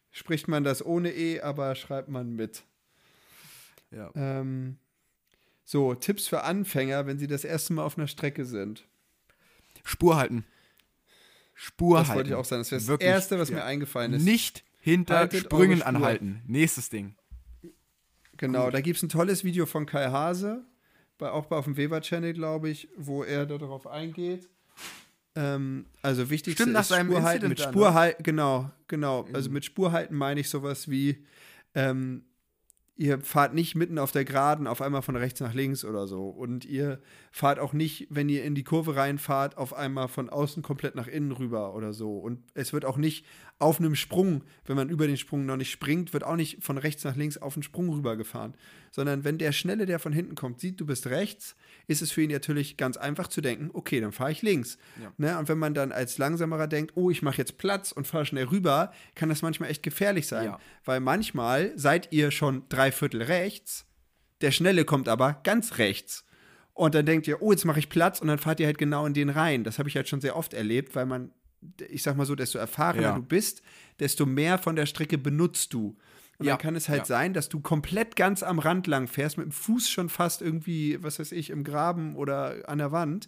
spricht man das ohne E, aber schreibt man mit. Ja. Ähm, so, Tipps für Anfänger, wenn sie das erste Mal auf einer Strecke sind. Spur halten. Spur Das halten. wollte ich auch sagen. Das wäre das Erste, was ja. mir eingefallen ist. Nicht hinter Haltet Sprüngen anhalten. Nächstes Ding. Genau, da gibt es ein tolles Video von Kai Hase, bei, auch bei auf dem Weber-Channel, glaube ich, wo er darauf eingeht. Ähm, also wichtig Stimmt, nach ist seinem Spurhalten. Incident Mit ne? Spurhalten, genau, genau. Also mit Spurhalten meine ich sowas wie, ähm, ihr fahrt nicht mitten auf der Geraden auf einmal von rechts nach links oder so. Und ihr fahrt auch nicht, wenn ihr in die Kurve reinfahrt, auf einmal von außen komplett nach innen rüber oder so. Und es wird auch nicht auf einem Sprung, wenn man über den Sprung noch nicht springt, wird auch nicht von rechts nach links auf den Sprung rübergefahren. Sondern wenn der Schnelle, der von hinten kommt, sieht, du bist rechts, ist es für ihn natürlich ganz einfach zu denken, okay, dann fahre ich links. Ja. Ne? Und wenn man dann als Langsamerer denkt, oh, ich mache jetzt Platz und fahre schnell rüber, kann das manchmal echt gefährlich sein. Ja. Weil manchmal seid ihr schon drei Viertel rechts, der Schnelle kommt aber ganz rechts. Und dann denkt ihr, oh, jetzt mache ich Platz und dann fahrt ihr halt genau in den rein. Das habe ich halt schon sehr oft erlebt, weil man, ich sag mal so, desto erfahrener Ja. du bist, desto mehr von der Strecke benutzt du. Und Ja, dann kann es halt ja. sein, dass du komplett ganz am Rand lang fährst, mit dem Fuß schon fast irgendwie, was weiß ich, im Graben oder an der Wand.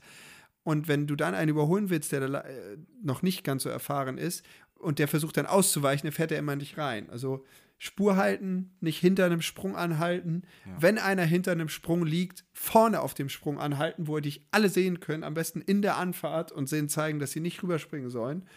Und wenn du dann einen überholen willst, der da, äh, noch nicht ganz so erfahren ist und der versucht dann auszuweichen, dann fährt er immer nicht rein. Also Spur halten, nicht hinter einem Sprung anhalten. Wenn einer hinter einem Sprung liegt, vorne auf dem Sprung anhalten, wo er dich alle sehen können, am besten in der Anfahrt und sehen zeigen, dass sie nicht rüberspringen sollen.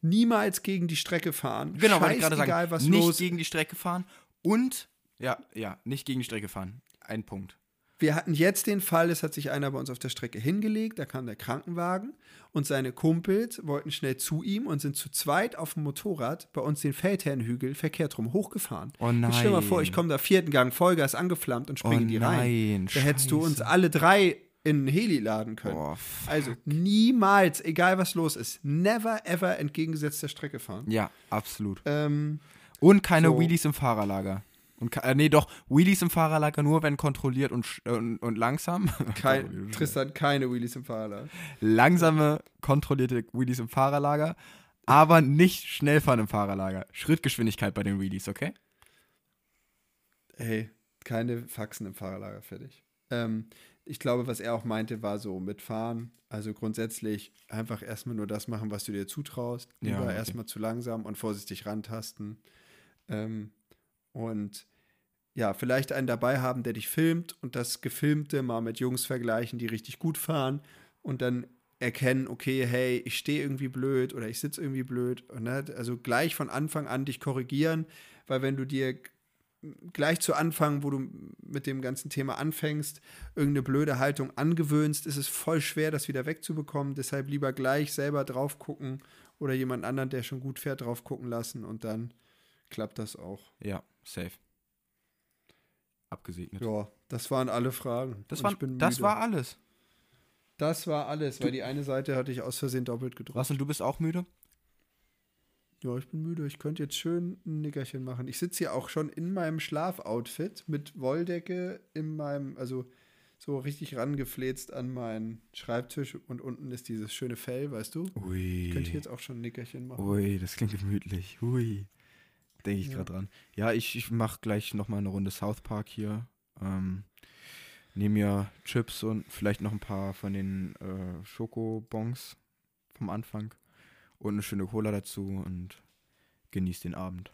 niemals gegen die Strecke fahren. Genau, wollte ich gerade Scheißegal, sagen. was nicht los gegen die Strecke fahren und, ja, ja, nicht gegen die Strecke fahren. Ein Punkt. Wir hatten jetzt den Fall, es hat sich einer bei uns auf der Strecke hingelegt, da kam der Krankenwagen und seine Kumpels wollten schnell zu ihm und sind zu zweit auf dem Motorrad bei uns den Feldherrnhügel verkehrt rum hochgefahren. Oh Jetzt stell dir mal nein. vor, ich komme da vierten Gang, Vollgas angeflammt und springe Oh die rein. nein, Da hättest du uns scheiße. alle drei in einen Heli laden können. Oh, also niemals, egal was los ist, never ever entgegengesetzter Strecke fahren. Ja, absolut. Ähm, Und keine So. Wheelies im Fahrerlager. Und, äh, nee, doch, Wheelies im Fahrerlager nur, wenn kontrolliert und, und, und langsam. kein, Tristan, keine Wheelies im Fahrrad. Langsame, kontrollierte Wheelies im Fahrerlager, aber nicht schnell fahren im Fahrerlager. Schrittgeschwindigkeit bei den Wheelies, okay? Hey, keine Faxen im Fahrerlager, fertig. Ähm, ich glaube, was er auch meinte, war so mitfahren. Also grundsätzlich einfach erstmal nur das machen, was du dir zutraust. Ja, Lieber okay. erstmal zu langsam und vorsichtig rantasten. Ähm, und ja, vielleicht einen dabei haben, der dich filmt und das Gefilmte mal mit Jungs vergleichen, die richtig gut fahren und dann erkennen, okay, hey, ich stehe irgendwie blöd oder ich sitze irgendwie blöd. Und, ne, also gleich von Anfang an dich korrigieren, weil wenn du dir gleich zu Anfang, wo du mit dem ganzen Thema anfängst, irgendeine blöde Haltung angewöhnst, ist es voll schwer, das wieder wegzubekommen. Deshalb lieber gleich selber drauf gucken oder jemand anderen, der schon gut fährt, drauf gucken lassen und dann klappt das auch. Ja, safe. Abgesegnet. Ja, das waren alle Fragen. Das, Und war, ich bin das war alles. das war alles, weil die eine Seite hatte ich aus Versehen doppelt gedrückt. Was, und du bist auch müde? Ja, ich bin müde. Ich könnte jetzt schön ein Nickerchen machen. Ich sitze hier auch schon in meinem Schlafoutfit mit Wolldecke in meinem, also so richtig rangefläzt an meinen Schreibtisch und unten ist dieses schöne Fell, weißt du? Ui. Ich könnte jetzt auch schon ein Nickerchen machen. Ui, das klingt gemütlich. Ui. Denke ich Ja. gerade dran. Ja, ich, ich mache gleich nochmal eine Runde South Park hier. Ähm, Nehme mir Chips und vielleicht noch ein paar von den äh, Schokobons vom Anfang. Und eine schöne Cola dazu und genieße den Abend.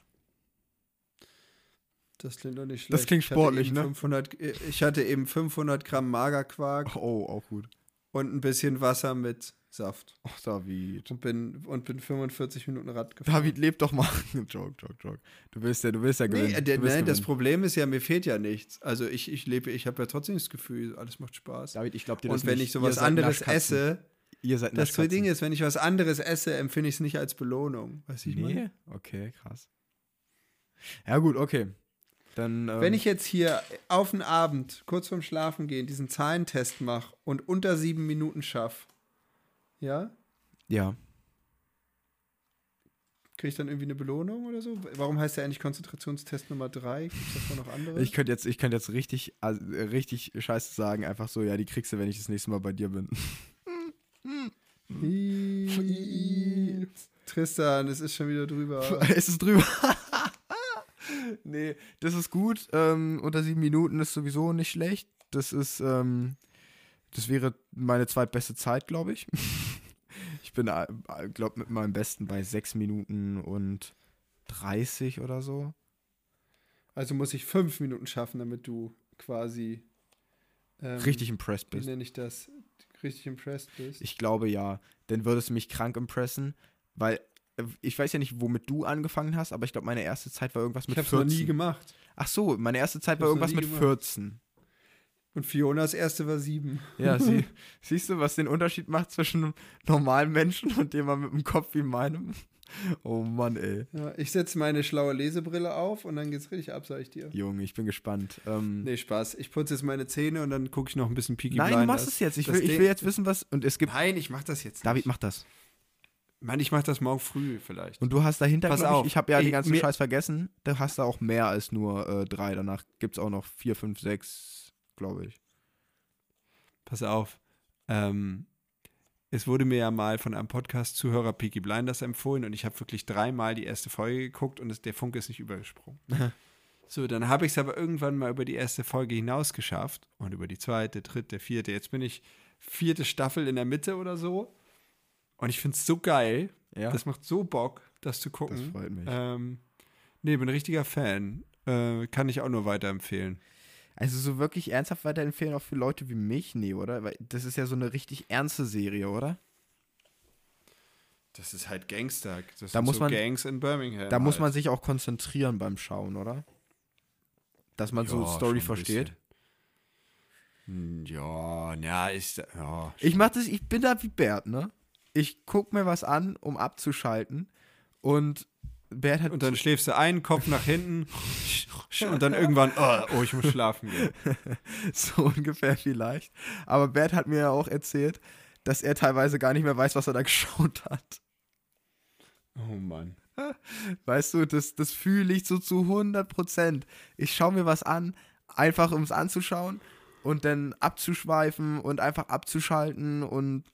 Das klingt doch nicht schlecht. Das klingt sportlich, ne? 500, ich hatte eben 500 Gramm Magerquark Oh, auch gut. und ein bisschen Wasser mit Saft. Oh, David. Und bin, und bin 45 Minuten Rad gefahren. David, leb doch mal. joke, joke, joke. Du willst ja, du willst ja gewinnen. Nee, der, nein, das gewinnen. Problem ist ja, mir fehlt ja nichts. Also ich, ich lebe, ich habe ja trotzdem das Gefühl, alles macht Spaß. David, ich glaube dir das Und wenn nicht. ich sowas anderes esse, Ihr seid das. Ding ist, wenn ich was anderes esse, empfinde ich es nicht als Belohnung. Weißt du, ich meine? Nee, okay, krass. Ja, gut, okay. Dann. Ähm, Wenn ich jetzt hier auf den Abend, kurz vorm Schlafen gehen, diesen Zahlentest mache und unter sieben Minuten schaffe, ja, Ja. kriege ich dann irgendwie eine Belohnung oder so? Warum heißt der eigentlich Konzentrationstest Nummer drei? Gibt es davon noch andere? Ich könnte jetzt, ich könnte jetzt richtig, also, äh, richtig scheiße sagen, einfach so, ja, die kriegst du, wenn ich das nächste Mal bei dir bin. Tristan, es ist schon wieder drüber. ist es drüber? nee, das ist gut. Ähm, unter sieben Minuten ist sowieso nicht schlecht. Das ist, ähm, das wäre meine zweitbeste Zeit, glaube ich. Ich bin, äh, glaube mit meinem Besten bei sechs Minuten und 30 oder so. Also muss ich fünf Minuten schaffen, damit du quasi ähm, Richtig impressed wie bist. nenne ich das? Richtig impressed bist. Ich glaube ja. Dann würdest du mich krank impressen, weil äh, ich weiß ja nicht, womit du angefangen hast, aber ich glaube, meine erste Zeit war irgendwas ich mit habe es noch 14. nie gemacht. Ach so, meine erste Zeit Ich war hab's noch irgendwas mit gemacht. 14. Und Fionas erste war sieben. Ja, sie, siehst du, was den Unterschied macht zwischen einem normalen Menschen und jemandem mit einem Kopf wie meinem? Oh Mann, ey. Ja, ich setze meine schlaue Lesebrille auf und dann geht's richtig ab, sag ich dir. Junge, ich bin gespannt. Ähm, Nee, Spaß. Ich putze jetzt meine Zähne und dann gucke ich noch ein bisschen Peaky Nein, du Blinders. machst es jetzt. Ich will, ich will jetzt wissen, was. Und es gibt. Nein, ich mach das jetzt nicht. David, mach das. Mann, ich mach das morgen früh vielleicht. Und du hast dahinter, Pass auf. ich, ich habe ja den Ey, ganzen mir- Scheiß vergessen. Da hast du auch mehr als nur äh, drei. Danach gibt es auch noch vier, fünf, sechs, glaube ich. Pass auf. Ähm, es wurde mir ja mal von einem Podcast-Zuhörer Peaky Blinders empfohlen und ich habe wirklich dreimal die erste Folge geguckt und es, der Funke ist nicht übergesprungen. so, dann habe ich es aber irgendwann mal über die erste Folge hinaus geschafft und über die zweite, dritte, vierte. Jetzt bin ich vierte Staffel in der Mitte oder so. Und ich finde es so geil. Ja. Das macht so Bock, das zu gucken. Das freut mich. Ähm, nee, bin ein richtiger Fan. Äh, kann ich auch nur weiterempfehlen. Also so wirklich ernsthaft weiterempfehlen auch für Leute wie mich? Nee, oder? Weil das ist ja so eine richtig ernste Serie, oder? Das ist halt Gangster. Das Da sind muss so man- Gangs in Birmingham. Da muss man halt. sich auch konzentrieren beim Schauen, oder? Dass man so Ja, Story schon ein versteht. Ja, ja, ist. Ja, Ich mach das, ich bin da wie Bert, ne? Ich guck mir was an, um abzuschalten. Und Bert hat. und dann schläfst du ein, Kopf nach hinten und dann irgendwann, oh, oh, ich muss schlafen gehen. so ungefähr vielleicht. Aber Bert hat mir ja auch erzählt, dass er teilweise gar nicht mehr weiß, was er da geschaut hat. Oh Mann. Weißt du, das, das fühle ich so zu 100 Prozent. Ich schaue mir was an, einfach um es anzuschauen und dann abzuschweifen und einfach abzuschalten und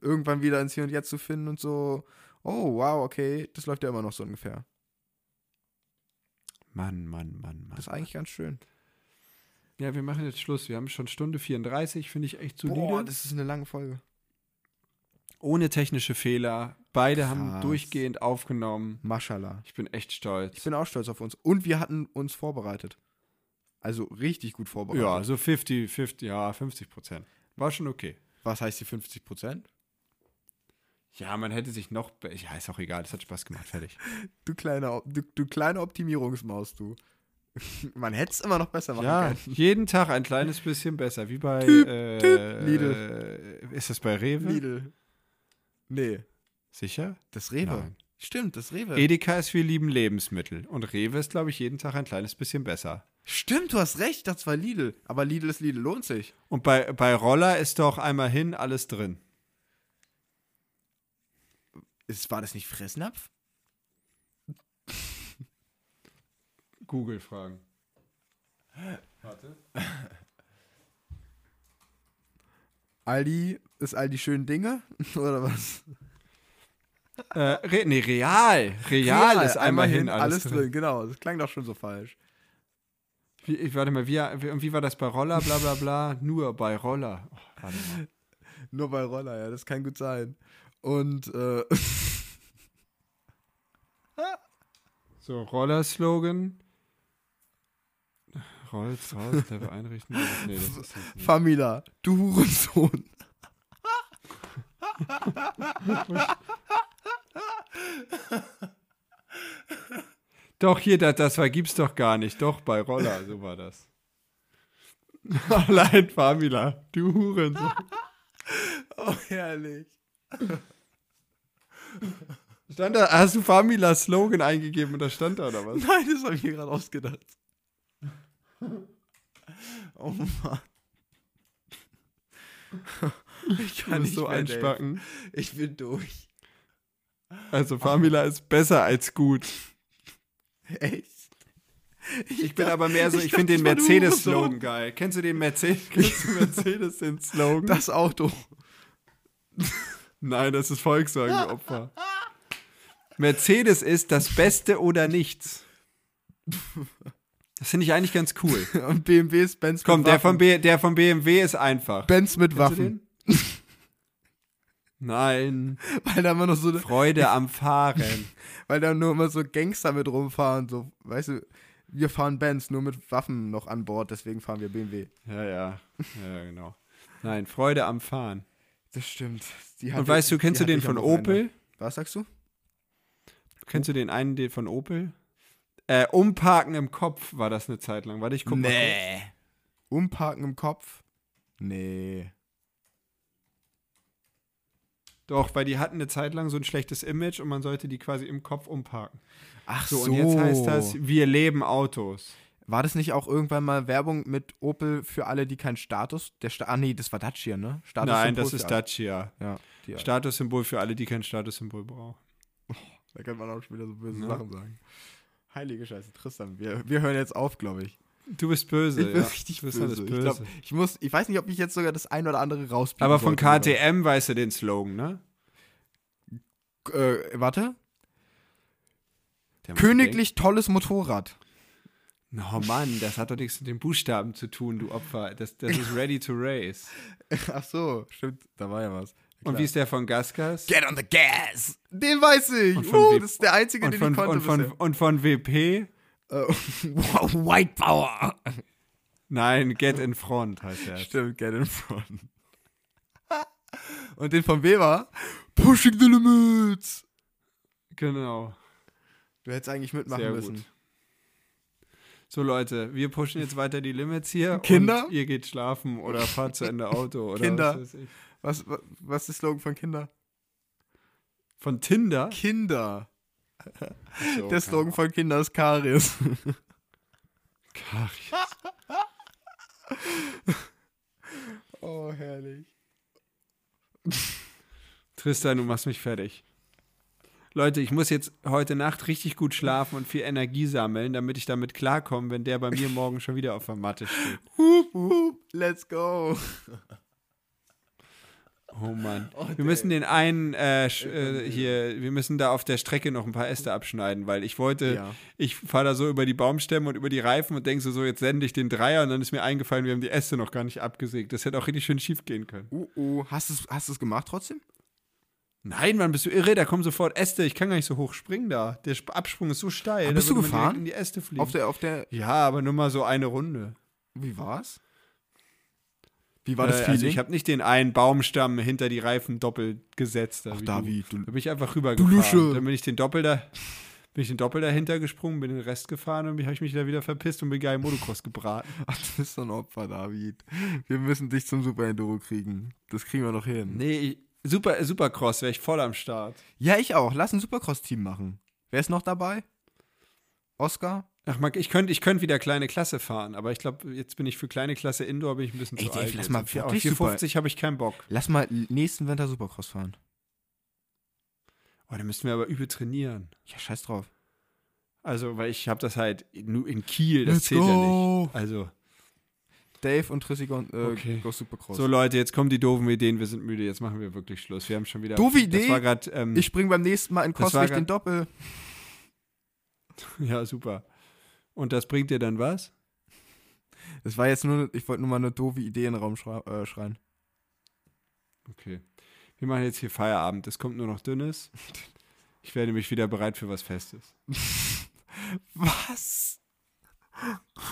irgendwann wieder ins Hier und Jetzt zu finden und so. Oh, wow, okay, das läuft ja immer noch so ungefähr. Mann, Mann, Mann, Mann. Das ist eigentlich ganz schön. Ja, wir machen jetzt Schluss. Wir haben schon Stunde 34, finde ich echt solide. Boah, das ist eine lange Folge. Ohne technische Fehler. Beide haben Krass. durchgehend aufgenommen. Mashallah. Ich bin echt Ich stolz. bin auch stolz auf uns. Und wir hatten uns vorbereitet. Also richtig gut vorbereitet. Ja, so 50, 50, ja, 50 Prozent. War schon okay. Was heißt die 50 Prozent? Ja, man hätte sich noch. Ja, ist auch egal, das hat Spaß gemacht. Fertig. Du kleine, du, du kleine Optimierungsmaus, du. Man hätte es immer noch besser machen Ja, können. jeden Tag ein kleines bisschen besser. Wie bei. Typ, äh, Typ. Lidl. Äh, ist das bei Rewe? Lidl. Nee, Sicher? das Rewe. Nein. Stimmt, das Rewe. Edeka ist wir lieben Lebensmittel. Und Rewe ist, glaube ich, jeden Tag ein kleines bisschen besser. Stimmt, du hast recht, das war Lidl. Aber Lidl ist Lidl, lohnt sich. Und bei, bei Roller ist doch einmal hin alles drin. Ist, war das nicht Fressnapf? Google fragen. Warte. Aldi ist all die schönen Dinge? Oder was? Äh, Re nee, real. real. ist einmal hin alles, drin. Genau, das klang doch schon so falsch. Wie, ich, warte mal, wie, wie, wie war das bei Roller? Bla bla bla. Nur bei Roller. Oh, warte mal. Nur bei Roller, ja, das kann gut sein. Und, äh, So, Roller-Slogan. Rolls raus, Level einrichten. Nee, das ist das nicht. Famila, du Hurensohn. Doch, hier, das, das vergibt's doch gar nicht. Doch, bei Roller, so war das. Allein Famila, du Hurensohn. Oh, herrlich. Stand da, hast du Famila Slogan eingegeben und da stand da oder was? Nein, das habe ich mir gerade ausgedacht. Oh Mann. Ich kann nicht so einspacken. Ich bin durch. Also Famila ist besser als gut. Echt? Ich bin aber mehr so, ich dachte, finde den Mercedes-Slogan geil. Kennst du den Mercedes, kennst du Mercedes den Slogan? Das Auto. Nein, das ist Volkswagen Opfer. Mercedes ist das Beste oder nichts. Das finde ich eigentlich ganz cool. Und BMW ist Benz Komm, mit der Waffen. von, B, der von BMW ist einfach. Benz mit Waffen. Nein, Weil da immer noch so, Freude am Fahren. weil da nur immer so Gangster mit rumfahren. So, weißt du, wir fahren Benz nur mit Waffen noch an Bord, deswegen fahren wir BMW. Ja, ja, ja, genau. Nein, Freude am Fahren. Das stimmt. Und weißt du, kennst du den von. Opel? Was sagst du? Kennst du den einen den von Opel? Äh, umparken im Kopf war das eine Zeit lang. Warte, ich guck mal. kurz. Umparken im Kopf? Nee. Doch, weil die hatten eine Zeit lang so ein schlechtes Image und man sollte die quasi im Kopf umparken. Ach So, und jetzt heißt das, wir leben Autos. War das nicht auch irgendwann mal Werbung mit Opel für alle, die keinen Status? Der Sta ah, nee, das war Dacia, ne? Status Nein, das ist Dacia. Ja, Statussymbol für alle, die kein Statussymbol brauchen. da kann man auch schon wieder so böse Ja. Sachen sagen. Heilige Scheiße, Tristan, wir, wir hören jetzt auf, glaube ich. Du bist böse. Ich bin ja. richtig bist böse. alles Ich, böse. glaub, ich, muss, ich weiß nicht, ob ich jetzt sogar das ein oder andere rauspicken Aber von KTM weißt du den Slogan, ne? Äh, warte. Der Königlich tolles Motorrad. Oh Mann, das hat doch nichts mit den Buchstaben zu tun, du Opfer. Das, das ist ready to race. Ach so, stimmt, da war ja was. Und wie ist der von Gaskas? Get on the gas! Den weiß ich! Und von Uh, das ist der einzige, Und den von, ich konnte und, von, und von WP? Äh, White Power! Nein, Get in Front heißt er. Stimmt, get in front. Und den von Weber. Pushing the limits. Genau. Du hättest eigentlich mitmachen Sehr müssen. gut. So Leute, wir pushen jetzt weiter die Limits hier. Kinder? Und ihr geht schlafen oder fahrt zu Ende Auto oder Kinder. was weiß ich. Was, was, was ist der Slogan von Kinder? Von Tinder? Kinder. So, Der Slogan von Kinder ist Karies. Karies. Oh, herrlich. Tristan, du machst mich fertig. Leute, ich muss jetzt heute Nacht richtig gut schlafen und viel Energie sammeln, damit ich damit klarkomme, wenn der bei mir morgen schon wieder auf der Matte steht. Hup, hup, let's go. Oh Mann. wir müssen den einen äh, sch- äh, hier, wir müssen da auf der Strecke noch ein paar Äste abschneiden, weil ich wollte, Ja. ich fahre da so über die Baumstämme und über die Reifen und denke so, so, jetzt sende ich den Dreier und dann ist mir eingefallen, wir haben die Äste noch gar nicht abgesägt. Das hätte auch richtig schön schief gehen können. Uh, uh. Hast du es hast du's gemacht trotzdem? Nein, Mann, bist du irre? Da kommen sofort Äste. Ich kann gar nicht so hoch springen da. Der Sp- Absprung ist so steil. Aber da bist du gefahren? In die Äste fliegen. Auf der, auf der. ja, aber nur mal so eine Runde. Wie war's? Wie war das äh, Feeling? also ich habe nicht den einen Baumstamm hinter die Reifen doppelt gesetzt. Da, Ach, David, Du. Da bin ich einfach rüber Du Lusche. Dann bin ich den Doppel da, bin ich den Doppel dahinter gesprungen, bin den Rest gefahren und habe ich mich da wieder verpisst und bin geil im Motocross gebraten. Ach, du bist so ein Opfer, David. Wir müssen dich zum Super Enduro kriegen. Das kriegen wir noch hin. Nee, ich, super, Supercross wäre ich voll am Start. Ja, ich auch. Lass ein Supercross-Team machen. Wer ist noch dabei? Oscar? Ach, Marc, ich könnte ich könnt wieder kleine Klasse fahren, aber ich glaube, jetzt bin ich für kleine Klasse Indoor bin ich ein bisschen Ey, zu Dave, alt. lass mal Auf vier- wirklich auf 450 habe ich keinen Bock. Lass mal nächsten Winter Supercross fahren. Oh, dann müssten wir aber übel trainieren. Ja, scheiß drauf. Also, weil ich habe das halt nur in Kiel, das Let's zählt ja go. nicht. Also, Dave und Trissi go, äh, Okay. go Supercross. so Leute, jetzt kommen die doofen Ideen, wir sind müde, jetzt machen wir wirklich Schluss. Wir haben schon wieder. Doofe Idee? gerade. Ähm, ich spring beim nächsten Mal in grad- den Doppel. ja, super. Und das bringt dir dann was? Das war jetzt nur, ich wollte nur mal eine doofe Idee in den Raum äh, schreien. Okay. Wir machen jetzt hier Feierabend. Es kommt nur noch Dünnes. Ich werde mich wieder bereit für was Festes. Was?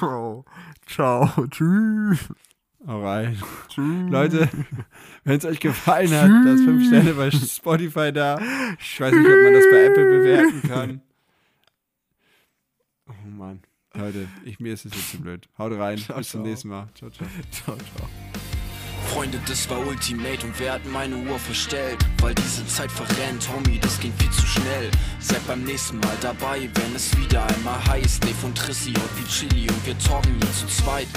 Oh. Ciao. Tschüss. Alright. Tschüss. Leute, wenn es euch gefallen hat, lasst 5 Sterne bei Spotify da. Ich weiß nicht, ob man das bei Apple bewerten kann. Oh Mann. Leute, ich, mir ist es jetzt zu blöd. Haut rein. Ciao, Bis zum ciao. nächsten Mal. Ciao, ciao. Ciao, ciao. Freunde, das war Ultimate und wer hat meine Uhr verstellt? Weil diese Zeit verrennt, Homie, das ging viel zu schnell. Seid beim nächsten Mal dabei, wenn es wieder einmal heißt. Dave und Trissi und wie Chili und wir talken hier zu zweit.